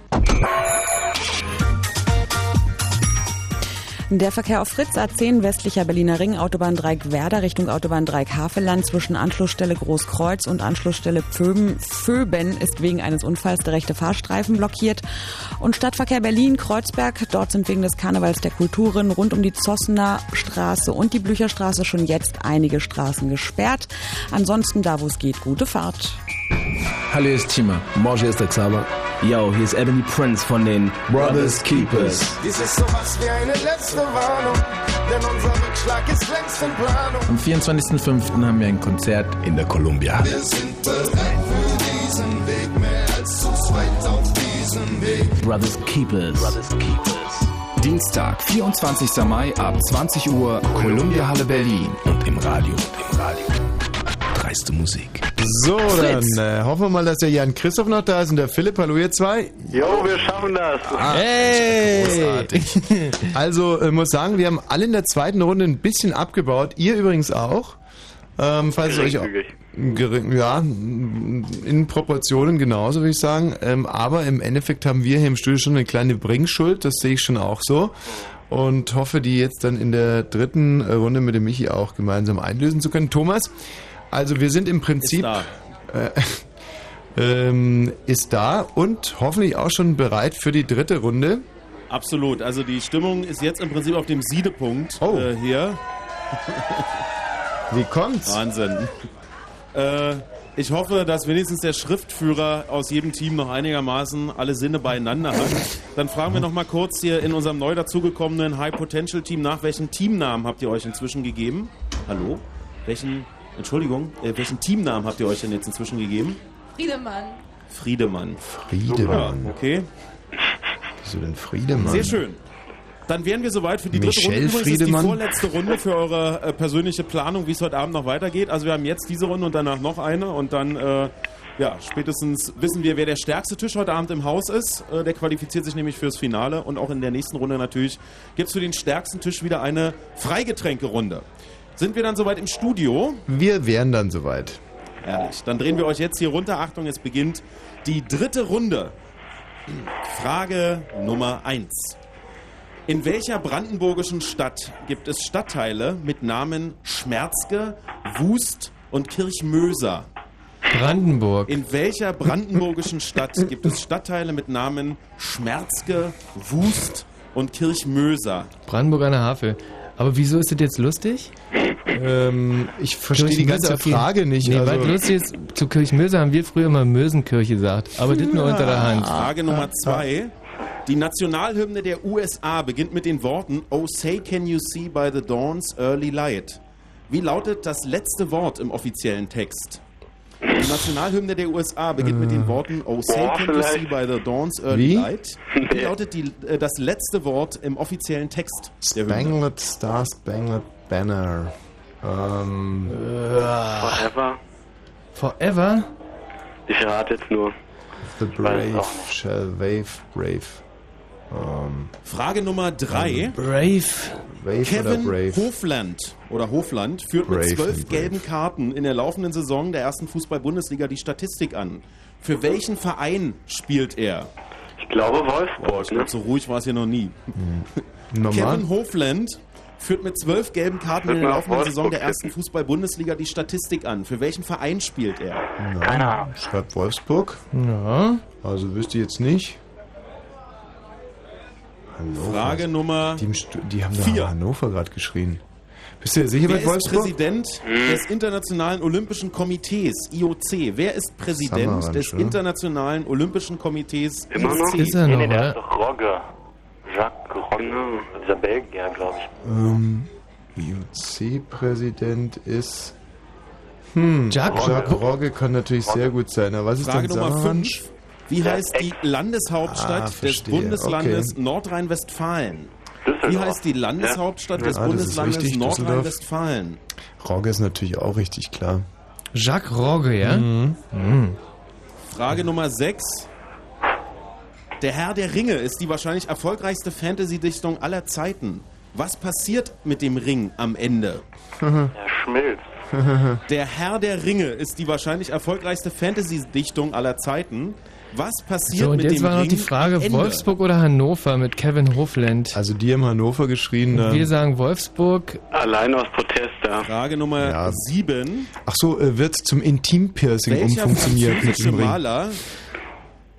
Speaker 12: Der Verkehr auf Fritz A10 westlicher Berliner Ring, Autobahn Dreieck Werder Richtung Autobahn Dreieck Havelland zwischen Anschlussstelle Großkreuz und Anschlussstelle Pföben, Föben ist wegen eines Unfalls der rechte Fahrstreifen blockiert. Und Stadtverkehr Berlin Kreuzberg, dort sind wegen des Karnevals der Kulturen rund um die Zossener Straße und die Blücherstraße schon jetzt einige Straßen gesperrt. Ansonsten da, wo es geht, gute Fahrt.
Speaker 19: Hallo, hier ist Chima. Moi, hier ist der Xaver. Yo, hier ist Ebony Prince von den Brothers Keepers.
Speaker 20: Dies ist sowas wie eine letzte Warnung, denn unser Rückschlag ist längst in Planung.
Speaker 19: Am 24.05. haben wir ein Konzert in der Columbia.
Speaker 20: Wir sind bereit für diesen Weg, mehr als zu zweit auf diesem Weg.
Speaker 19: Brothers Keepers. Brothers Keepers.
Speaker 1: Dienstag, 24. Mai ab 20 Uhr, Columbia Halle Berlin. Und im Radio. Im Radio. Dreiste Musik.
Speaker 2: So,
Speaker 1: Fritz.
Speaker 2: dann äh, hoffen wir mal, dass der Jan Christoph noch da ist und der Philipp. Hallo, ihr zwei.
Speaker 6: Jo, wir schaffen das.
Speaker 2: Ah, Großartig. Also, äh, muss sagen, wir haben alle in der zweiten Runde ein bisschen abgebaut. Ihr übrigens auch. Ähm, falls es euch auch, gering, ja, in Proportionen genauso, würde ich sagen. Ähm, aber im Endeffekt haben wir hier im Studio schon eine kleine Bringschuld. Das sehe ich schon auch so. Und hoffe, die jetzt dann in der dritten äh, Runde mit dem Michi auch gemeinsam einlösen zu können. Thomas, Also wir sind im Prinzip...
Speaker 4: Ist
Speaker 2: Äh, ähm, ist da und hoffentlich auch schon bereit für die dritte Runde.
Speaker 4: Absolut. Also die Stimmung ist jetzt im Prinzip auf dem Siedepunkt
Speaker 2: Oh.
Speaker 4: äh, hier.
Speaker 2: Wie kommt's?
Speaker 4: Wahnsinn. Äh, ich hoffe, dass wenigstens der Schriftführer aus jedem Team noch einigermaßen alle Sinne beieinander hat. Dann fragen wir noch mal kurz hier in unserem neu dazugekommenen High Potential Team nach, welchen Teamnamen habt ihr euch inzwischen gegeben? Hallo? Welchen, Entschuldigung, äh, welchen Teamnamen habt ihr euch denn jetzt inzwischen gegeben?
Speaker 15: Friedemann.
Speaker 4: Friedemann.
Speaker 2: Friedemann.
Speaker 4: Okay.
Speaker 2: Wieso denn Friedemann?
Speaker 4: Sehr schön. Dann wären wir soweit für die dritte
Speaker 2: Michelle
Speaker 4: Runde. Übrigens ist die
Speaker 2: Friedemann?
Speaker 4: vorletzte Runde für eure äh, persönliche Planung, wie es heute Abend noch weitergeht. Also wir haben jetzt diese Runde und danach noch eine und dann, äh, ja, spätestens wissen wir, wer der stärkste Tisch heute Abend im Haus ist. Äh, der qualifiziert sich nämlich fürs Finale und auch in der nächsten Runde natürlich gibt es für den stärksten Tisch wieder eine Freigetränke-Runde. Sind wir dann soweit im Studio?
Speaker 2: Wir wären dann soweit.
Speaker 4: Herrlich. Dann drehen wir euch jetzt hier runter. Achtung, es beginnt die dritte Runde. Frage Nummer 1. In welcher brandenburgischen Stadt gibt es Stadtteile mit Namen Schmerzke, Wust und Kirchmöser?
Speaker 3: Brandenburg.
Speaker 4: In welcher brandenburgischen Stadt gibt es Stadtteile mit Namen Schmerzke, Wust und Kirchmöser?
Speaker 3: Brandenburg an der Havel. Aber wieso ist das jetzt lustig?
Speaker 2: Ähm, ich verstehe die ganze Frage nicht.
Speaker 3: Nee,
Speaker 2: also-
Speaker 3: weil lustig ist, zu Kirchmöser haben wir früher immer Mösenkirche gesagt. Aber das nur unter der Hand.
Speaker 4: Frage Nummer zwei. Die Nationalhymne der USA beginnt mit den Worten Oh say can you see by the dawn's early light. Wie lautet das letzte Wort im offiziellen Text? Die Nationalhymne der USA beginnt mit den Worten Oh can you see by the dawn's early
Speaker 2: Wie?
Speaker 4: light. Wie lautet die, äh, das letzte Wort im offiziellen Text der Hymne?
Speaker 2: Spangled Star, Spangled Banner. Ähm,
Speaker 6: Forever.
Speaker 3: Forever?
Speaker 6: Ich rate jetzt nur.
Speaker 2: the brave shall wave, brave. Ähm,
Speaker 4: Frage Nummer drei.
Speaker 3: Brave.
Speaker 2: Wave
Speaker 4: Kevin
Speaker 2: oder Brave?
Speaker 4: Hofland oder Hofland führt
Speaker 2: Brave
Speaker 4: mit zwölf
Speaker 2: Brave.
Speaker 4: gelben Karten in der laufenden Saison der ersten Fußball-Bundesliga die Statistik an. Für welchen Verein spielt er?
Speaker 6: Ich glaube Wolfsburg,
Speaker 4: ich
Speaker 6: ne?
Speaker 4: so ruhig war es hier noch nie.
Speaker 2: Normal?
Speaker 4: Kevin Hofland führt mit zwölf gelben Karten in der laufenden Saison der ersten Fußball-Bundesliga die Statistik an. Für welchen Verein spielt er?
Speaker 2: Ja,
Speaker 6: Keine Ahnung.
Speaker 2: Schreibt Wolfsburg.
Speaker 3: Ja.
Speaker 2: Also wüsste ich jetzt nicht. Hannover.
Speaker 4: Frage Nummer
Speaker 2: Die, die haben
Speaker 4: vier.
Speaker 2: da Hannover gerade geschrien. Bist du dir sicher
Speaker 4: Wer
Speaker 2: bei
Speaker 4: ist? Präsident des Internationalen Olympischen Komitees, IOC? Wer ist Präsident
Speaker 2: Samaranch,
Speaker 4: des
Speaker 2: oder?
Speaker 4: Internationalen Olympischen Komitees,
Speaker 6: Immer noch?
Speaker 4: IOC?
Speaker 3: Ist er
Speaker 10: Nee,
Speaker 3: noch,
Speaker 10: nee, der
Speaker 3: oder?
Speaker 10: ist doch Rogge. Jacques Rogge. Dieser Belgier, glaube ich.
Speaker 2: Ähm, IOC-Präsident ist. Hm,
Speaker 3: Jacques
Speaker 2: Jacques Rogge kann natürlich sehr gut sein. Aber was ist
Speaker 4: Frage
Speaker 2: denn
Speaker 4: Nummer
Speaker 2: Samaranch?
Speaker 4: 5. Wie heißt die Landeshauptstadt
Speaker 2: Ah,
Speaker 4: des. Bundeslandes
Speaker 2: Okay.
Speaker 4: Nordrhein-Westfalen? Wie heißt die Landeshauptstadt des
Speaker 2: Ah, das ist
Speaker 4: Bundeslandes. Nordrhein-Westfalen?
Speaker 2: Rogge ist natürlich auch richtig klar.
Speaker 3: Jacques Rogge, ja?
Speaker 2: Mhm.
Speaker 4: Frage Nummer 6. Der Herr der Ringe ist die wahrscheinlich erfolgreichste Fantasy-Dichtung aller Zeiten. Was passiert mit dem Ring am Ende?
Speaker 10: Er schmilzt.
Speaker 4: Der Herr der Ringe ist die wahrscheinlich erfolgreichste Fantasy-Dichtung aller Zeiten. Was passiert
Speaker 3: So, und
Speaker 4: mit
Speaker 3: jetzt
Speaker 4: dem
Speaker 3: war noch
Speaker 4: Ring
Speaker 3: die Frage,
Speaker 4: Ende?
Speaker 3: Wolfsburg oder Hannover mit Kevin Hofland.
Speaker 2: Also die haben Hannover geschrien. Da.
Speaker 3: Wir sagen Wolfsburg.
Speaker 6: Allein aus Protest da.
Speaker 4: Frage Nummer
Speaker 2: Ja.
Speaker 4: 7.
Speaker 2: Ach so, äh, wird zum Intimpiercing
Speaker 4: Welcher
Speaker 2: umfunktioniert mit
Speaker 4: französische
Speaker 2: dem Ring.
Speaker 4: Maler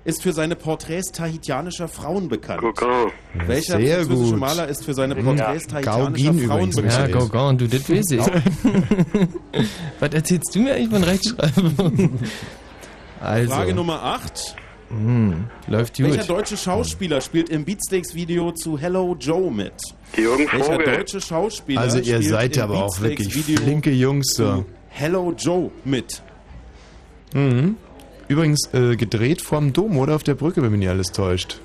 Speaker 4: ist für seine Porträts tahitianischer Frauen bekannt?
Speaker 6: Gauguin.
Speaker 4: Welcher
Speaker 2: Sehr
Speaker 4: französische
Speaker 2: gut.
Speaker 4: Maler ist für seine Porträts tahitianischer
Speaker 2: Gauguin
Speaker 4: Frauen bekannt?
Speaker 3: Ja. Gauguin, du, das weiß ich. Was erzählst du mir eigentlich von Rechtschreibung? Also,
Speaker 4: Frage Nummer 8.
Speaker 3: hm, läuft
Speaker 4: Welcher
Speaker 3: gut.
Speaker 4: deutsche Schauspieler spielt im Beatsteaks-Video zu Hello Joe mit?
Speaker 6: Jürgen
Speaker 4: Welcher
Speaker 6: Vogel.
Speaker 4: deutsche Schauspieler
Speaker 2: Also ihr
Speaker 4: spielt
Speaker 2: seid
Speaker 4: im
Speaker 2: aber auch wirklich
Speaker 4: Beatsteaks-Video
Speaker 2: flinke Jungs.
Speaker 4: zu
Speaker 2: So.
Speaker 4: Hello Joe mit?
Speaker 2: Mhm. Übrigens äh, gedreht vorm Dom oder auf der Brücke, wenn mich nicht alles täuscht.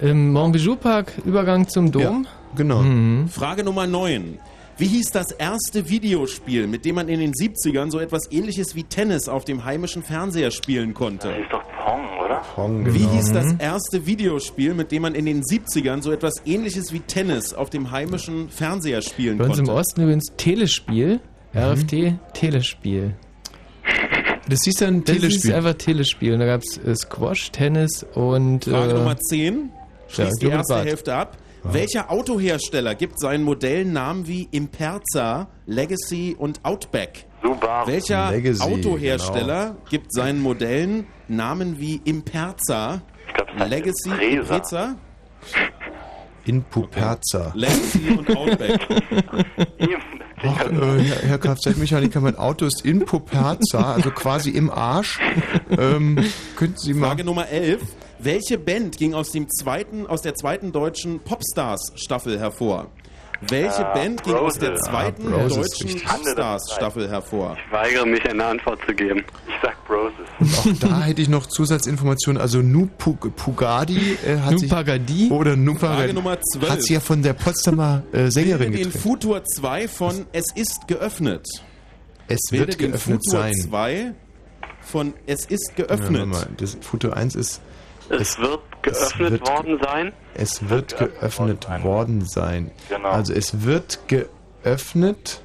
Speaker 3: Im Montbijou-Park, Übergang zum Dom.
Speaker 2: Genau.
Speaker 3: Mhm.
Speaker 4: Frage Nummer 9. Wie hieß das erste Videospiel, mit dem man in den 70ern so etwas ähnliches wie Tennis auf dem heimischen Fernseher spielen konnte?
Speaker 10: Das ist doch Pong, oder?
Speaker 2: Pong,
Speaker 4: Wie
Speaker 2: genau.
Speaker 4: hieß das erste Videospiel, mit dem man in den 70ern so etwas ähnliches wie Tennis auf dem heimischen Fernseher spielen
Speaker 3: Bei uns im
Speaker 4: konnte?
Speaker 3: Osten übrigens Telespiel.
Speaker 2: Mhm.
Speaker 3: RFT, Telespiel.
Speaker 2: Das hieß ja ein
Speaker 3: Das ist
Speaker 2: Telespiel.
Speaker 3: einfach Telespiel. Und da gab es äh, Squash, Tennis und.
Speaker 4: Frage
Speaker 3: äh,
Speaker 4: Nummer 10. Schließt die
Speaker 3: Jürgen
Speaker 4: erste
Speaker 3: Barth.
Speaker 4: Hälfte ab. Welcher Autohersteller gibt seinen Modellen Namen wie Imperza, Legacy und Outback?
Speaker 6: Subaru.
Speaker 4: Welcher
Speaker 2: Legacy,
Speaker 4: Autohersteller
Speaker 2: genau.
Speaker 4: gibt seinen Modellen Namen wie Imperza, Legacy,
Speaker 6: Impreza.
Speaker 4: Impreza,
Speaker 2: In Puperza.
Speaker 4: Legacy und Outback?
Speaker 2: Ach, äh, Herr, Herr Kfz-Mechaniker, mein Auto ist in Puperza, also quasi im Arsch. Ähm, könnten Sie mal...
Speaker 4: Frage Nummer 11. Welche Band ging aus, dem zweiten, aus der zweiten deutschen Popstars-Staffel hervor? Welche
Speaker 6: Ah,
Speaker 4: Band ging aus der
Speaker 6: Broses.
Speaker 4: zweiten
Speaker 2: Ah,
Speaker 4: deutschen. Popstars-Staffel hervor?
Speaker 6: Ich weigere mich, eine Antwort zu geben. Ich sag Broses.
Speaker 2: Auch da hätte ich noch Zusatzinformationen. Also Nupug- Pugadi äh, hat
Speaker 3: Nupagadi?
Speaker 2: sich... Oder Nupagadi
Speaker 4: Nummer 12.
Speaker 2: hat sich ja von der Potsdamer äh, Sängerin
Speaker 4: Bilde den. Futur 2 von Es ist geöffnet.
Speaker 2: Es
Speaker 4: Bilde
Speaker 2: wird
Speaker 4: den
Speaker 2: geöffnet
Speaker 4: Futur
Speaker 2: sein.
Speaker 4: 2 von Es ist
Speaker 2: Ja,
Speaker 4: geöffnet.
Speaker 2: warte mal, das Futur 1 ist...
Speaker 6: Es, wird geöffnet
Speaker 2: wird-
Speaker 6: worden sein.
Speaker 2: Es wird geöffnet worden sein.
Speaker 6: Genau.
Speaker 2: Also es wird geöffnet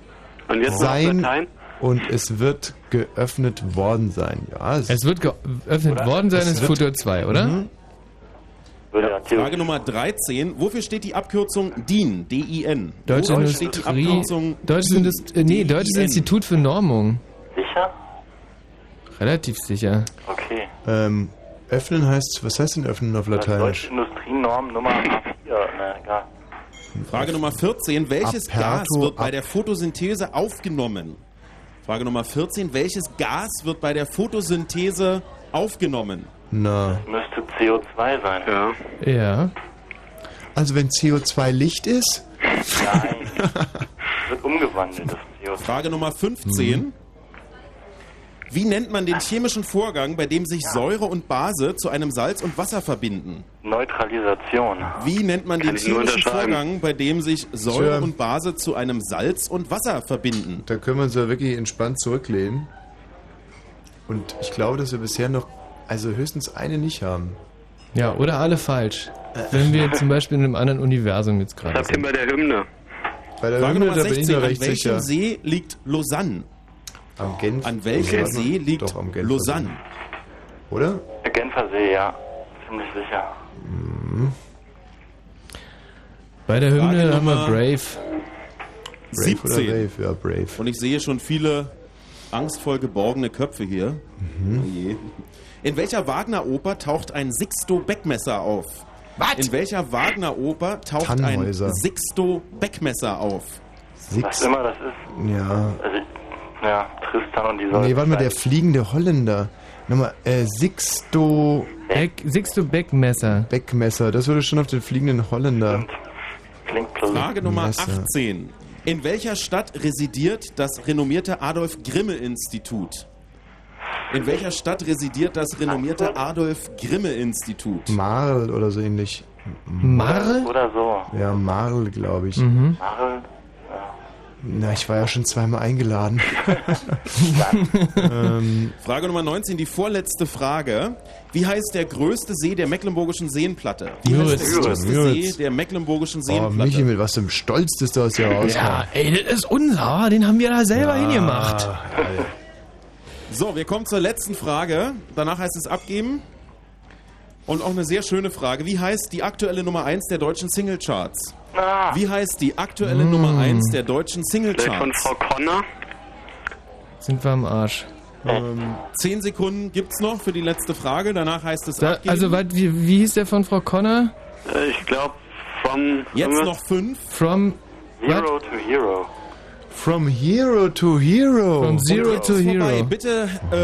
Speaker 6: Und
Speaker 2: sein und es wird geöffnet worden sein. Ja,
Speaker 3: Es wird geöffnet worden sein,
Speaker 2: Es
Speaker 3: ist
Speaker 2: wird-
Speaker 3: Futur 2, oder?
Speaker 2: Mhm.
Speaker 4: Frage Nummer 13. Wofür steht die Abkürzung DIN? D-I-N.
Speaker 3: Deutsche
Speaker 4: Wofür steht die
Speaker 3: Industrie.
Speaker 4: Abkürzung
Speaker 3: Deutsches,
Speaker 4: DIN?
Speaker 3: Indust äh, nee, Deutsches
Speaker 4: DIN?
Speaker 3: Institut für Normung.
Speaker 6: Sicher?
Speaker 3: Relativ sicher.
Speaker 6: Okay.
Speaker 2: Ähm, öffnen heißt, was heißt denn öffnen auf Lateinisch?
Speaker 6: Deutsche Industrienorm Nummer A4. Ne, egal.
Speaker 4: Frage Nummer 14. Welches
Speaker 2: Aperto,
Speaker 4: Gas wird bei der Photosynthese aufgenommen? Frage Nummer 14. Welches Gas wird bei der Photosynthese aufgenommen?
Speaker 2: Na,
Speaker 6: Müsste CO2 sein. Ja.
Speaker 3: Ja.
Speaker 2: also wenn CO2 Licht ist,
Speaker 6: Nein. Es wird umgewandelt, das CO2.
Speaker 4: Frage Nummer 15. Wie nennt man den chemischen Vorgang, bei dem sich Säure und Base zu einem Salz und Wasser verbinden?
Speaker 6: Neutralisation.
Speaker 4: Wie nennt man den
Speaker 6: Kann nur
Speaker 4: chemischen. Vorgang, bei dem sich Säure
Speaker 2: Tja.
Speaker 4: und Base zu einem Salz und Wasser verbinden?
Speaker 2: da können wir uns ja wirklich entspannt zurücklehnen. Und ich glaube, dass wir bisher noch, also höchstens eine nicht haben.
Speaker 3: Ja, oder alle falsch. Wenn wir zum Beispiel in einem anderen Universum jetzt gerade
Speaker 6: Das habt ihr
Speaker 3: sind.
Speaker 6: bei der Hymne.
Speaker 2: Bei der
Speaker 4: Frage
Speaker 2: Hymne,
Speaker 4: Nummer
Speaker 2: da bin ich
Speaker 4: 16.
Speaker 2: noch
Speaker 4: An
Speaker 2: recht
Speaker 4: welchem
Speaker 2: sicher.
Speaker 4: See liegt Lausanne?
Speaker 2: Am Genf.
Speaker 4: An welchem
Speaker 2: Lausanne?
Speaker 4: See liegt
Speaker 2: Doch, am Genfer
Speaker 4: Lausanne?
Speaker 2: See. Oder?
Speaker 6: Der Genfer See, ja. Ziemlich sicher.
Speaker 3: Bei der Hymne haben wir Brave.
Speaker 2: Brave oder
Speaker 4: 17.
Speaker 2: Brave? Ja, Brave.
Speaker 4: Und ich sehe schon viele angstvoll geborgene Köpfe hier.
Speaker 2: Mhm.
Speaker 4: Oh je. In welcher Wagner-Oper taucht ein Sixto-Beckmesser auf? Was? In welcher Wagner-Oper taucht
Speaker 2: Tannhäuser.
Speaker 4: ein Sixto-Beckmesser auf?
Speaker 6: Was
Speaker 2: Six.
Speaker 6: immer das ist.
Speaker 2: Ja.
Speaker 6: Also, ja, Tristan und die Säule.
Speaker 2: Nee, warte mal, der fliegende Holländer. Nochmal, äh, Sixto
Speaker 3: Beck, Sixto Beckmesser.
Speaker 2: Beckmesser. Das würde schon auf den fliegenden Holländer.
Speaker 6: Klingt plausibel.
Speaker 4: Frage Nummer
Speaker 2: Messer.
Speaker 4: 18. In welcher Stadt residiert das renommierte Adolf Grimme Institut? In welcher Stadt residiert das renommierte Adolf Grimme Institut?
Speaker 2: Marl oder so ähnlich.
Speaker 3: Marl?
Speaker 6: Oder so.
Speaker 2: Ja, Marl, glaube ich.
Speaker 3: Mhm.
Speaker 6: Marl.
Speaker 2: Na, ich war ja schon zweimal eingeladen. ähm,
Speaker 4: Frage Nummer 19, die vorletzte Frage. Wie heißt der größte See der Mecklenburgischen Seenplatte? Wie heißt der
Speaker 2: Müritz.
Speaker 4: größte
Speaker 2: Müritz.
Speaker 4: See der Mecklenburgischen
Speaker 2: oh,
Speaker 4: Seenplatte?
Speaker 2: Michi, mit was für einem Stolz das da aus dir
Speaker 3: Ja,
Speaker 2: rauskommt.
Speaker 3: ey, das ist unser. Den haben wir da selber hingemacht.
Speaker 4: So, wir kommen zur letzten Frage. Danach heißt es abgeben. Und auch eine sehr schöne Frage. Wie heißt die aktuelle Nummer 1 der deutschen Singlecharts?
Speaker 6: Ah,
Speaker 4: Wie heißt die aktuelle Nummer 1 der deutschen
Speaker 6: vielleicht von
Speaker 4: Singlecharts?
Speaker 6: Frau Conner.
Speaker 3: Sind wir am Arsch.
Speaker 4: Ähm, zehn Sekunden gibt's noch für die letzte Frage. Danach heißt es
Speaker 3: Da,
Speaker 4: abgeben.
Speaker 3: also, wat, wie, wie hieß der von Frau Connor?
Speaker 6: Äh, Ich glaube, von
Speaker 4: Jetzt noch fünf.
Speaker 3: From,
Speaker 6: Hero to Hero.
Speaker 2: From Hero to Hero.
Speaker 3: from Zero to
Speaker 4: ist vorbei.
Speaker 3: Hero.
Speaker 4: Bitte äh,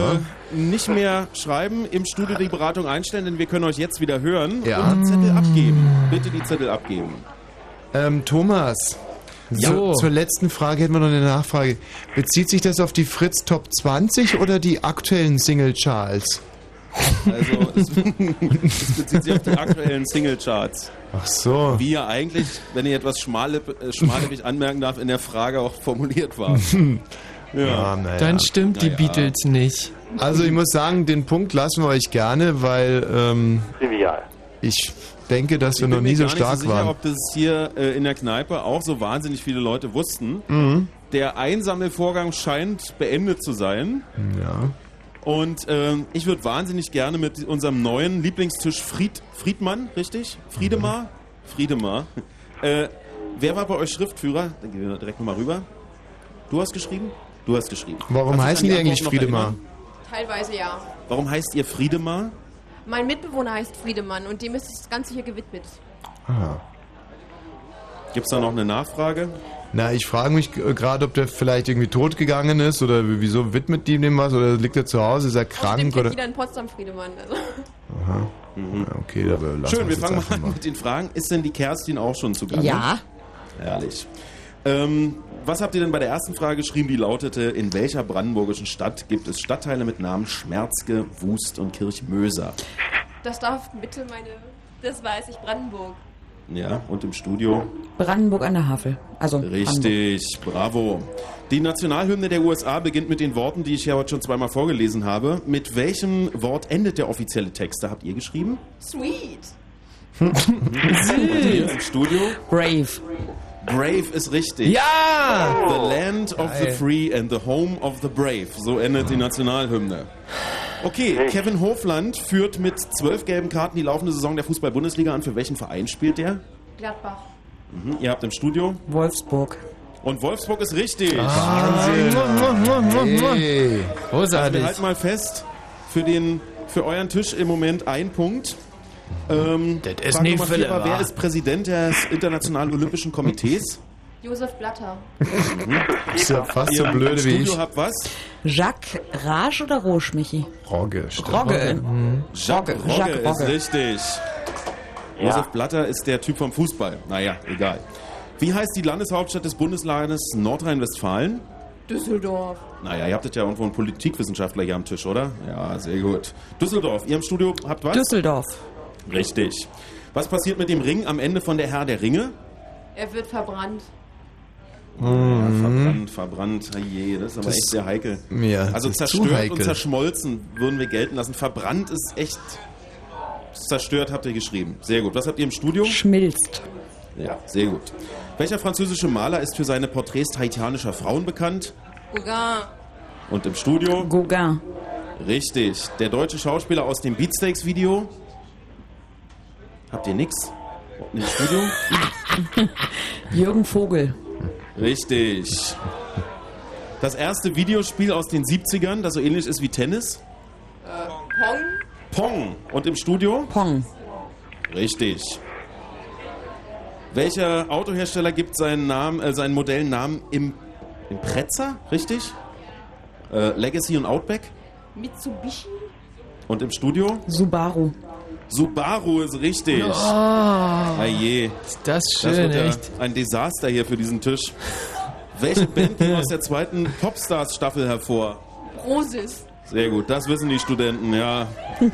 Speaker 4: nicht mehr schreiben, im Studio die Beratung einstellen, denn wir können euch jetzt wieder hören.
Speaker 2: Ja.
Speaker 4: Und die Zettel abgeben. Bitte die Zettel abgeben.
Speaker 2: Ähm, Thomas.
Speaker 3: So.
Speaker 2: Zu, zur letzten Frage hätten wir noch eine Nachfrage. Bezieht sich das auf die Fritz Top 20 oder die aktuellen Single Charts?
Speaker 4: Also es, es bezieht sich auf die aktuellen Singlecharts.
Speaker 2: Ach so.
Speaker 4: Wie ja eigentlich, wenn ich etwas schmallipp, äh, schmallippig anmerken darf, in der Frage auch formuliert war.
Speaker 2: Ja, naja.
Speaker 3: Dann stimmt die
Speaker 4: Naja.
Speaker 3: Beatles nicht.
Speaker 2: Also ich muss sagen, den Punkt lassen wir euch gerne, weil ähm,
Speaker 6: Trivial.
Speaker 2: ich denke, dass wir
Speaker 4: Ich
Speaker 2: noch
Speaker 4: bin
Speaker 2: nie
Speaker 4: mir
Speaker 2: so
Speaker 4: gar nicht
Speaker 2: stark
Speaker 4: so sicher,
Speaker 2: waren.
Speaker 4: ob das hier äh, in der Kneipe auch so wahnsinnig viele Leute wussten.
Speaker 2: Mhm.
Speaker 4: Der Einsammelvorgang scheint beendet zu sein.
Speaker 2: Ja.
Speaker 4: Und ähm, ich würde wahnsinnig gerne mit unserem neuen Lieblingstisch Fried, Friedmann, richtig? Friedemar?
Speaker 2: Mhm.
Speaker 4: Friedemar. Äh, wer war bei euch Schriftführer? Dann gehen wir direkt nochmal rüber. Du hast geschrieben? Du hast geschrieben.
Speaker 2: Warum
Speaker 4: dich
Speaker 2: heißen die eigentlich Friedemar?
Speaker 21: Teilweise ja.
Speaker 4: Warum heißt ihr Friedemar?
Speaker 21: Mein Mitbewohner heißt Friedemann und dem ist das Ganze hier gewidmet.
Speaker 2: Aha.
Speaker 4: Gibt es da noch eine Nachfrage?
Speaker 2: Na, ich frage mich g- gerade, ob der vielleicht irgendwie tot gegangen ist oder wieso widmet die ihm dem was oder liegt er zu Hause, ist er krank
Speaker 21: kennt
Speaker 2: oder.
Speaker 21: jeder in Potsdam Friedemann. Also.
Speaker 2: Aha. Ja, okay, da lassen
Speaker 4: Mhm. Schön, wir fangen mal an mit den Fragen. Ist denn die Kerstin auch schon zugange?
Speaker 12: Ja.
Speaker 4: Herrlich. Ähm, was habt ihr denn bei der ersten Frage geschrieben? Die lautete, in welcher brandenburgischen Stadt gibt es Stadtteile mit Namen Schmerzke, Wust und Kirchmöser?
Speaker 21: Das darf bitte meine. Das weiß ich, Brandenburg.
Speaker 4: Ja, und im Studio?
Speaker 12: Brandenburg an der Havel. Also
Speaker 4: Richtig, bravo. Die Nationalhymne der USA beginnt mit den Worten, die ich ja heute schon zweimal vorgelesen habe. Mit welchem Wort endet der offizielle Text? Da habt ihr geschrieben?
Speaker 21: Sweet.
Speaker 4: Und hier im Studio?
Speaker 12: Brave.
Speaker 4: Brave ist richtig.
Speaker 3: Ja!
Speaker 4: The land of the
Speaker 3: Geil.
Speaker 4: free and the home of the brave. So endet die Nationalhymne. Okay, Kevin Hofland führt mit zwölf gelben Karten die laufende Saison der Fußball-Bundesliga an. Für welchen Verein spielt der?
Speaker 21: Gladbach.
Speaker 4: Mhm. Ihr habt im Studio?
Speaker 12: Wolfsburg.
Speaker 4: Und Wolfsburg ist richtig.
Speaker 3: Wahnsinn.
Speaker 4: Hey.
Speaker 3: Großartig.
Speaker 4: Also wir halten mal fest, für, den, für euren Tisch im Moment ein Punkt. Ähm,
Speaker 3: Das ist nicht
Speaker 4: Nummer vier
Speaker 3: viele,
Speaker 4: war, Wer ist Präsident des Internationalen Olympischen Komitees?
Speaker 21: Josef Blatter.
Speaker 2: Ist ja fast
Speaker 4: Ihr
Speaker 2: so blöde
Speaker 4: im
Speaker 2: wie
Speaker 4: Studio
Speaker 2: ich.
Speaker 4: habt was?
Speaker 12: Jacques Rage oder Rouge, Michi?
Speaker 2: Rogge. stimmt.
Speaker 12: Rogge.
Speaker 4: Jacques
Speaker 12: Rogge,
Speaker 4: Rogge
Speaker 12: Jacques
Speaker 4: ist
Speaker 12: Rogge.
Speaker 4: richtig. Josef Blatter ist der Typ vom Fußball. Naja, egal. Wie heißt die Landeshauptstadt des Bundeslandes Nordrhein-Westfalen?
Speaker 21: Düsseldorf.
Speaker 4: Naja, ihr habtet ja irgendwo einen Politikwissenschaftler hier am Tisch, oder? Ja, sehr gut. Düsseldorf, ihr im Studio habt was?
Speaker 12: Düsseldorf.
Speaker 4: Richtig. Was passiert mit dem Ring am Ende von der Herr der Ringe?
Speaker 21: Er wird verbrannt.
Speaker 4: Ja, verbrannt, verbrannt, je, das ist aber
Speaker 2: Das-
Speaker 4: echt sehr heikel.
Speaker 2: ja,
Speaker 4: also zerstört
Speaker 2: heikel.
Speaker 4: und zerschmolzen würden wir gelten lassen. Verbrannt ist echt zerstört, habt ihr geschrieben. Sehr gut. Was habt ihr im Studio?
Speaker 12: Schmilzt.
Speaker 4: Ja, sehr gut. Welcher französische Maler ist für seine Porträts haitianischer Frauen bekannt?
Speaker 21: Gauguin.
Speaker 4: Und im Studio?
Speaker 12: Gauguin.
Speaker 4: Richtig. Der deutsche Schauspieler aus dem Beatsteaks-Video? Habt ihr nix? Im Studio?
Speaker 12: Jürgen Vogel.
Speaker 4: Richtig. Das erste Videospiel aus den 70ern, das so ähnlich ist wie Tennis?
Speaker 21: Äh, Pong.
Speaker 4: Pong. Und im Studio?
Speaker 12: Pong.
Speaker 4: Richtig. Welcher Autohersteller gibt seinen Namen, äh, seinen Modellennamen im, im Pretzer? Richtig? Äh, Legacy und Outback?
Speaker 21: Mitsubishi.
Speaker 4: Und im Studio?
Speaker 12: Subaru.
Speaker 4: Subaru ist richtig.
Speaker 3: Oh.
Speaker 4: Ah je.
Speaker 3: Ist das schön,
Speaker 4: das wird ja
Speaker 3: echt.
Speaker 4: ein Desaster hier für diesen Tisch. Welche Band ging aus der zweiten Popstars-Staffel hervor?
Speaker 21: Rosis.
Speaker 4: Sehr gut, das wissen die Studenten, ja.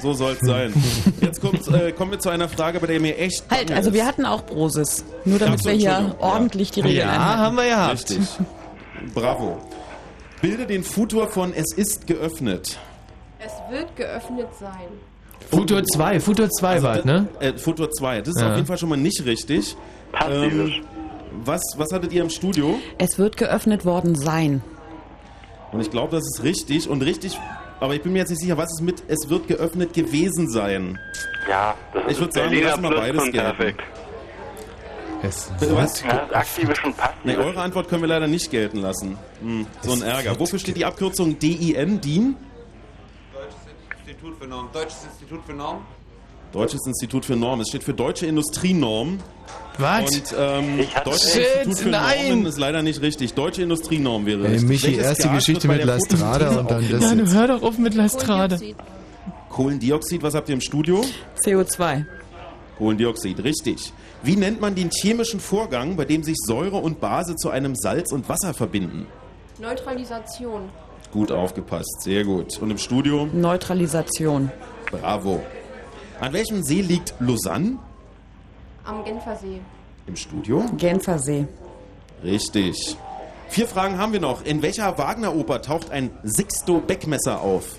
Speaker 4: So soll es sein. Jetzt kommt, äh, kommen wir zu einer Frage, bei der mir echt.
Speaker 12: Halt, also wir hatten auch Brosis. Nur damit
Speaker 4: so,
Speaker 12: wir hier
Speaker 4: ja.
Speaker 12: ordentlich die Regeln
Speaker 3: Ja,
Speaker 12: einhalten.
Speaker 3: haben wir gehabt.
Speaker 4: Richtig. Bravo. Bilde den Futur von Es ist geöffnet.
Speaker 21: Es wird geöffnet sein.
Speaker 3: Futur 2, Futur 2 war es, ne?
Speaker 4: Äh, Futur 2. Das ist
Speaker 3: Ja.
Speaker 4: auf jeden Fall schon mal nicht richtig. Ähm, was, was hattet ihr im Studio?
Speaker 12: Es wird geöffnet worden sein.
Speaker 4: Und ich glaube, das ist richtig. Und richtig, aber ich bin mir jetzt nicht sicher, was ist mit Es wird geöffnet gewesen sein.
Speaker 10: Ja, das
Speaker 4: Ich
Speaker 10: ist
Speaker 4: würde sagen, lassen mal beides gelten.
Speaker 2: Es
Speaker 4: was?
Speaker 10: Ja, das aktive schon passt.
Speaker 4: Nee, eure Antwort können wir leider nicht gelten lassen. Hm, so ein Ärger. Wofür steht die Abkürzung DIN? DIN?
Speaker 17: Institut für Norm. Deutsches Institut für Norm.
Speaker 4: Deutsches Institut für Normen. Es steht für Deutsche Industrienorm.
Speaker 3: Was?
Speaker 4: Und ähm, Deutsches
Speaker 3: Shit,
Speaker 4: Institut für
Speaker 3: nein.
Speaker 4: Normen ist leider nicht richtig. Deutsche Industrienorm wäre richtig.
Speaker 2: Michi,
Speaker 4: Welches
Speaker 2: erst die Geschichte mit Lastrada und dann das
Speaker 3: Nein,
Speaker 2: jetzt.
Speaker 3: hör doch auf mit Lastrade.
Speaker 21: Kohlendioxid.
Speaker 4: Kohlendioxid, was habt ihr im Studio?
Speaker 12: CO2.
Speaker 4: Kohlendioxid, richtig. Wie nennt man den chemischen Vorgang, bei dem sich Säure und Base zu einem Salz und Wasser verbinden?
Speaker 21: Neutralisation.
Speaker 4: Gut aufgepasst, sehr gut. Und im Studio?
Speaker 12: Neutralisation.
Speaker 4: Bravo. An welchem See liegt Lausanne?
Speaker 21: Am Genfersee.
Speaker 4: Im Studio?
Speaker 12: Genfersee.
Speaker 4: Richtig. Vier Fragen haben wir noch. In welcher Wagner-Oper taucht ein Sixto-Beckmesser auf?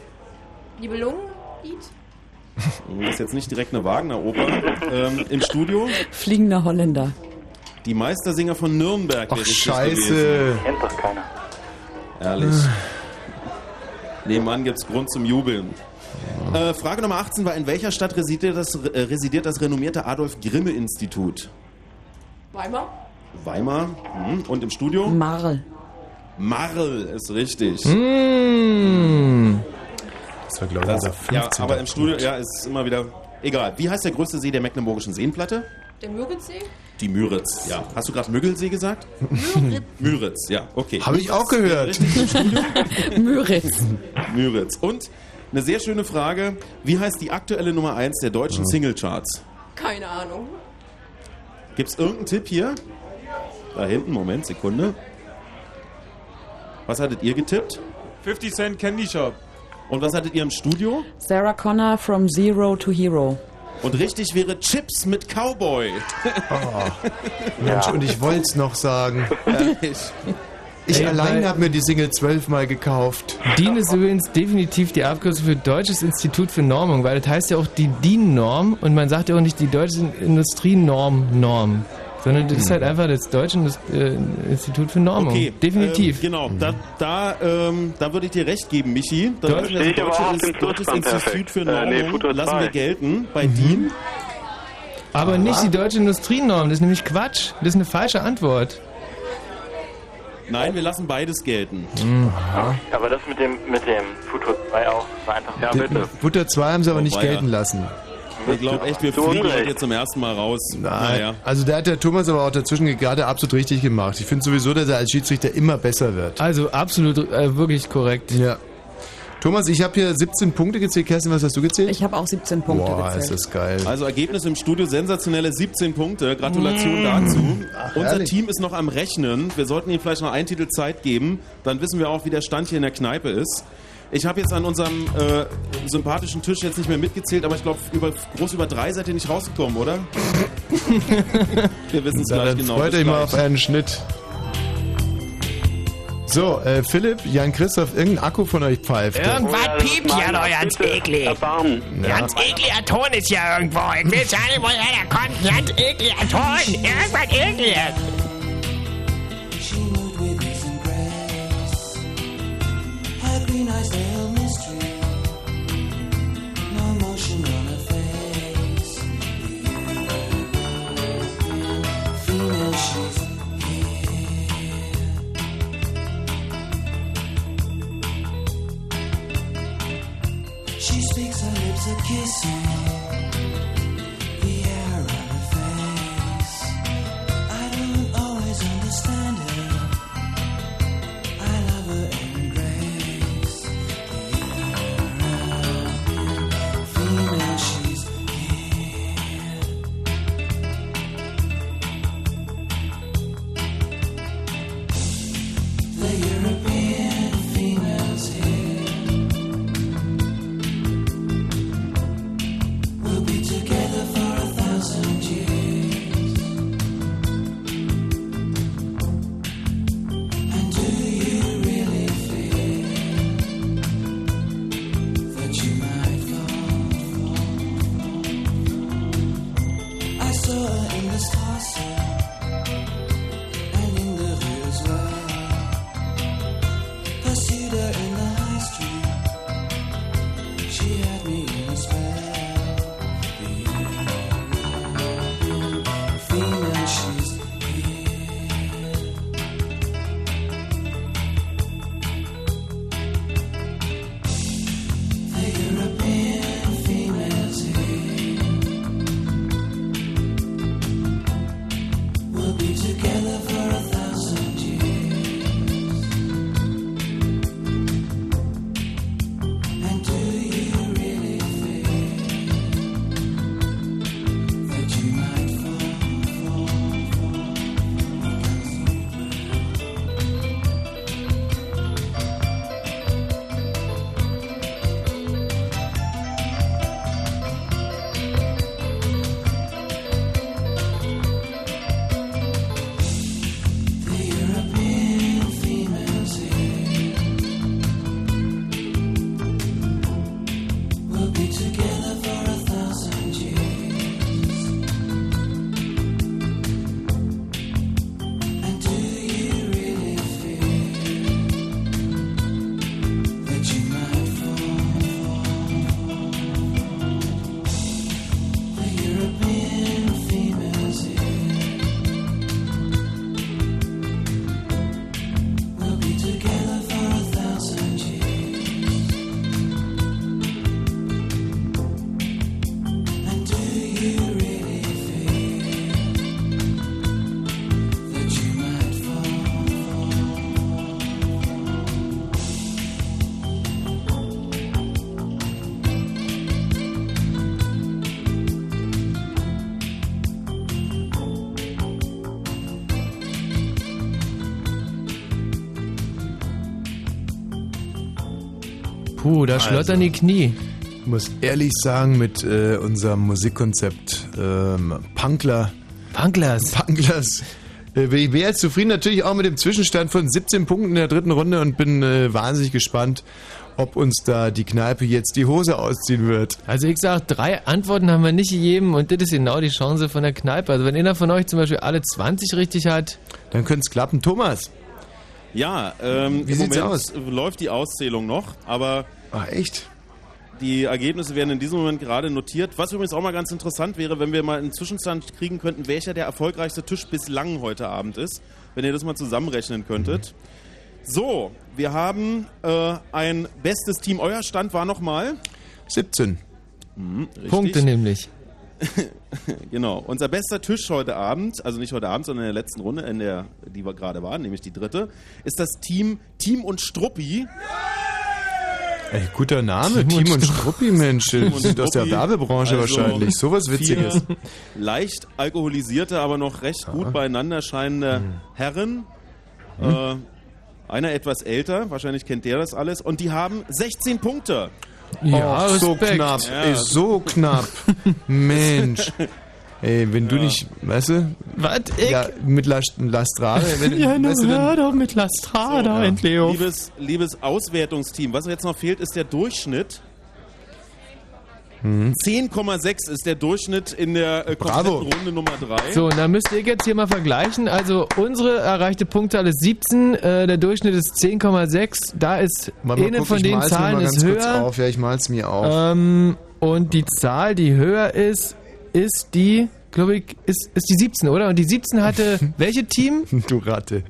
Speaker 21: Nibelungenlied.
Speaker 4: Das ist jetzt nicht direkt eine Wagner-Oper. Ähm, Im Studio?
Speaker 12: Fliegender Holländer.
Speaker 4: Die Meistersinger von Nürnberg.
Speaker 2: Ach, scheiße.
Speaker 10: Kennt doch keiner.
Speaker 4: Ehrlich. Nebenan gibt es Grund zum Jubeln. Äh, Frage Nummer 18 war, in welcher Stadt residiert das, äh, residiert das renommierte Adolf-Grimme-Institut?
Speaker 21: Weimar.
Speaker 4: Weimar. Hm. Und im Studio?
Speaker 12: Marl.
Speaker 4: Marl ist richtig.
Speaker 3: Mmh.
Speaker 2: Das war, glaube
Speaker 4: Das,
Speaker 2: unser
Speaker 4: ja,
Speaker 2: 15.
Speaker 4: aber im Studio, ja, ist immer wieder. Egal. Wie heißt der größte See der Mecklenburgischen Seenplatte?
Speaker 15: Der Müritzsee?
Speaker 4: Die Müritz, ja. Hast du gerade Müggelsee gesagt? Müritz, ja, okay.
Speaker 2: Habe ich auch gehört.
Speaker 12: Müritz.
Speaker 4: Müritz. Und eine sehr schöne Frage. Wie heißt die aktuelle Nummer 1 der deutschen Singlecharts?
Speaker 15: Keine Ahnung.
Speaker 4: Gibt es irgendeinen Tipp hier? Da hinten, Moment, Sekunde. Was hattet ihr getippt?
Speaker 9: 50 Cent Candy Shop.
Speaker 4: Und was hattet ihr im Studio?
Speaker 12: Sarah Connor from Zero to Hero.
Speaker 4: Und richtig wäre Chips mit Cowboy.
Speaker 2: Mensch, und ich wollte es noch sagen. Ich
Speaker 3: Ey,
Speaker 2: allein habe mir die Single zwölfmal gekauft.
Speaker 3: DIN ist übrigens definitiv die Abkürzung für Deutsches Institut für Normung, weil das heißt ja auch die DIN-Norm und man sagt ja auch nicht die Deutsche Industrienorm-Norm, sondern das ist halt einfach das Deutsche Indus- äh, Institut für Normung.
Speaker 4: Okay,
Speaker 3: Definitiv.
Speaker 4: Ähm, genau, da, da, ähm, da würde ich dir recht geben, Michi. Da
Speaker 3: Da
Speaker 4: das
Speaker 6: auch auf dem
Speaker 4: Deutsches Institut für
Speaker 6: Äh,
Speaker 4: Normung
Speaker 6: nee, Futur
Speaker 4: lassen wir gelten bei DIN.
Speaker 3: Aber nicht die Deutsche Industrienorm, das ist nämlich Quatsch. Das ist eine falsche Antwort.
Speaker 4: Nein, wir lassen beides gelten.
Speaker 10: Aber das mit dem, mit dem Futur 2 auch, war einfach. Ja, bitte.
Speaker 2: Butter 2 haben sie aber
Speaker 4: Oh,
Speaker 2: nicht
Speaker 4: weia.
Speaker 2: gelten lassen.
Speaker 4: Ich glaube echt, wir fliegen heute jetzt zum ersten Mal raus.
Speaker 2: Nein.
Speaker 4: Naja.
Speaker 2: Also da hat der Thomas aber auch dazwischen gerade absolut richtig gemacht. Ich finde sowieso, dass er als Schiedsrichter immer besser wird.
Speaker 3: Also absolut, äh, wirklich korrekt.
Speaker 2: Ja. Thomas, ich habe hier 17 Punkte gezählt. Kerstin, was hast du gezählt?
Speaker 12: Ich habe auch 17 Punkte
Speaker 2: Boah,
Speaker 12: gezählt.
Speaker 2: ist das geil.
Speaker 4: Also Ergebnis im Studio sensationelle 17 Punkte. Gratulation dazu. Unser
Speaker 2: herrlich.
Speaker 4: Team ist noch am Rechnen. Wir sollten ihnen vielleicht noch einen Titel Zeit geben. Dann wissen wir auch, wie der Stand hier in der Kneipe ist. Ich habe jetzt an unserem äh, sympathischen Tisch jetzt nicht mehr mitgezählt, aber ich glaube, über, groß über drei seid ihr nicht rausgekommen, oder? wir wissen es
Speaker 2: Ja,
Speaker 4: gleich genau.
Speaker 2: freut euch mal auf einen Schnitt. So, äh, Philipp, Jan-Christoph, irgendein Akku von euch pfeift.
Speaker 22: Irgendwas piept ja noch ganz eklig. Ganz ekliger Ton ist ja irgendwo. Ich will nicht, woher der kommt. Ganz ekliger Ton. Irgendwas ekliges.
Speaker 3: Da schlottern die Knie.
Speaker 2: Ich muss ehrlich sagen, mit äh, unserem Musikkonzept ähm, Punkler.
Speaker 3: Punklers.
Speaker 2: Punklers. Äh, ich wäre jetzt zufrieden natürlich auch mit dem Zwischenstand von 17 Punkten in der dritten Runde und bin äh, wahnsinnig gespannt, ob uns da die Kneipe jetzt die Hose ausziehen wird.
Speaker 3: Also ich sag, drei Antworten haben wir nicht gegeben und das ist genau die Chance von der Kneipe. Also wenn einer von euch zum Beispiel alle 20 richtig hat,
Speaker 2: dann könnte es klappen. Thomas.
Speaker 4: Ja, ähm,
Speaker 2: Wie
Speaker 4: im
Speaker 2: sieht's
Speaker 4: Moment
Speaker 2: aus?
Speaker 4: läuft die Auszählung noch, aber.
Speaker 2: Ah, echt?
Speaker 4: Die Ergebnisse werden in diesem Moment gerade notiert. Was übrigens auch mal ganz interessant wäre, wenn wir mal einen Zwischenstand kriegen könnten, welcher der erfolgreichste Tisch bislang heute Abend ist. Wenn ihr das mal zusammenrechnen könntet. So, wir haben äh, ein bestes Team. Euer Stand war nochmal?
Speaker 2: 17.
Speaker 4: Mhm.
Speaker 3: Punkte nämlich.
Speaker 4: genau. Unser bester Tisch heute Abend, also nicht heute Abend, sondern in der letzten Runde, in der, die wir gerade waren, nämlich die dritte, ist das Team Team und Struppi.
Speaker 2: Ey, guter Name,
Speaker 4: Team
Speaker 2: Team,
Speaker 4: und
Speaker 2: Struppi, Mensch. Die
Speaker 4: und
Speaker 2: sind aus der. Werbebranche
Speaker 4: Also
Speaker 2: wahrscheinlich. Sowas Witziges.
Speaker 4: Leicht alkoholisierte, aber noch recht gut beieinander scheinende
Speaker 2: Hm.
Speaker 4: Herren. Äh, einer etwas älter, wahrscheinlich kennt der das alles. Und die haben 16 Punkte.
Speaker 2: Ja, so knapp,
Speaker 4: Ja.
Speaker 2: ey, so knapp. Mensch. Ey, wenn du nicht, weißt du?
Speaker 3: Was?
Speaker 2: Ja, mit Last- Lastrade. Wenn,
Speaker 3: Ja, nun
Speaker 2: weißt du,
Speaker 3: hör doch mit Lastrada
Speaker 4: Ja.
Speaker 3: endlich auf.
Speaker 4: Liebes, liebes Auswertungsteam, was jetzt noch fehlt, ist der Durchschnitt.
Speaker 2: Mhm.
Speaker 4: 10,6 ist der Durchschnitt in der äh, Runde Nummer 3.
Speaker 3: So, und dann müsst ihr jetzt hier mal vergleichen. Also unsere erreichte Punktzahl ist 17, äh, der Durchschnitt ist 10,6. Da ist
Speaker 2: mal,
Speaker 3: eine
Speaker 2: guck,
Speaker 3: von
Speaker 2: ich
Speaker 3: den Zahlen
Speaker 2: mal
Speaker 3: ist
Speaker 2: ganz kurz
Speaker 3: höher.
Speaker 2: auf. Ja, ich mal's mir auf.
Speaker 3: Ähm, und die Zahl, die höher ist, ist die, glaube ich, ist, ist die 17, oder? Und die 17 hatte welche Team?
Speaker 2: Du Ratte.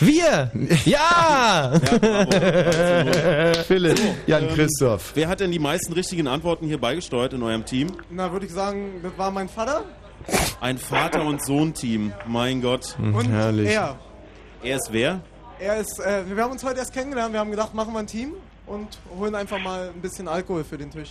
Speaker 3: Wir! Ja!
Speaker 2: Philipp, Jan
Speaker 4: ähm,
Speaker 2: Christoph.
Speaker 4: Wer hat denn die meisten richtigen Antworten hier beigesteuert in eurem Team?
Speaker 23: Na, würde ich sagen, das war mein Vater.
Speaker 4: Ein Vater- und Sohn-Team. Mein Gott.
Speaker 23: Und er.
Speaker 4: Er ist wer?
Speaker 23: Er ist, äh, wir haben uns heute erst kennengelernt. Wir haben gedacht, machen wir ein Team und holen einfach mal ein bisschen Alkohol für den Tisch.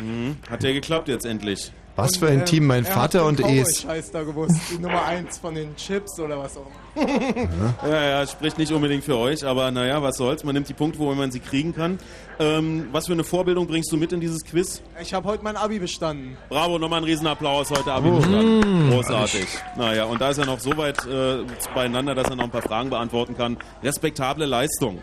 Speaker 4: Mhm. Hat ja geklappt jetzt endlich.
Speaker 2: Was für ein Team, mein
Speaker 23: er
Speaker 2: Vater und
Speaker 23: den
Speaker 2: Es.
Speaker 23: Cowboy-Scheiß da gewusst. Die Nummer 1 von den Chips oder was auch immer.
Speaker 4: Ja, ja, spricht nicht unbedingt für euch, aber naja, was soll's. Man nimmt die Punkte, wo man sie kriegen kann. Ähm, was für eine Vorbildung bringst du mit in dieses Quiz?
Speaker 23: Ich habe heute mein Abi bestanden.
Speaker 4: Bravo, nochmal ein Riesenapplaus heute Abi
Speaker 23: Oh.
Speaker 4: bestanden.
Speaker 23: Mm.
Speaker 4: Großartig. Naja, und da ist er noch so weit äh, beieinander, dass er noch ein paar Fragen beantworten kann. Respektable Leistung.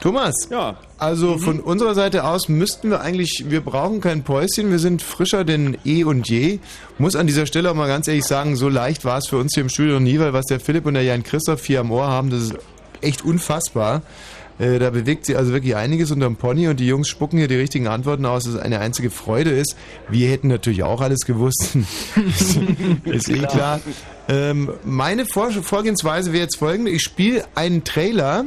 Speaker 2: Thomas,
Speaker 4: ja.
Speaker 2: also von unserer Seite aus müssten wir eigentlich, wir brauchen kein Päuschen, wir sind frischer denn eh und je. Muss an dieser Stelle auch mal ganz ehrlich sagen, so leicht war es für uns hier im Studio noch nie, weil was der Philipp und der Jan Christoph hier am Ohr haben, das ist echt unfassbar. Äh, da bewegt sich also wirklich einiges unterm Pony und die Jungs spucken hier die richtigen Antworten aus, dass es eine einzige Freude ist. Wir hätten natürlich auch alles gewusst. ist eh klar. Ähm, meine Vor Vorgehensweise wäre jetzt folgende. Ich spiele einen Trailer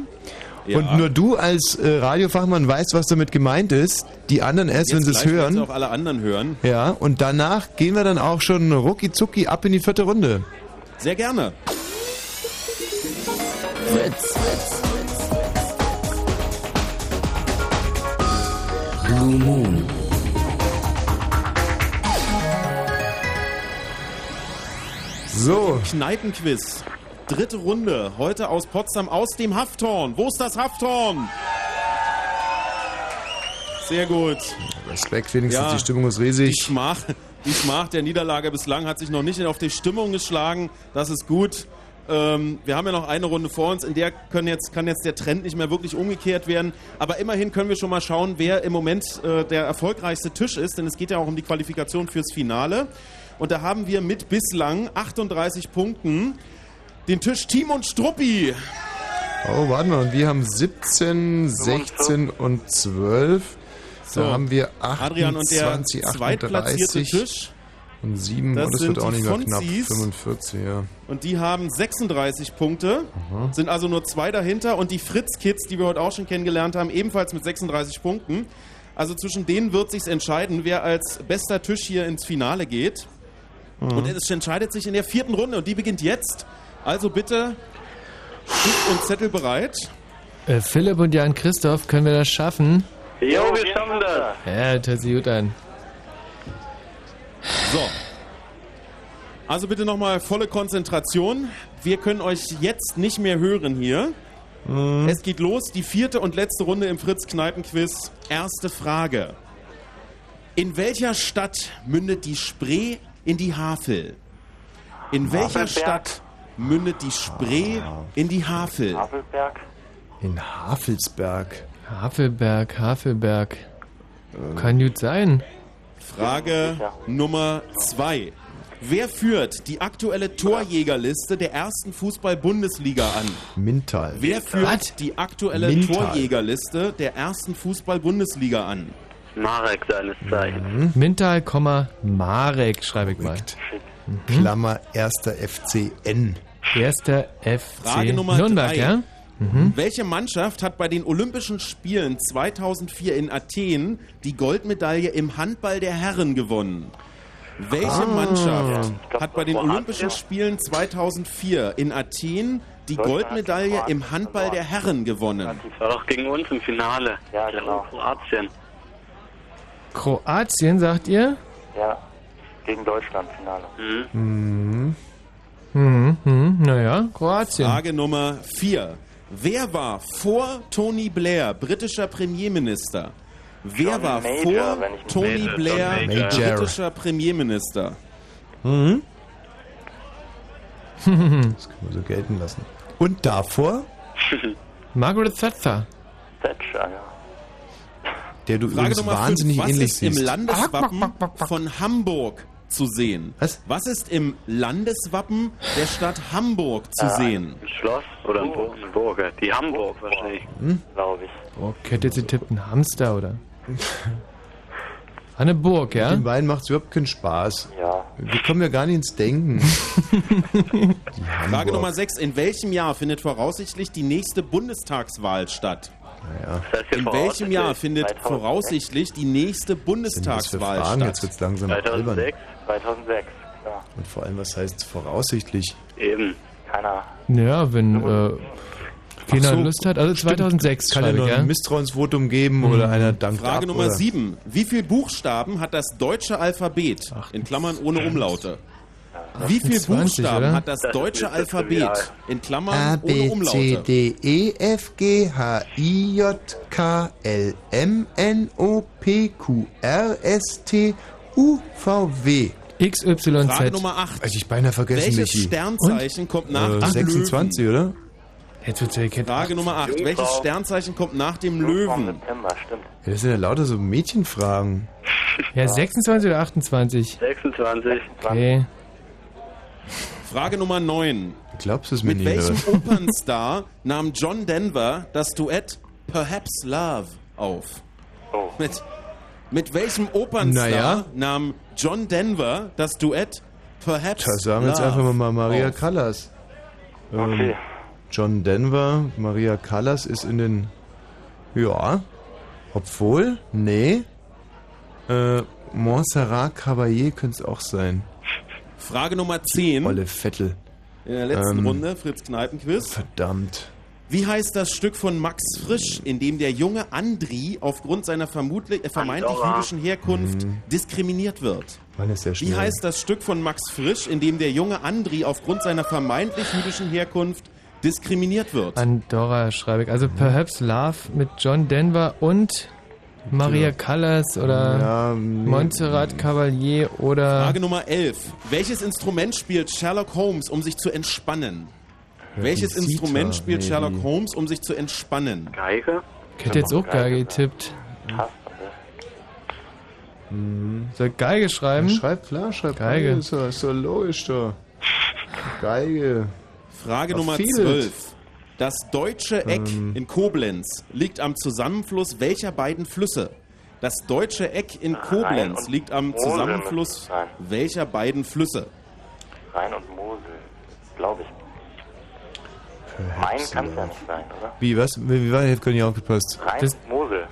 Speaker 4: Ja.
Speaker 2: und nur du als äh, Radiofachmann weißt, was damit gemeint ist. Die anderen erst, wenn sie es hören.
Speaker 4: auch alle anderen hören.
Speaker 2: Ja, und danach gehen wir dann auch schon rucki zucki ab in die vierte Runde.
Speaker 4: Sehr gerne.
Speaker 13: Fritz. Blue Moon.
Speaker 2: So.
Speaker 4: Kneipenquiz. Dritte Runde. Heute aus Potsdam, aus dem Hafthorn. Wo ist das Hafthorn? Sehr gut.
Speaker 2: Respekt, wenigstens
Speaker 4: Ja.
Speaker 2: die Stimmung ist riesig.
Speaker 4: Die Schmach, die Schmach der Niederlage bislang hat sich noch nicht auf die Stimmung geschlagen. Das ist gut. Ähm, wir haben ja noch eine Runde vor uns, in der jetzt, kann jetzt der Trend nicht mehr wirklich umgekehrt werden. Aber immerhin können wir schon mal schauen, wer im Moment äh, der erfolgreichste Tisch ist, denn es geht ja auch um die Qualifikation fürs Finale. Und da haben wir mit bislang 38 Punkten den Tisch Team und Struppi.
Speaker 2: Oh, warte mal, und wir haben 17, 16 und 12.
Speaker 4: So.
Speaker 2: Da haben wir
Speaker 4: Adrian und der
Speaker 2: 28,
Speaker 4: zweitplatzierte
Speaker 2: 38
Speaker 4: Tisch.
Speaker 2: und 7
Speaker 4: Das
Speaker 2: und es
Speaker 4: sind
Speaker 2: wird auch nicht mehr knapp.
Speaker 4: Fonzis.
Speaker 2: 45, ja.
Speaker 4: Und die haben 36 Punkte,
Speaker 2: Aha.
Speaker 4: sind also nur zwei dahinter. Und die Fritz-Kids, die wir heute auch schon kennengelernt haben, ebenfalls mit 36 Punkten. Also zwischen denen wird sich entscheiden, wer als bester Tisch hier ins Finale geht.
Speaker 2: Mhm.
Speaker 4: Und es entscheidet sich in der vierten Runde und die beginnt jetzt. Also bitte Stift und Zettel bereit.
Speaker 3: Äh, Philipp und Jan Christoph, können wir das schaffen?
Speaker 6: Jo, wir schaffen das.
Speaker 3: Ja, das hört sich gut an.
Speaker 4: So. Also bitte nochmal volle Konzentration. Wir können euch jetzt nicht mehr hören hier. Es geht los, die vierte und letzte Runde im Fritz-Kneipen-Quiz. Erste Frage. In welcher Stadt mündet die Spree in die Havel? In welcher
Speaker 10: Havelberg.
Speaker 4: Stadt mündet die Spree in die Havel?
Speaker 10: Havelberg.
Speaker 2: In Havelsberg.
Speaker 3: Havelberg, Havelberg. Kann gut sein.
Speaker 4: Frage Nummer zwei. Wer führt die aktuelle Torjägerliste der ersten Fußball-Bundesliga an?
Speaker 2: Mintal.
Speaker 4: Wer führt die aktuelle
Speaker 2: Mintal.
Speaker 4: Torjägerliste der ersten Fußball-Bundesliga an?
Speaker 6: Marek seines Zeichens.
Speaker 3: Mintal, Komma, Marek, schreibe ich mal.
Speaker 2: Klammer erster FCN.
Speaker 3: Erster FC
Speaker 4: Frage Nummer
Speaker 3: Nürnberg,
Speaker 4: drei.
Speaker 3: ja?
Speaker 4: Welche Mannschaft hat bei den Olympischen Spielen 2004 in Athen die Goldmedaille im Handball der Herren gewonnen? Welche
Speaker 6: Ah.
Speaker 4: Mannschaft hat bei den. Olympischen Spielen 2004 in Athen die Goldmedaille im Handball der Herren gewonnen?
Speaker 6: Das war doch gegen uns im Finale. Ja, genau. Kroatien.
Speaker 3: Kroatien, sagt ihr?
Speaker 10: Ja, gegen Deutschland Finale.
Speaker 3: Mhm. Mhm, mhm, naja, Kroatien.
Speaker 4: Frage Nummer 4. Wer war vor Tony Blair britischer Premierminister? Wer
Speaker 10: John
Speaker 4: war
Speaker 10: Major,
Speaker 4: vor Tony
Speaker 10: irre.
Speaker 4: Blair
Speaker 10: Major.
Speaker 4: britischer Premierminister?
Speaker 2: Mhm. Das können wir so gelten lassen. Und davor,
Speaker 3: Margaret Thatcher.
Speaker 10: Thatcher, ja.
Speaker 2: der du
Speaker 4: Frage
Speaker 2: übrigens
Speaker 4: Nummer
Speaker 2: wahnsinnig
Speaker 4: 5. Was
Speaker 2: ähnlich
Speaker 4: ist im
Speaker 2: siehst.
Speaker 4: Landeswappen von Hamburg zu sehen?
Speaker 2: Was?
Speaker 4: Was ist im Landeswappen der Stadt Hamburg zu
Speaker 6: Äh,
Speaker 4: sehen?
Speaker 6: Ein Schloss oder ein Burg? Eine Burg, ja. Die Hamburg wahrscheinlich.
Speaker 2: Hm?
Speaker 10: Glaube ich.
Speaker 3: Oh, hätte jetzt getippt, ein Hamster, oder? Eine Burg, ja?
Speaker 2: Den beiden macht es überhaupt keinen Spaß.
Speaker 10: Ja.
Speaker 2: Wir kommen ja gar nicht ins Denken.
Speaker 4: Frage Nummer 6. In welchem Jahr findet voraussichtlich die nächste Bundestagswahl statt?
Speaker 2: Naja.
Speaker 4: In welchem Jahr findet voraussichtlich die nächste Bundestagswahl?
Speaker 2: Jetzt
Speaker 4: statt?
Speaker 2: wird es langsam albern.
Speaker 10: 2006. 2006, ja.
Speaker 2: Und vor allem, was heißt voraussichtlich?
Speaker 6: Eben.
Speaker 10: Keiner.
Speaker 3: Ja, wenn äh, keiner
Speaker 2: Ach so,
Speaker 3: Lust hat. Also
Speaker 2: stimmt.
Speaker 3: 2006
Speaker 2: Kann ja noch ein? Misstrauensvotum geben oder einer dankt
Speaker 4: Frage
Speaker 2: ab,
Speaker 4: Nummer
Speaker 2: oder?
Speaker 4: 7. Wie viele Buchstaben hat das deutsche Alphabet? In Klammern ohne Umlaute. Wie viele
Speaker 3: 28,
Speaker 4: Buchstaben
Speaker 3: oder?
Speaker 4: hat das
Speaker 6: Das
Speaker 4: deutsche
Speaker 6: trivial.
Speaker 4: Alphabet? In
Speaker 2: A,
Speaker 4: Klammern ohne
Speaker 2: B, C,
Speaker 4: Umlaute.
Speaker 2: D, E, F, G, H, I, J, K, L, M, N, O, P, Q, R, S, T, U, V, W.
Speaker 3: XYZ.
Speaker 4: Frage Nummer 8.
Speaker 2: Also ich beinahe vergessen,
Speaker 4: Welches
Speaker 2: Michi.
Speaker 4: Sternzeichen kommt nach
Speaker 2: Äh,
Speaker 4: dem
Speaker 2: 26,
Speaker 4: Löwen?
Speaker 2: oder?
Speaker 3: Jetzt wird's ja.
Speaker 4: Frage Nummer 8.
Speaker 10: Jungfrau.
Speaker 4: Welches Sternzeichen kommt nach dem
Speaker 10: Jungfrau
Speaker 4: Löwen?
Speaker 10: September, stimmt.
Speaker 2: Ja, das sind ja lauter so Mädchenfragen.
Speaker 3: Ja, 26 oder 28?
Speaker 6: 26.
Speaker 3: Okay.
Speaker 4: Frage Nummer 9.
Speaker 2: Glaubst du es mir
Speaker 4: Mit welchem? Opernstar nahm John Denver das Duett Perhaps Love auf?
Speaker 10: Oh.
Speaker 4: Mit, mit welchem Opernstar
Speaker 2: Naja.
Speaker 4: nahm John Denver das Duett Perhaps
Speaker 2: Da sagen wir jetzt einfach mal Maria
Speaker 4: auf?
Speaker 2: Callas. Ähm,
Speaker 10: Okay.
Speaker 2: John Denver, Maria Callas ist in den. Ja. Obwohl, nee. Äh, Montserrat Caballé könnte es auch sein.
Speaker 4: Frage Nummer 10
Speaker 2: Olle Vettel.
Speaker 4: in der letzten
Speaker 2: Ähm,
Speaker 4: Runde, Fritz Kneipenquiz.
Speaker 2: Verdammt.
Speaker 4: Wie heißt das Stück von Max Frisch, in dem der junge Andri aufgrund seiner vermutlich, äh, vermeintlich
Speaker 6: Andorra.
Speaker 4: jüdischen Herkunft diskriminiert wird?
Speaker 2: Mann, ist ja.
Speaker 4: Wie heißt das Stück von Max Frisch, in dem der junge Andri aufgrund seiner vermeintlich jüdischen Herkunft diskriminiert wird?
Speaker 3: Andorra schreibe ich. Also Perhaps Love mit John Denver und Maria Callas oder
Speaker 2: Ja.
Speaker 3: Montserrat Cavalier oder
Speaker 4: Frage Nummer 11. Welches Instrument spielt Sherlock Holmes, um sich zu entspannen? Welches
Speaker 2: Zither.
Speaker 4: Instrument spielt
Speaker 2: Nee,
Speaker 4: Sherlock
Speaker 2: die-
Speaker 4: Holmes, um sich zu entspannen?
Speaker 6: Geige?
Speaker 3: ich hätte jetzt auch Geige getippt. Soll ich Geige schreiben?
Speaker 2: Schreib klar, schreib
Speaker 3: Geige.
Speaker 2: Geige. Ist doch, ist doch logisch doch. Geige.
Speaker 4: Frage Nummer
Speaker 2: vieles.
Speaker 4: 12. Das deutsche Eck
Speaker 2: Ähm.
Speaker 4: in Koblenz liegt am Zusammenfluss welcher beiden Flüsse? Das deutsche Eck in Koblenz liegt am Zusammenfluss welcher beiden Flüsse?
Speaker 10: Rhein und Mosel, glaube ich. Main kann es ja nicht sein, oder?
Speaker 2: Wie, was? Wie, wie war jetzt gar nicht aufgepasst?
Speaker 10: Rhein
Speaker 3: Das-
Speaker 10: und Mosel.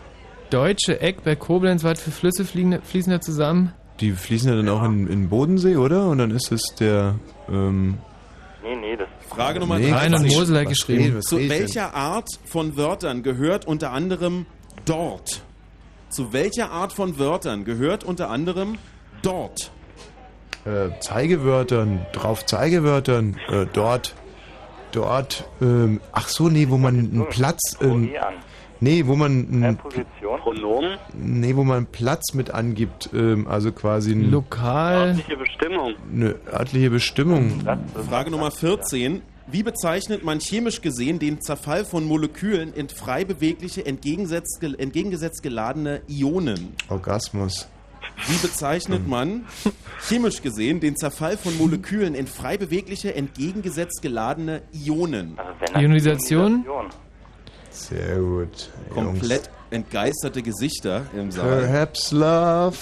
Speaker 3: Deutsche Eck bei Koblenz, was für Flüsse fliegen, fließen da zusammen?
Speaker 2: Die fließen ja dann auch in, in Bodensee, oder? Und dann ist es der. Ähm,
Speaker 10: Nee, nee, das
Speaker 4: Frage Nummer
Speaker 2: nee,
Speaker 4: 13.
Speaker 3: Rhein und Mosel hat geschrieben.
Speaker 2: was
Speaker 4: Zu welcher Art von Wörtern gehört unter anderem dort? Zu welcher Art von Wörtern gehört unter anderem dort?
Speaker 2: Äh, Zeigewörtern, drauf Zeigewörtern, äh, dort. Dort, ähm, ach so, nee, wo man einen Platz, ähm, nee, wo man, einen,
Speaker 10: Position. Pronomen.
Speaker 2: nee, wo man einen Platz mit angibt, ähm, also quasi ein,
Speaker 3: Lokal.
Speaker 6: Örtliche Bestimmung.
Speaker 2: eine örtliche Bestimmung.
Speaker 4: Frage Nummer 14. Wie bezeichnet man chemisch gesehen den Zerfall von Molekülen in frei bewegliche, entgegengesetzt, entgegengesetzt geladene Ionen?
Speaker 2: Orgasmus.
Speaker 4: Wie bezeichnet man chemisch gesehen den Zerfall von Molekülen in frei bewegliche, entgegengesetzt geladene Ionen?
Speaker 3: Ionisation?
Speaker 2: Sehr gut.
Speaker 4: Komplett entgeisterte Gesichter im Saal.
Speaker 2: Perhaps love.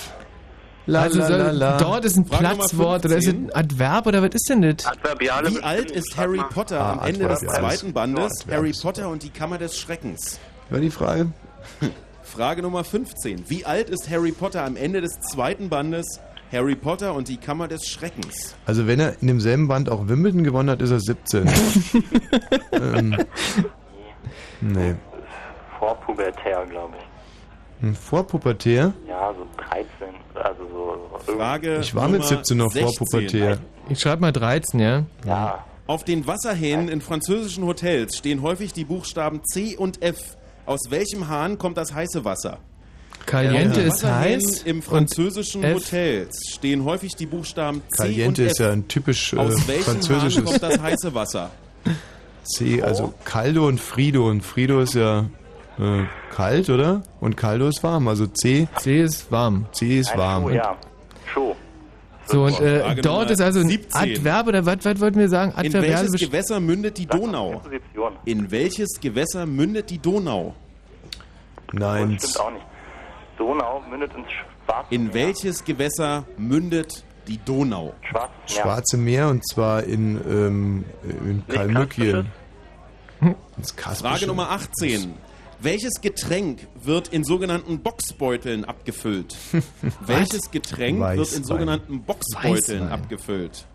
Speaker 2: La,
Speaker 3: also
Speaker 2: la,
Speaker 3: soll,
Speaker 2: la, la.
Speaker 3: dort ist ein
Speaker 4: Frage
Speaker 3: Platzwort oder ist es
Speaker 4: 15.
Speaker 3: ein Adverb oder was ist denn das?
Speaker 6: Adverbiale
Speaker 4: Wie alt ist Harry Potter
Speaker 2: Ah,
Speaker 4: am Ende des
Speaker 2: Adverbiales.
Speaker 4: zweiten Bandes?
Speaker 2: Ja,
Speaker 4: Harry. Potter und die Kammer des Schreckens.
Speaker 2: War die Frage?
Speaker 4: Frage Nummer 15. Wie alt ist Harry Potter am Ende des zweiten Bandes? Harry Potter und die Kammer des Schreckens.
Speaker 2: Also wenn er in demselben Band auch Wimbledon gewonnen hat, ist er 17. ähm, nee.
Speaker 10: Vorpubertär, glaube ich.
Speaker 2: Ein Vorpubertär?
Speaker 10: Ja, so 13. Also so.
Speaker 4: Frage
Speaker 2: Ich war mit
Speaker 4: Nummer
Speaker 2: 17 noch
Speaker 4: 16.
Speaker 2: vorpubertär.
Speaker 3: Ich schreibe mal 13, ja?
Speaker 10: Ja.
Speaker 4: Auf den Wasserhähnen in französischen Hotels stehen häufig die Buchstaben C und F. Aus welchem Hahn kommt das heiße Wasser?
Speaker 3: Caliente ist heiß.
Speaker 4: Im französischen
Speaker 3: F.
Speaker 4: Hotels stehen häufig die Buchstaben C
Speaker 2: Caliente
Speaker 4: und F.
Speaker 2: ist ja ein typisch äh,
Speaker 4: Aus welchem Hahn kommt das heiße Wasser?
Speaker 2: C, also Caldo und Frido. Und Frido ist ja äh, kalt, oder? Und Caldo ist warm. Also C.
Speaker 3: C ist warm.
Speaker 2: C ist warm.
Speaker 10: Schuh, ja. Schuh.
Speaker 3: So, und äh, dort ist also ein
Speaker 4: 17.
Speaker 3: Adverb oder was, was wollten wir sagen?
Speaker 4: In
Speaker 3: Adverbiale
Speaker 4: welches Gewässer mündet die Donau? In welches Gewässer mündet die Donau?
Speaker 2: Nein.
Speaker 10: Stimmt auch nicht. Donau mündet ins Schwarze
Speaker 4: In welches Gewässer mündet die Donau?
Speaker 10: Schwarzes Meer.
Speaker 2: Schwarze Meer und zwar in, ähm, in. Ins Kaspische.
Speaker 4: Frage Nummer 18. Welches Getränk wird in sogenannten Boxbeuteln abgefüllt? Welches Getränk wird in
Speaker 2: Weißwein.
Speaker 4: sogenannten Boxbeuteln
Speaker 3: Weißwein.
Speaker 4: abgefüllt?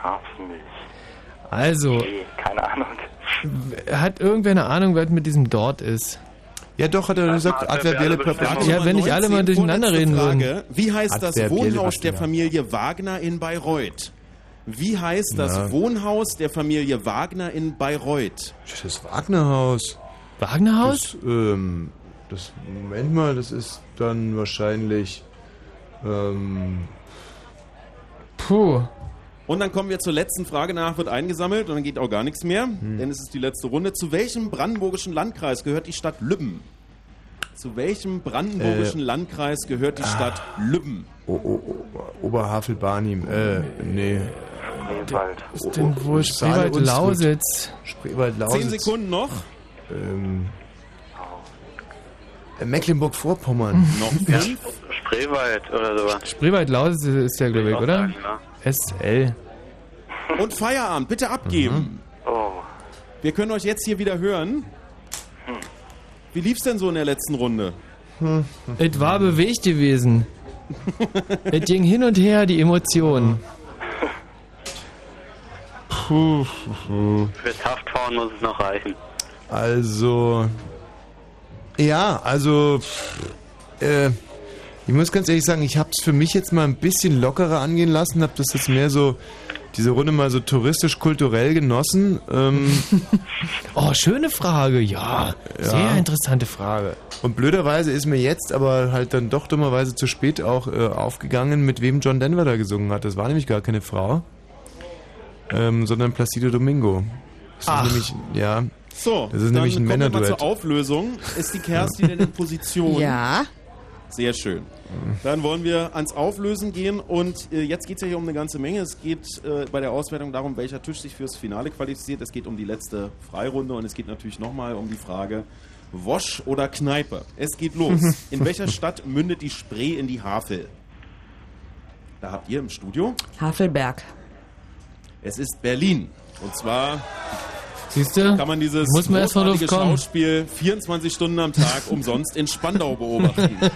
Speaker 10: Schafsmilch.
Speaker 3: Also,
Speaker 10: Nee, keine Ahnung.
Speaker 3: hat irgendwer eine Ahnung, was mit diesem dort ist?
Speaker 2: Ja, doch, hat er gesagt, adverbielle Präposition.
Speaker 3: Ja, wenn nicht alle mal
Speaker 4: 19,
Speaker 3: durcheinander
Speaker 4: vorletzte
Speaker 3: reden
Speaker 4: Frage. Wie heißt das
Speaker 2: Adverbielle
Speaker 4: Wohnhaus der. Familie Wagner in Bayreuth? Wie heißt das
Speaker 2: Na.
Speaker 4: Wohnhaus der Familie Wagner in Bayreuth?
Speaker 2: Das Wagnerhaus.
Speaker 3: Wagnerhaus?
Speaker 2: Das, ähm, das, Moment mal, das ist dann wahrscheinlich, ähm,
Speaker 3: Puh.
Speaker 4: Und dann kommen wir zur letzten Frage nach, wird eingesammelt und dann geht auch gar nichts mehr, denn es ist die letzte Runde. Zu welchem brandenburgischen Landkreis gehört die Stadt Lübben? Zu welchem brandenburgischen Landkreis gehört die Stadt Lübben?
Speaker 2: o, o, o, Oberhavel-Barnim, äh, nee.
Speaker 10: Spreewald.
Speaker 3: ist denn wohl
Speaker 2: Saale
Speaker 3: Spreewald
Speaker 2: Unstrut.
Speaker 3: Lausitz?
Speaker 2: Spreewald-Lausitz.
Speaker 4: Zehn Sekunden noch.
Speaker 2: Ähm, äh, Mecklenburg-Vorpommern.
Speaker 4: Noch fünf.
Speaker 6: Spreewald oder sowas.
Speaker 3: Spreewald Lausitz ist ja, glaube ich, oder? SL.
Speaker 4: Und Feierabend, bitte abgeben.
Speaker 6: Oh.
Speaker 4: Wir können euch jetzt hier wieder hören. Wie lief's denn so in der letzten Runde?
Speaker 3: Es war bewegt gewesen. es ging hin und her, die Emotionen.
Speaker 2: Puh.
Speaker 6: Fürs Haftfahren muss es noch reichen.
Speaker 2: Also, ja, also, äh, ich muss ganz ehrlich sagen, ich habe es für mich jetzt mal ein bisschen lockerer angehen lassen, habe das jetzt mehr so, diese Runde mal so touristisch-kulturell genossen. Ähm,
Speaker 3: Oh, schöne Frage, ja. Sehr
Speaker 2: Ja.
Speaker 3: interessante Frage.
Speaker 2: und blöderweise ist mir jetzt aber halt dann doch dummerweise zu spät auch äh, aufgegangen, mit wem John Denver da gesungen hat. Das war nämlich gar keine Frau, ähm, sondern Placido Domingo. Das
Speaker 4: Ach.
Speaker 2: nämlich, ja,
Speaker 4: So,
Speaker 2: das ist
Speaker 4: dann
Speaker 2: nämlich ein
Speaker 4: kommen wir mal
Speaker 2: Männerduett.
Speaker 4: zur Auflösung. Ist die Kerstin denn in Position?
Speaker 12: Ja.
Speaker 4: Sehr schön. Dann wollen wir ans Auflösen gehen und äh, jetzt geht es ja hier um eine ganze Menge. Es geht äh, bei der Auswertung darum, welcher Tisch sich fürs Finale qualifiziert. Es geht um die letzte Freirunde und es geht natürlich nochmal um die Frage Wosch oder Kneipe. Es geht los. In welcher Stadt mündet die Spree in die Havel? Da habt ihr im Studio.
Speaker 12: Havelberg.
Speaker 4: Es ist Berlin. Und zwar
Speaker 3: Siehst du?
Speaker 4: kann man dieses
Speaker 3: Muss man
Speaker 4: großartige. Schauspiel 24 Stunden am Tag umsonst in Spandau beobachten.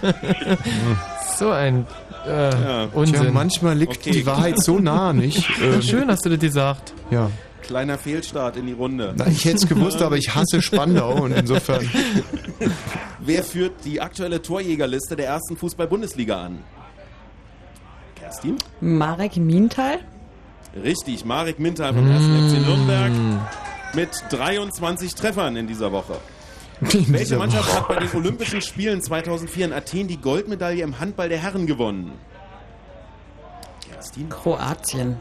Speaker 3: So ein äh, Unsinn.
Speaker 2: Tja, manchmal liegt
Speaker 4: Okay.
Speaker 2: die Wahrheit so nah, nicht? Ähm,
Speaker 3: Schön hast du das gesagt.
Speaker 2: Ja.
Speaker 4: Kleiner Fehlstart in die Runde.
Speaker 2: Na, ich hätte es gewusst, aber ich hasse Spandau und insofern.
Speaker 4: Wer führt die aktuelle Torjägerliste der ersten Fußball-Bundesliga an? Kerstin?
Speaker 12: Marek Mienthal.
Speaker 4: Richtig, Marek Mintal vom 1. FC Nürnberg mit 23 Treffern in dieser Woche. Welche
Speaker 2: dieser
Speaker 4: Mannschaft
Speaker 2: Woche.
Speaker 4: hat bei den Olympischen Spielen 2004 in Athen die Goldmedaille im Handball der Herren gewonnen? Kerstin?
Speaker 12: Kroatien.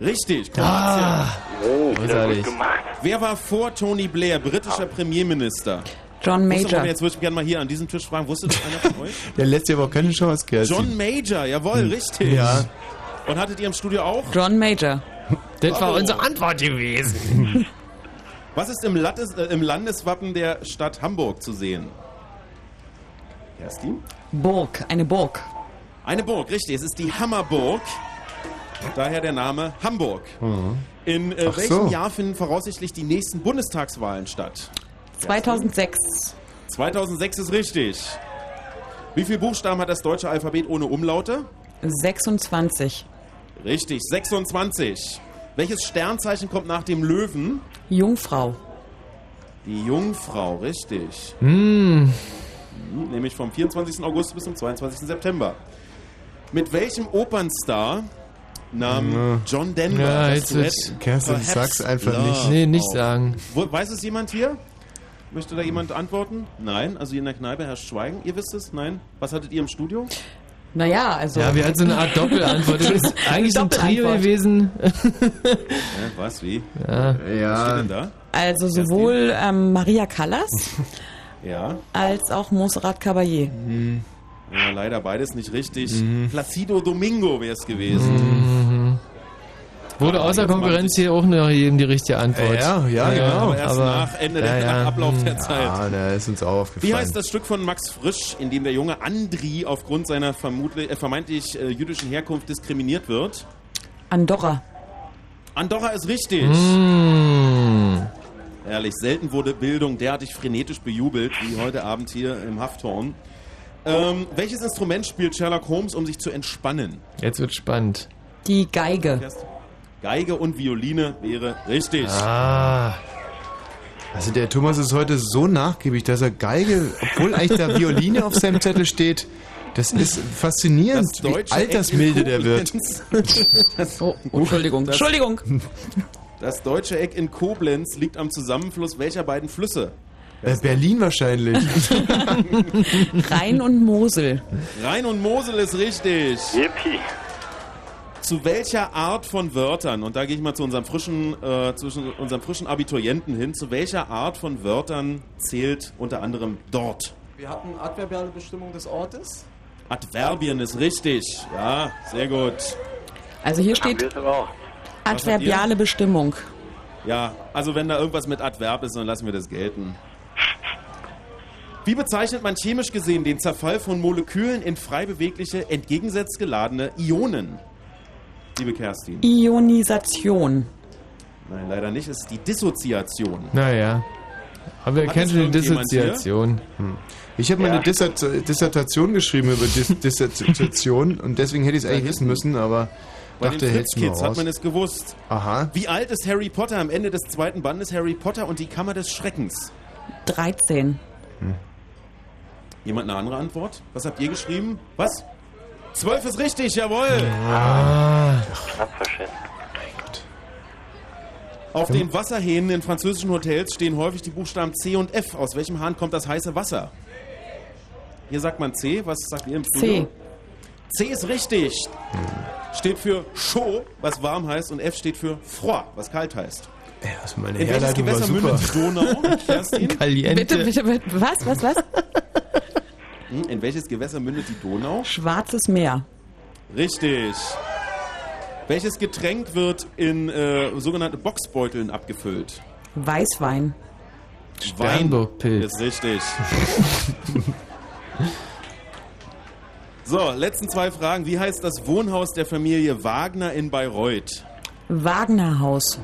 Speaker 4: Richtig, Kroatien.
Speaker 12: Ah,
Speaker 6: Oh, gut gemacht.
Speaker 4: Wer war vor Tony Blair britischer Premierminister?
Speaker 12: John Major.
Speaker 4: man, Jetzt würde ich gerne mal hier an diesem Tisch fragen, wusste das einer von euch?
Speaker 2: Der aber auch keine Chance, Kerstin.
Speaker 4: John Major, jawohl,
Speaker 2: Hm.
Speaker 4: richtig.
Speaker 2: Ja.
Speaker 4: Und hattet ihr im Studio auch?
Speaker 12: John Major.
Speaker 3: Das war
Speaker 4: Bravo.
Speaker 3: unsere Antwort gewesen.
Speaker 4: Was ist im, Lattes, äh, im Landeswappen der Stadt Hamburg zu sehen? Kerstin?
Speaker 12: Burg, eine Burg.
Speaker 4: Eine Burg, richtig. Es ist die Hammerburg. Daher der Name Hamburg. In äh, welchem
Speaker 12: so.
Speaker 4: Jahr finden voraussichtlich die nächsten Bundestagswahlen statt?
Speaker 12: 2006.
Speaker 4: 2006 ist richtig. Wie viele Buchstaben hat das deutsche Alphabet ohne Umlaute?
Speaker 12: 26.
Speaker 4: Richtig, 26. Welches Sternzeichen kommt nach dem Löwen?
Speaker 12: Jungfrau.
Speaker 4: Die Jungfrau, richtig.
Speaker 3: Hm.
Speaker 4: Mhm, Nämlich vom 24. August bis zum 22. September. Mit welchem Opernstar nahm
Speaker 2: Ja.
Speaker 4: John Denver
Speaker 3: Ja,
Speaker 4: das
Speaker 3: jetzt
Speaker 2: Kerstin,
Speaker 4: Perhaps
Speaker 2: sag's einfach
Speaker 4: Love
Speaker 2: nicht.
Speaker 3: Nee, nicht
Speaker 4: auf?
Speaker 3: sagen.
Speaker 4: Wo, weiß es jemand hier? Möchte da jemand antworten? Nein, also hier in der Kneipe herrscht Schweigen. Ihr wisst es? Nein? Was hattet ihr im Studio?
Speaker 12: Naja, also.
Speaker 3: Ja, wir hatten so eine Art Doppelantwort. Das ist eigentlich so ein Trio gewesen.
Speaker 4: Äh, was, wie?
Speaker 3: Ja.
Speaker 4: Was steht denn da?
Speaker 12: Also sowohl ähm, Maria Callas
Speaker 4: Ja.
Speaker 12: als auch Monserrat Caballé.
Speaker 4: ja, leider beides nicht richtig.
Speaker 3: Mhm.
Speaker 4: Placido Domingo wäre es gewesen.
Speaker 3: Mhm. Wurde außer Konkurrenz hier auch noch jedem die richtige Antwort.
Speaker 2: Ja, ja, genau.
Speaker 4: Aber erst nach Ende der nach Ablauf der
Speaker 3: hm.
Speaker 4: Zeit.
Speaker 2: Ah, da ist uns auch aufgefallen.
Speaker 4: Wie heißt das Stück von Max Frisch, in dem der junge Andri aufgrund seiner vermutlich, äh, vermeintlich äh, jüdischen Herkunft diskriminiert wird?
Speaker 12: Andorra.
Speaker 4: Andorra ist richtig.
Speaker 3: Hm.
Speaker 4: Ehrlich, selten wurde Bildung derartig frenetisch bejubelt wie heute Abend hier im Hafthorn. Ähm, welches Instrument spielt Sherlock Holmes, um sich zu entspannen?
Speaker 3: Jetzt wird spannend.
Speaker 12: Die Geige.
Speaker 4: Geige und Violine wäre richtig.
Speaker 3: Ah.
Speaker 2: Also der Thomas ist heute so nachgiebig, dass er Geige, obwohl eigentlich da Violine auf seinem Zettel steht, das ist faszinierend,
Speaker 4: Das
Speaker 2: wie
Speaker 4: deutsche
Speaker 2: altersmilde
Speaker 4: Eck in
Speaker 2: der wird.
Speaker 4: Koblenz. Das,
Speaker 12: oh, Entschuldigung.
Speaker 4: Das,
Speaker 12: Entschuldigung.
Speaker 4: Das deutsche Eck in Koblenz liegt am Zusammenfluss welcher beiden Flüsse?
Speaker 2: Äh, Berlin wahrscheinlich.
Speaker 12: Rhein und Mosel.
Speaker 4: Rhein und Mosel ist richtig.
Speaker 6: Yippie.
Speaker 4: Zu welcher Art von Wörtern, und da gehe ich mal zu unserem frischen, äh, zwischen unserem frischen Abiturienten hin, zu welcher Art von Wörtern zählt unter anderem dort?
Speaker 23: Wir hatten adverbiale Bestimmung des Ortes.
Speaker 4: Adverbien ist richtig. Ja, sehr gut.
Speaker 12: Also hier steht adverbiale Bestimmung.
Speaker 4: Ja, also wenn da irgendwas mit Adverb ist, dann lassen wir das gelten. Wie bezeichnet man chemisch gesehen den Zerfall von Molekülen in frei bewegliche, entgegensetzt geladene Ionen? Liebe Kerstin.
Speaker 12: Ionisation.
Speaker 4: Nein, leider nicht. Es ist die Dissoziation.
Speaker 3: Naja. Aber wer
Speaker 4: Hat
Speaker 3: kennt schon die? Dissoziation?
Speaker 2: Hm. Ich habe mal eine Dissert Dissertation geschrieben über Dis Dissertation und deswegen hätte ich es eigentlich wissen müssen, aber
Speaker 4: Bei
Speaker 2: dachte,
Speaker 4: den
Speaker 2: hältst du mal
Speaker 4: Fritz-Kids hat man es gewusst.
Speaker 2: Aha.
Speaker 4: Wie alt ist Harry Potter am Ende des zweiten Bandes Harry Potter und die Kammer des Schreckens?
Speaker 12: 13.
Speaker 4: Jemand eine andere Antwort? Was habt ihr geschrieben? Was? Zwölf ist richtig, jawohl!
Speaker 3: Ah.
Speaker 6: Knapp verschätzt.
Speaker 4: Auf den Wasserhähnen in französischen Hotels stehen häufig die Buchstaben C und F. Aus welchem Hahn kommt das heiße Wasser? Hier sagt man C. Was sagt ihr im Studio? C ist richtig. Steht für chaud, was warm heißt, und F steht für froid, was kalt heißt.
Speaker 2: Ja, also meine
Speaker 4: In welches
Speaker 2: Herleitung war
Speaker 4: Gewässer
Speaker 2: super.
Speaker 4: mündet die Donau? Kerstin?
Speaker 12: Bitte, bitte, bitte. Was, was, was?
Speaker 4: Hm, In welches Gewässer mündet die Donau?
Speaker 12: Schwarzes Meer.
Speaker 4: Richtig. Welches Getränk wird in äh, sogenannte Boxbeuteln abgefüllt?
Speaker 12: Weißwein.
Speaker 3: Steinburgpilz.
Speaker 4: Ist richtig. so, letzten zwei Fragen. Wie heißt das Wohnhaus der Familie Wagner in Bayreuth?
Speaker 12: Wagnerhaus.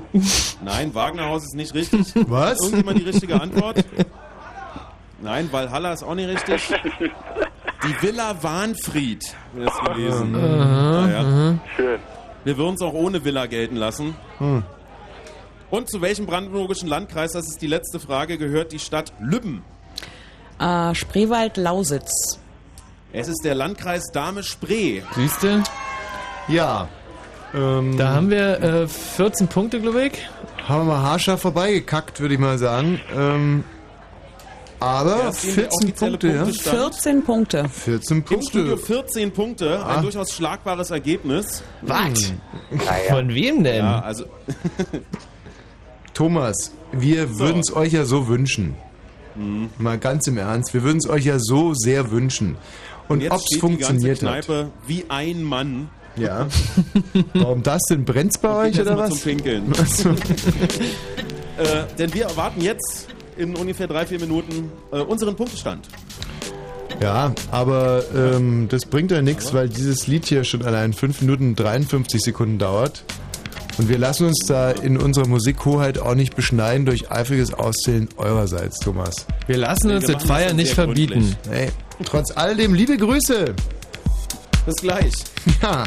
Speaker 4: Nein, Wagnerhaus ist nicht richtig.
Speaker 2: Was?
Speaker 4: Irgendjemand die richtige Antwort? Nein, Valhalla ist auch nicht richtig. Die Villa Wahnfried wäre es gewesen.
Speaker 3: Aha,
Speaker 4: Naja.
Speaker 3: aha.
Speaker 6: Schön.
Speaker 4: Wir würden es auch ohne Villa gelten lassen.
Speaker 2: Hm.
Speaker 4: Und zu welchem brandenburgischen Landkreis, das ist die letzte Frage, gehört die Stadt Lübben?
Speaker 12: Äh, Spreewald-Lausitz.
Speaker 4: Es ist der Landkreis Dahme-Spree.
Speaker 3: Siehst du?
Speaker 2: Ja. Ähm,
Speaker 3: Da haben wir äh, 14 Punkte, glaube ich.
Speaker 2: Haben wir mal haarscharf vorbeigekackt, würde ich mal sagen. Ähm, aber
Speaker 4: Ja, sehen wir
Speaker 2: 14
Speaker 4: offizielle
Speaker 2: Punkte, ja.
Speaker 4: Punktestand.
Speaker 12: 14 Punkte.
Speaker 2: 14
Speaker 4: Im Studio
Speaker 2: Punkte.
Speaker 4: 14 Punkte, ein
Speaker 2: Ah.
Speaker 4: durchaus schlagbares Ergebnis.
Speaker 3: Was? Von wem denn?
Speaker 4: Ja, also
Speaker 2: Thomas, wir würden es euch ja so wünschen.
Speaker 4: Mhm.
Speaker 2: Mal ganz im Ernst, wir würden es euch ja so sehr wünschen. Und,
Speaker 4: jetzt
Speaker 2: ob es funktioniert
Speaker 4: die
Speaker 2: hat.
Speaker 4: ganze Kneipe wie ein Mann.
Speaker 2: Ja. Warum das denn? Brennt's bei euch oder was?
Speaker 4: Zum Pinkeln.
Speaker 2: So.
Speaker 4: äh, denn wir erwarten jetzt in ungefähr drei, vier Minuten äh, unseren Punktestand.
Speaker 2: Ja, aber ähm, das bringt ja nichts, weil dieses Lied hier schon allein 5 Minuten und 53 Sekunden dauert. Und wir lassen uns da in unserer Musikhoheit auch nicht beschneiden durch eifriges Auszählen eurerseits, Thomas.
Speaker 3: Wir lassen uns das Feiern nicht verbieten.
Speaker 2: Hey, trotz all dem liebe Grüße.
Speaker 4: Bis gleich.
Speaker 2: Ja.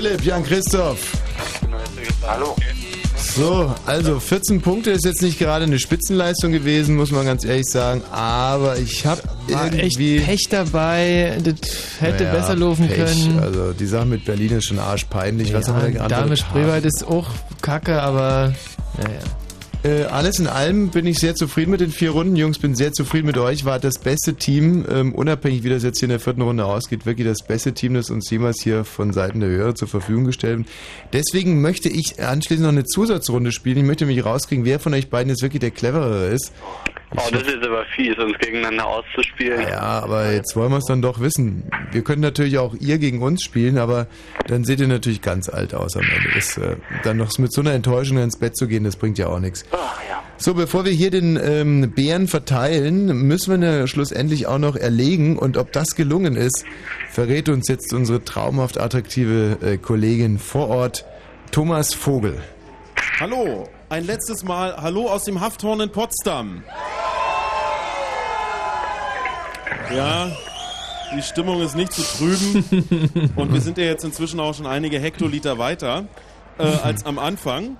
Speaker 2: Philipp, Jan Christoph.
Speaker 24: Hallo.
Speaker 2: So, also 14 Punkte ist jetzt nicht gerade eine Spitzenleistung gewesen, muss man ganz ehrlich sagen. Aber ich habe irgendwie
Speaker 3: echt Pech dabei. Das hätte
Speaker 2: Naja,
Speaker 3: besser laufen
Speaker 2: Pech.
Speaker 3: können.
Speaker 2: Also die Sache mit Berlin ist schon arschpeinlich. Was haben wir denn
Speaker 3: ja? Dame Spreewald ist auch kacke, aber naja.
Speaker 2: Äh, alles in allem bin ich sehr zufrieden mit den vier Runden. Jungs, bin sehr zufrieden mit euch. War das beste Team, ähm, unabhängig wie das jetzt hier in der vierten Runde ausgeht, wirklich das beste Team, das uns jemals hier von Seiten der Hörer zur Verfügung gestellt wird. Deswegen möchte ich anschließend noch eine Zusatzrunde spielen. Ich möchte mich rauskriegen, wer von euch beiden jetzt wirklich der cleverere ist.
Speaker 6: Oh, das ist aber fies, uns gegeneinander auszuspielen.
Speaker 2: Ja, aber jetzt wollen wir es dann doch wissen. Wir können natürlich auch ihr gegen uns spielen, aber dann seht ihr natürlich ganz alt aus am Ende. Das, äh, dann noch mit so einer Enttäuschung ins Bett zu gehen, das bringt ja auch nichts. So, bevor wir hier den ähm, Bären verteilen, müssen wir ne, schlussendlich auch noch erlegen. Und ob das gelungen ist, verrät uns jetzt unsere traumhaft attraktive äh, Kollegin vor Ort, Thomas Vogel.
Speaker 4: Hallo, ein letztes Mal Hallo aus dem Hafthorn in Potsdam. Ja, die Stimmung ist nicht zu trüben und wir sind ja jetzt inzwischen auch schon einige Hektoliter weiter äh, als am Anfang.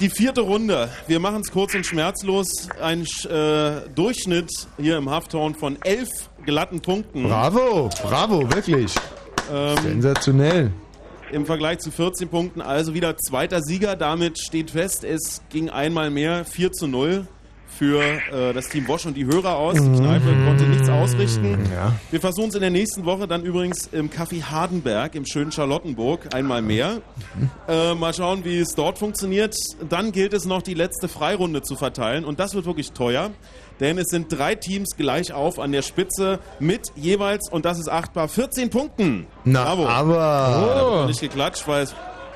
Speaker 4: Die vierte Runde. Wir machen es kurz und schmerzlos. Ein äh, Durchschnitt hier im Hafthorn von elf glatten Punkten.
Speaker 2: Bravo, bravo, wirklich.
Speaker 4: Ähm,
Speaker 2: Sensationell.
Speaker 4: im Vergleich zu 14 Punkten. Also wieder zweiter Sieger. Damit steht fest, es ging einmal mehr 4 zu 0 für äh, das Team Bosch und die Hörer aus. Die Kneipe konnte nichts ausrichten.
Speaker 2: Ja.
Speaker 4: Wir versuchen es in der nächsten Woche dann übrigens im Café Hardenberg im schönen Charlottenburg einmal mehr. Äh, mal schauen, wie es dort funktioniert. Dann gilt es noch, die letzte Freirunde zu verteilen und das wird wirklich teuer. Denn es sind drei Teams gleich auf an der Spitze mit jeweils, und das ist achtbar, 14 Punkten.
Speaker 2: Na,
Speaker 4: Bravo.
Speaker 2: aber-
Speaker 4: noch nicht geklatscht, weil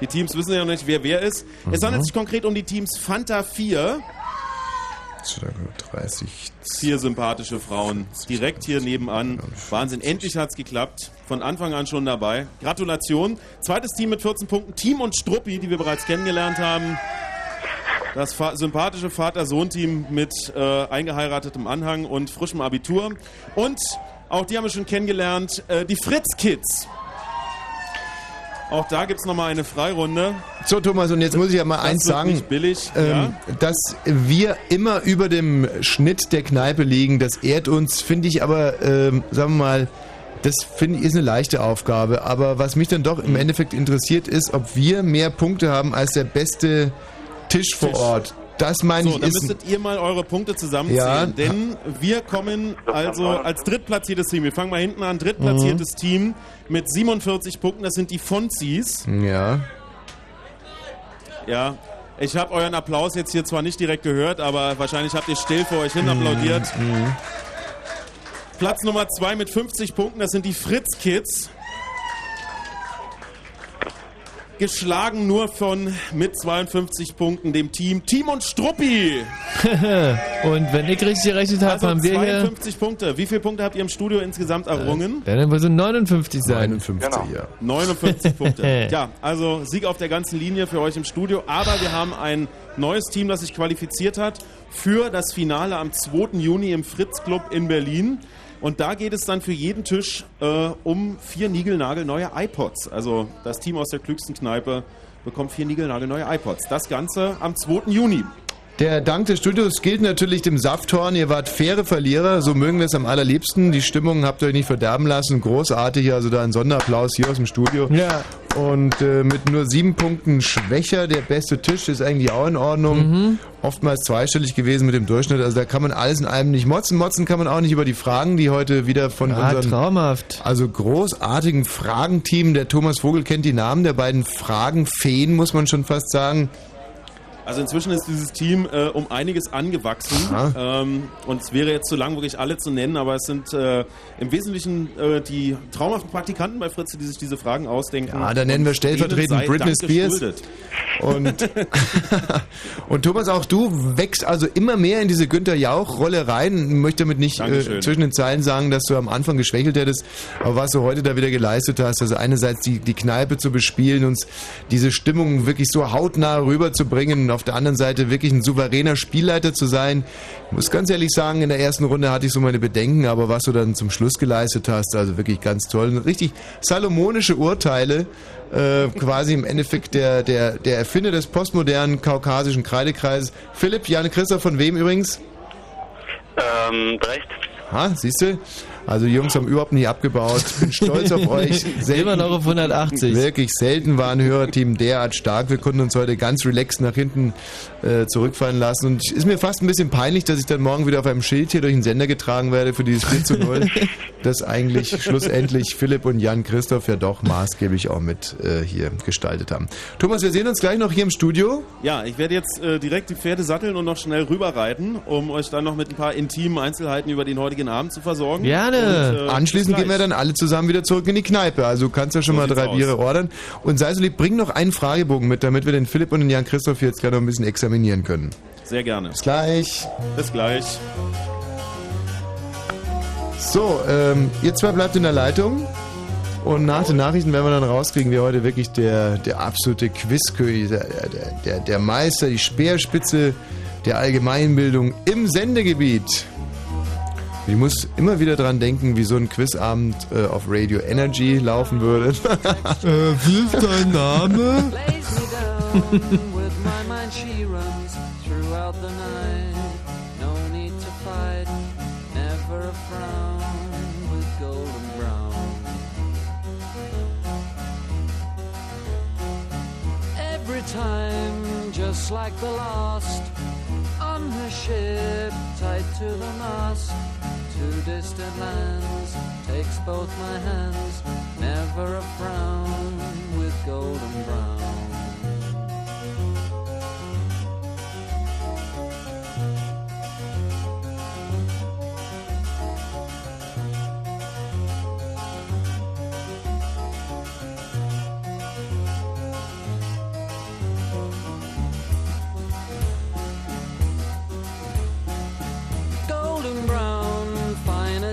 Speaker 4: die Teams wissen ja noch nicht, wer wer ist. Es
Speaker 2: Mhm.
Speaker 4: handelt sich konkret um die Teams Fanta 4.
Speaker 2: 30.
Speaker 4: Vier sympathische Frauen direkt hier nebenan. Wahnsinn, endlich hat's geklappt. Von Anfang an schon dabei. Gratulation. Zweites Team mit 14 Punkten. Team und Struppi, die wir bereits kennengelernt haben. Das sympathische Vater-Sohn-Team mit äh, eingeheiratetem Anhang und frischem Abitur. Und auch die haben wir schon kennengelernt. Äh, die Fritz-Kids. Auch da gibt's noch mal eine Freirunde.
Speaker 2: So, Thomas, und jetzt muss ich ja mal
Speaker 4: Das
Speaker 2: eins sagen.
Speaker 4: billig,
Speaker 2: ähm,
Speaker 4: ja.
Speaker 2: Dass wir immer über dem Schnitt der Kneipe liegen, das ehrt uns, finde ich aber, ähm, sagen wir mal, das finde ich ist eine leichte Aufgabe. Aber was mich dann doch im Endeffekt interessiert, ist, ob wir mehr Punkte haben als der beste Tisch vor
Speaker 4: Tisch.
Speaker 2: Ort. Das meine
Speaker 4: So,
Speaker 2: ich
Speaker 4: dann
Speaker 2: ist.
Speaker 4: müsstet ihr mal eure Punkte zusammenzählen,
Speaker 2: Ja.
Speaker 4: denn wir kommen also als drittplatziertes Team. Wir fangen mal hinten an, drittplatziertes
Speaker 2: Mhm.
Speaker 4: Team mit 47 Punkten. Das sind die Fonzis.
Speaker 2: Ja.
Speaker 4: Ja, ich habe euren Applaus jetzt hier zwar nicht direkt gehört, aber wahrscheinlich habt ihr still vor euch hin applaudiert.
Speaker 2: Mhm.
Speaker 4: Platz Nummer zwei mit 50 Punkten, das sind die Fritz Kids. Geschlagen nur von mit 52 Punkten dem Team Team und Struppi.
Speaker 3: Und wenn ich richtig gerechnet habe,
Speaker 4: Also
Speaker 3: haben wir hier.
Speaker 4: 52 Punkte. Wie viele Punkte habt ihr im Studio insgesamt errungen?
Speaker 3: Werden wir so 59 sein.
Speaker 2: 59, ja.
Speaker 4: 59 Punkte. Ja, also Sieg auf der ganzen Linie für euch im Studio. Aber wir haben ein neues Team, das sich qualifiziert hat für das Finale am 2. Juni im Fritz Club in Berlin. Und da geht es dann für jeden Tisch äh, um vier niegelnagelneue iPods. Also das Team aus der klügsten Kneipe bekommt vier niegelnagelneue iPods. Das Ganze am 2. Juni.
Speaker 2: Der Dank des Studios gilt natürlich dem Safthorn. Ihr wart faire Verlierer, so mögen wir es am allerliebsten. Die Stimmung habt ihr euch nicht verderben lassen. Großartig, also da ein Sonderapplaus hier aus dem Studio.
Speaker 3: Ja.
Speaker 2: Und äh, mit nur sieben Punkten schwächer, der beste Tisch ist eigentlich auch in Ordnung. Oftmals zweistellig gewesen mit dem Durchschnitt. Also da kann man alles in allem nicht motzen. Motzen kann man auch nicht über die Fragen, die heute wieder von
Speaker 3: Ja,
Speaker 2: unserem
Speaker 3: traumhaft.
Speaker 2: also großartigen Fragenteam. Der Thomas Vogel kennt die Namen der beiden Fragenfeen, muss man schon fast sagen.
Speaker 4: Also inzwischen ist dieses Team äh, um einiges angewachsen. Ähm, und es wäre jetzt zu lang, wirklich alle zu nennen, aber es sind äh, im Wesentlichen äh, die traumhaften Praktikanten bei Fritze, die sich diese Fragen ausdenken.
Speaker 2: Ja, da nennen wir stellvertretend Britney Spears. Und, und Thomas, auch du wächst also immer mehr in diese Günther Jauch-Rolle rein. Ich möchte damit nicht äh, zwischen den Zeilen sagen, dass du am Anfang geschwächelt hättest, aber was du heute da wieder geleistet hast, also einerseits die, die Kneipe zu bespielen, uns diese Stimmung wirklich so hautnah rüberzubringen, auf auf der anderen Seite wirklich ein souveräner Spielleiter zu sein. Ich muss ganz ehrlich sagen, in der ersten Runde hatte ich so meine Bedenken, aber was du dann zum Schluss geleistet hast, also wirklich ganz toll. Richtig salomonische Urteile, äh, quasi im Endeffekt der, der, der Erfinder des postmodernen kaukasischen Kreidekreises. Philipp, Jan Christoph, von wem übrigens?
Speaker 6: Ähm, Brecht.
Speaker 2: Ha, siehst du? Also die Jungs haben überhaupt nie abgebaut. Bin stolz auf euch.
Speaker 3: Immer noch auf 180.
Speaker 2: Wirklich selten war ein Hörerteam derart stark. Wir konnten uns heute ganz relaxed nach hinten äh, zurückfallen lassen. Und es ist mir fast ein bisschen peinlich, dass ich dann morgen wieder auf einem Schild hier durch den Sender getragen werde für dieses 4 zu 0, das eigentlich schlussendlich Philipp und Jan Christoph ja doch maßgeblich auch mit äh, hier gestaltet haben. Thomas, wir sehen uns gleich noch hier im Studio.
Speaker 4: Ja, ich werde jetzt äh, direkt die Pferde satteln und noch schnell rüberreiten, um euch dann noch mit ein paar intimen Einzelheiten über den heutigen Abend zu versorgen.
Speaker 2: Gerne.
Speaker 4: Und, äh,
Speaker 2: Anschließend gehen wir dann alle zusammen wieder zurück in die Kneipe. Also du kannst ja schon
Speaker 4: So
Speaker 2: mal drei
Speaker 4: aus.
Speaker 2: Biere ordern. Und sei so lieb, bring noch einen Fragebogen mit, damit wir den Philipp und den Jan Christoph jetzt gerade noch ein bisschen examinieren können.
Speaker 4: Sehr gerne.
Speaker 2: Bis gleich.
Speaker 4: Bis gleich.
Speaker 2: So, ähm, ihr zwei bleibt in der Leitung. Und nach den Nachrichten werden wir dann rauskriegen, wer heute wirklich der, der absolute Quizkönig, der, der, der, der Meister, die Speerspitze der Allgemeinbildung im Sendegebiet. Ich muss immer wieder dran denken, wie so ein Quizabend äh, auf Radio Energy laufen würde. äh, wie ist dein Name?
Speaker 11: like the last, on her ship, tied to the mast. To distant lands, takes both my hands, never a frown with golden brown.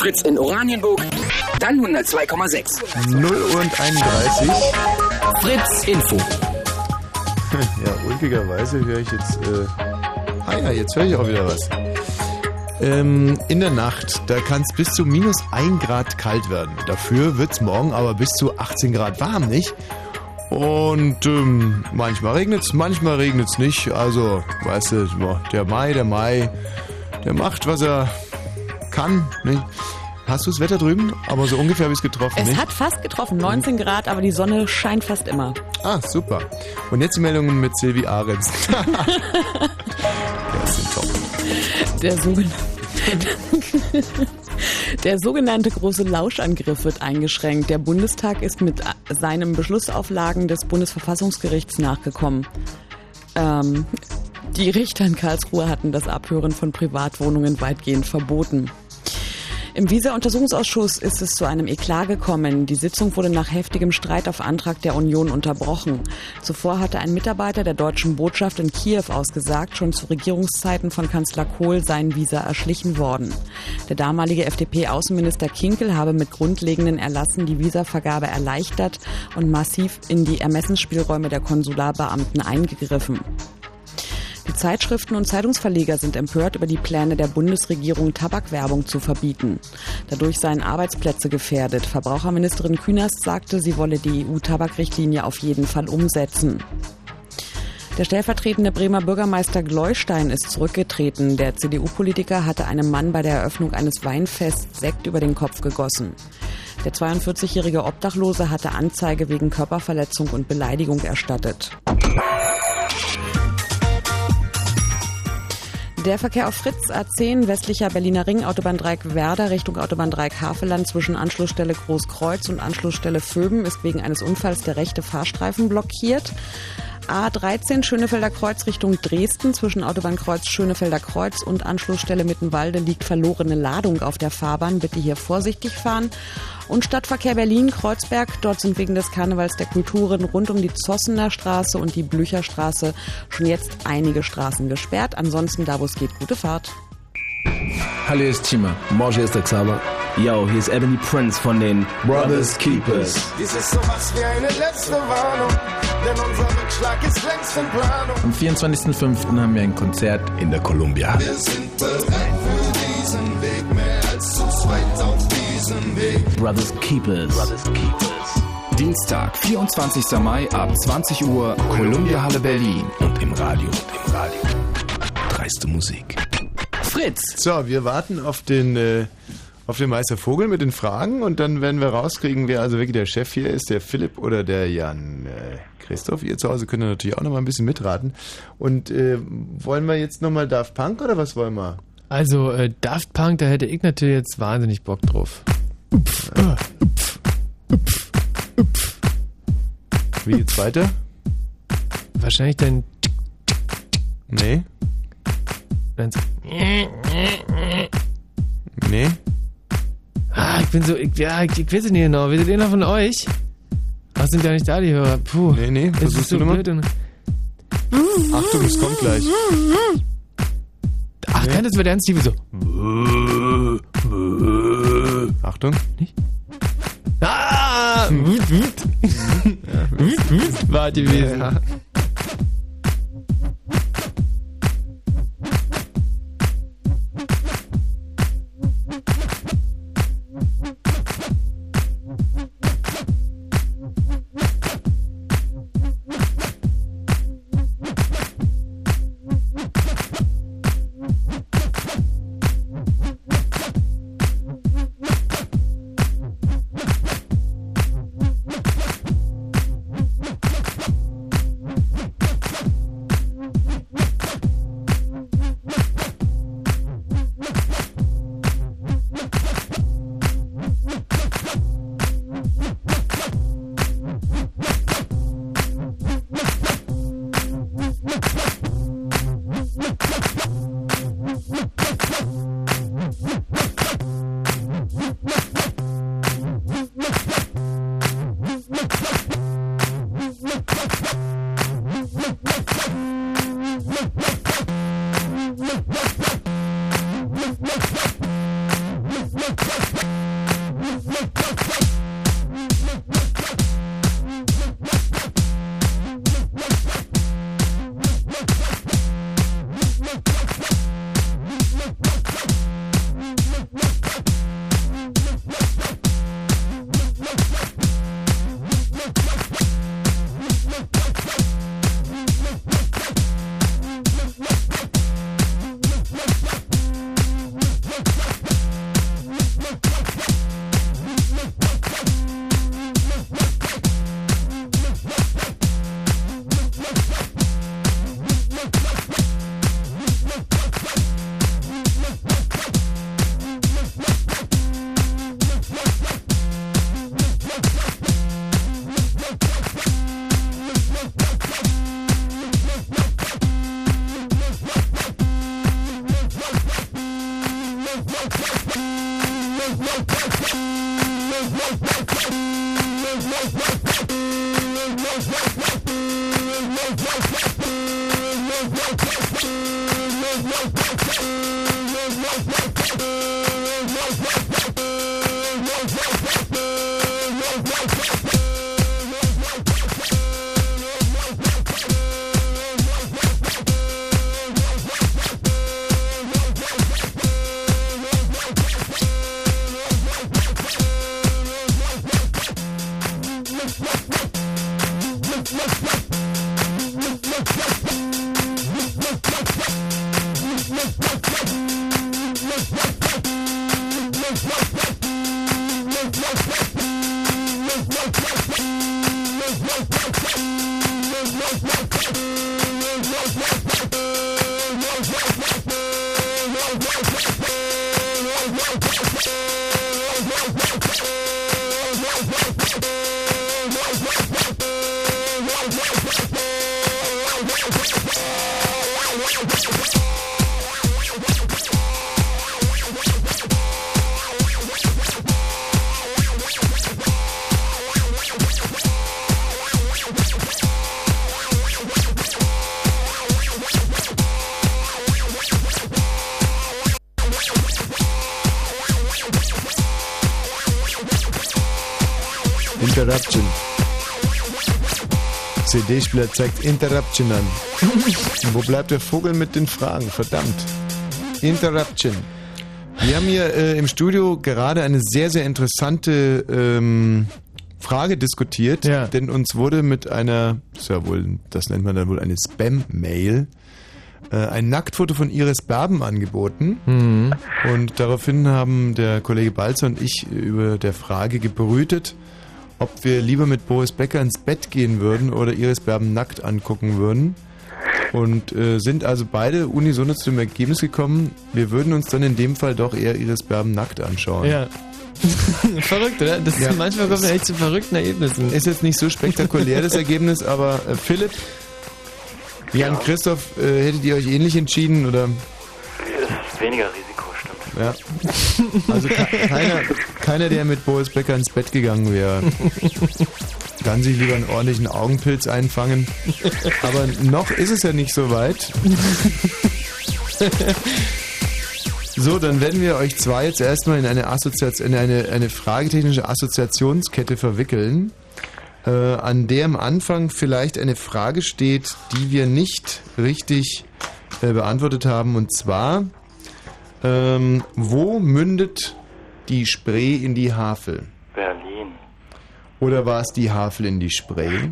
Speaker 22: Fritz in Oranienburg, dann 102,6.
Speaker 2: 0 und 31.
Speaker 22: Fritz Info.
Speaker 2: Ja, ulkigerweise höre ich jetzt. Äh, ah ja, jetzt höre ich auch wieder was. Ähm, in der Nacht, da kann es bis zu minus 1 Grad kalt werden. Dafür wird es morgen aber bis zu 18 Grad warm, nicht? Und ähm, manchmal regnet es, manchmal regnet es nicht. Also, weißt du, der Mai, der Mai, der macht, was er kann. Nicht? Hast du das Wetter drüben? Aber so ungefähr habe ich es getroffen,
Speaker 12: Es
Speaker 2: nicht?
Speaker 12: hat fast getroffen, 19 Grad, aber die Sonne scheint fast immer.
Speaker 2: Ah, super. Und jetzt die Meldungen mit Silvi Ahrens. das sind top.
Speaker 12: Der sogenannte, der sogenannte große Lauschangriff wird eingeschränkt. Der Bundestag ist mit seinem Beschlussauflagen des Bundesverfassungsgerichts nachgekommen. Ähm, die Richter in Karlsruhe hatten das Abhören von Privatwohnungen weitgehend verboten. Im Visa-Untersuchungsausschuss ist es zu einem Eklat gekommen. Die Sitzung wurde nach heftigem Streit auf Antrag der Union unterbrochen. Zuvor hatte ein Mitarbeiter der deutschen Botschaft in Kiew ausgesagt, schon zu Regierungszeiten von Kanzler Kohl seien Visa erschlichen worden. Der damalige FDP-Außenminister Kinkel habe mit grundlegenden Erlassen die Visavergabe erleichtert und massiv in die Ermessensspielräume der Konsularbeamten eingegriffen. Die Zeitschriften und Zeitungsverleger sind empört über die Pläne der Bundesregierung, Tabakwerbung zu verbieten. Dadurch seien Arbeitsplätze gefährdet. Verbraucherministerin Künast sagte, sie wolle die EU-Tabakrichtlinie auf jeden Fall umsetzen. Der stellvertretende Bremer Bürgermeister Gleustein ist zurückgetreten. Der CDU-Politiker hatte einem Mann bei der Eröffnung eines Weinfests Sekt über den Kopf gegossen. Der 42-jährige Obdachlose hatte Anzeige wegen Körperverletzung und Beleidigung erstattet. Der Verkehr auf Fritz A10 westlicher Berliner Ring, Autobahndreieck Werder Richtung Autobahndreieck Havelland zwischen Anschlussstelle Großkreuz und Anschlussstelle Föben ist wegen eines Unfalls der rechte Fahrstreifen blockiert. A13 Schönefelder Kreuz Richtung Dresden zwischen Autobahnkreuz Schönefelder Kreuz und Anschlussstelle Mittenwalde liegt verlorene Ladung auf der Fahrbahn. Bitte hier vorsichtig fahren. Und Stadtverkehr Berlin Kreuzberg. Dort sind wegen des Karnevals der Kulturen rund um die Zossener Straße und die Blücherstraße schon jetzt einige Straßen gesperrt. Ansonsten da, wo es geht, gute Fahrt.
Speaker 19: Hallo, hier ist Chima. Morge ist der Xaver. Yo, hier ist Ebony Prince von den Brothers Keepers.
Speaker 20: Dies ist sowas wie eine letzte Warnung, denn unser Rückschlag ist längst in Planung.
Speaker 19: Am 24.05. haben wir ein Konzert in der Columbia.
Speaker 20: Wir sind bereit für diesen Weg, mehr als zu zweit auf diesem Weg.
Speaker 19: Brothers Keepers. Brothers Keepers.
Speaker 1: Dienstag, 24. Mai ab 20 Uhr, Columbia Halle Berlin und im Radio. Und im Radio.
Speaker 2: Dreiste Musik.
Speaker 1: Fritz!
Speaker 2: So, wir warten auf den, äh, auf den Meister Vogel mit den Fragen und dann werden wir rauskriegen, wer also wirklich der Chef hier ist, der Philipp oder der Jan. Äh, Christoph, ihr zu Hause könnt ihr natürlich auch noch mal ein bisschen mitraten. Und äh, wollen wir jetzt nochmal Daft Punk oder was wollen wir?
Speaker 3: Also äh, Daft Punk, da hätte ich natürlich jetzt wahnsinnig Bock drauf.
Speaker 2: Wie geht's weiter?
Speaker 3: Wahrscheinlich dein
Speaker 2: Nee.
Speaker 3: So,
Speaker 2: Nee.
Speaker 3: Ah, ich bin so, ich, ja, ich, ich weiß es nicht genau. Wisst ihr noch von euch? Was sind ja nicht da, die Hörer? Puh.
Speaker 2: Nee, nee, versuchst
Speaker 3: ist so blöd und-
Speaker 2: Achtung, es kommt gleich.
Speaker 3: Ach, kann das wird ernst, Liebe so.
Speaker 2: Achtung.
Speaker 3: Ah! Wut, wut. Wut, wut war die gewesen.
Speaker 2: Interruption. CD-Spieler zeigt Interruption an. Wo bleibt der Vogel mit den Fragen? Verdammt. Interruption. Wir haben hier äh, im Studio gerade eine sehr, sehr interessante ähm, Frage diskutiert, denn uns wurde mit einer, das, ja wohl, das nennt man dann wohl eine Spam-Mail, äh, ein Nacktfoto von Iris Berben angeboten. Und daraufhin haben der Kollege Balzer und ich über der Frage gebrütet, ob wir lieber mit Boris Becker ins Bett gehen würden oder Iris Berben nackt angucken würden. Und äh, sind also beide unisono zu dem Ergebnis gekommen, wir würden uns dann in dem Fall doch eher Iris Berben nackt anschauen.
Speaker 3: Ja. Verrückt, oder? Das
Speaker 2: Ja.
Speaker 3: ist, manchmal kommt man echt zu verrückten Ergebnissen.
Speaker 2: Ist jetzt nicht so spektakulär das Ergebnis, aber äh, Philipp, Jan Christoph, äh, hättet ihr euch ähnlich entschieden oder?
Speaker 10: Ist weniger stimmt.
Speaker 2: Ja. Also ke- keiner, keiner, der mit Boris Becker ins Bett gegangen wäre, kann sich lieber einen ordentlichen Augenpilz einfangen. Aber noch ist es ja nicht so weit. So, dann werden wir euch zwei jetzt erstmal in eine, Assoziation, in eine, eine fragetechnische Assoziationskette verwickeln, äh, an der am Anfang vielleicht eine Frage steht, die wir nicht richtig äh, beantwortet haben. Und zwar, ähm, wo mündet die Spree in die Havel?
Speaker 10: Berlin.
Speaker 2: Oder war es die Havel in die Spree?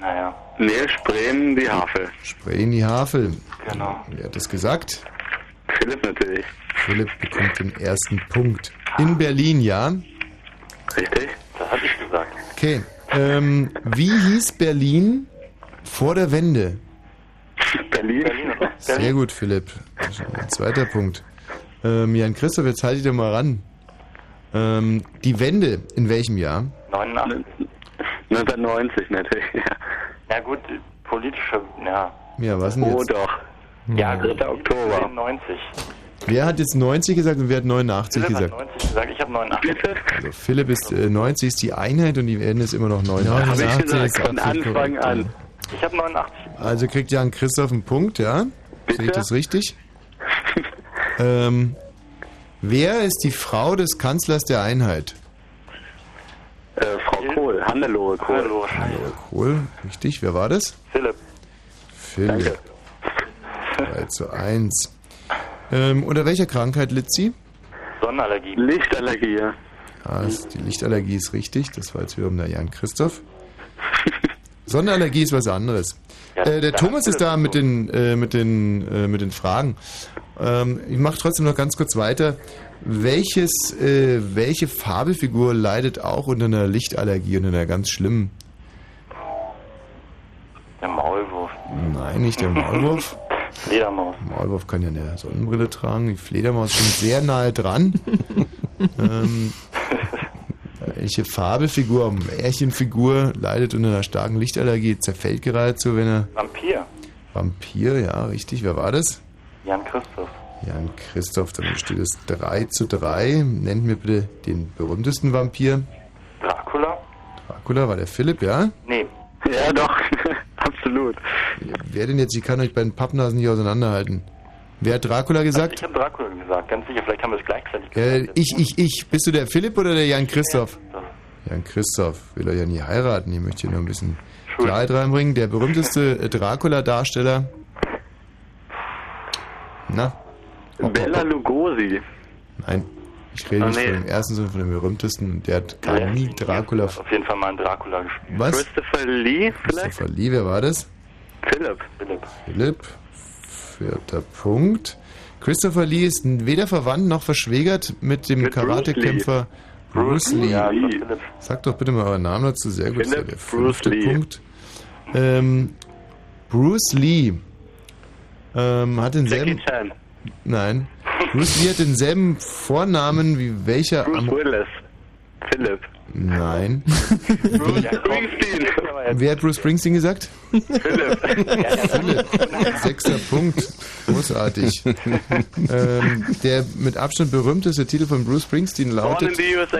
Speaker 10: Naja.
Speaker 6: Nee, Spreen, die Havel.
Speaker 2: Spree in die Havel.
Speaker 10: Genau.
Speaker 2: Wer hat das gesagt?
Speaker 6: Philipp natürlich.
Speaker 2: Philipp bekommt den ersten Punkt. In Berlin, ja?
Speaker 6: Richtig.
Speaker 10: Das hatte ich gesagt.
Speaker 2: Okay. Ähm, wie hieß Berlin vor der Wende?
Speaker 6: Berlin.
Speaker 2: Sehr gut, Philipp. Ein zweiter Punkt. Ähm, Jan Christoph, jetzt halte ich dir mal ran. Ähm, die Wende, in welchem Jahr?
Speaker 10: 89.
Speaker 6: 1990 natürlich, ja.
Speaker 10: Ja gut, politische, ja.
Speaker 2: Ja, was denn
Speaker 6: Oh
Speaker 2: jetzt?
Speaker 6: doch. Ja, 3. Oktober.
Speaker 10: 90.
Speaker 2: Wer hat jetzt 90 gesagt und wer hat 89
Speaker 10: Philipp hat
Speaker 2: gesagt?
Speaker 10: 90 gesagt, ich habe 89.
Speaker 2: Also Philipp ist äh, 90 ist die Einheit und die Wende ist immer noch 89.
Speaker 6: Hab ich gesagt,
Speaker 2: ist
Speaker 6: von Anfang
Speaker 2: korrekt.
Speaker 6: an.
Speaker 10: Ich habe 89.
Speaker 2: Also kriegt Jan Christoph einen Punkt, ja? Sehe ich das richtig? ähm, wer ist die Frau des Kanzlers der Einheit?
Speaker 6: Äh, Frau Kohl, Hannelore Kohl.
Speaker 10: Hallo.
Speaker 2: Kohl, richtig. Wer war das?
Speaker 10: Philipp.
Speaker 2: Philipp. 3 zu 1. Ähm, unter welcher Krankheit litt sie?
Speaker 10: Sonnenallergie.
Speaker 6: Lichtallergie, ja.
Speaker 2: Ah, die Lichtallergie ist richtig. Das war jetzt wiederum der Jan Christoph. Sonnenallergie ist was anderes. Äh, der Thomas ist da mit den, äh, mit den, äh, mit den Fragen. Ähm, ich mache trotzdem noch ganz kurz weiter. Welches, äh, welche Fabelfigur leidet auch unter einer Lichtallergie und einer ganz schlimmen?
Speaker 10: Der Maulwurf.
Speaker 2: Nein, nicht der Maulwurf.
Speaker 10: Fledermaus.
Speaker 2: Maulwurf kann ja eine Sonnenbrille tragen. Die Fledermaus ist schon sehr nahe dran. ähm, welche Fabelfigur, Märchenfigur leidet unter einer starken Lichtallergie, zerfällt geradezu, wenn er...
Speaker 10: Vampir.
Speaker 2: Vampir, ja, richtig. Wer war das?
Speaker 10: Jan Christoph.
Speaker 2: Jan Christoph, dann steht es 3 zu 3. Nennt mir bitte den berühmtesten Vampir.
Speaker 10: Dracula?
Speaker 2: Dracula, war der Philipp, ja?
Speaker 10: Nee.
Speaker 6: Ja, doch. Absolut.
Speaker 2: Wer denn jetzt? Ich kann euch bei den Pappnasen nicht auseinanderhalten. Wer hat Dracula gesagt?
Speaker 10: Ich habe Dracula gesagt, ganz sicher. Vielleicht haben wir es gleichzeitig
Speaker 2: Äh,
Speaker 10: gesagt.
Speaker 2: ich, ich, ich. Bist du der Philipp oder der Jan Christoph? Jan Christoph will er ja nie heiraten. Ich möchte hier noch ein bisschen Klarheit reinbringen. Der berühmteste äh, Dracula-Darsteller. Na?
Speaker 6: Bella Lugosi.
Speaker 2: Nein. Ich rede
Speaker 10: Ah,
Speaker 2: nicht
Speaker 10: nee.
Speaker 2: von dem ersten, sondern von dem berühmtesten. Und der hat gar
Speaker 10: Ja,
Speaker 2: nie Dracula.
Speaker 10: Auf jeden Fall mal einen Dracula gespielt.
Speaker 2: Was?
Speaker 6: Christopher Lee vielleicht?
Speaker 2: Christopher Lee, wer war das?
Speaker 6: Philipp.
Speaker 10: Philipp.
Speaker 2: Philipp. Vierter Punkt. Christopher Lee ist weder verwandt noch verschwägert mit dem Karatekämpfer Bruce Lee.
Speaker 10: Ja, das war Philipp.
Speaker 2: Sagt doch bitte mal euren Namen dazu. Sehr gut.
Speaker 6: Philipp
Speaker 2: der
Speaker 6: Bruce
Speaker 2: fünfte
Speaker 6: Lee.
Speaker 2: Punkt. Ähm, Bruce Lee ähm, hat denselben. Nein. Bruce Lee hat denselben Vornamen wie welcher
Speaker 6: Bruce
Speaker 2: am.
Speaker 6: Willis. Philipp.
Speaker 2: Nein.
Speaker 6: Bruce Springsteen.
Speaker 2: Wer hat Bruce Springsteen gesagt? Philipp. Sechster Punkt. Großartig. ähm, der mit Abstand berühmteste Titel von Bruce Springsteen
Speaker 6: Born in
Speaker 2: lautet
Speaker 6: the USA.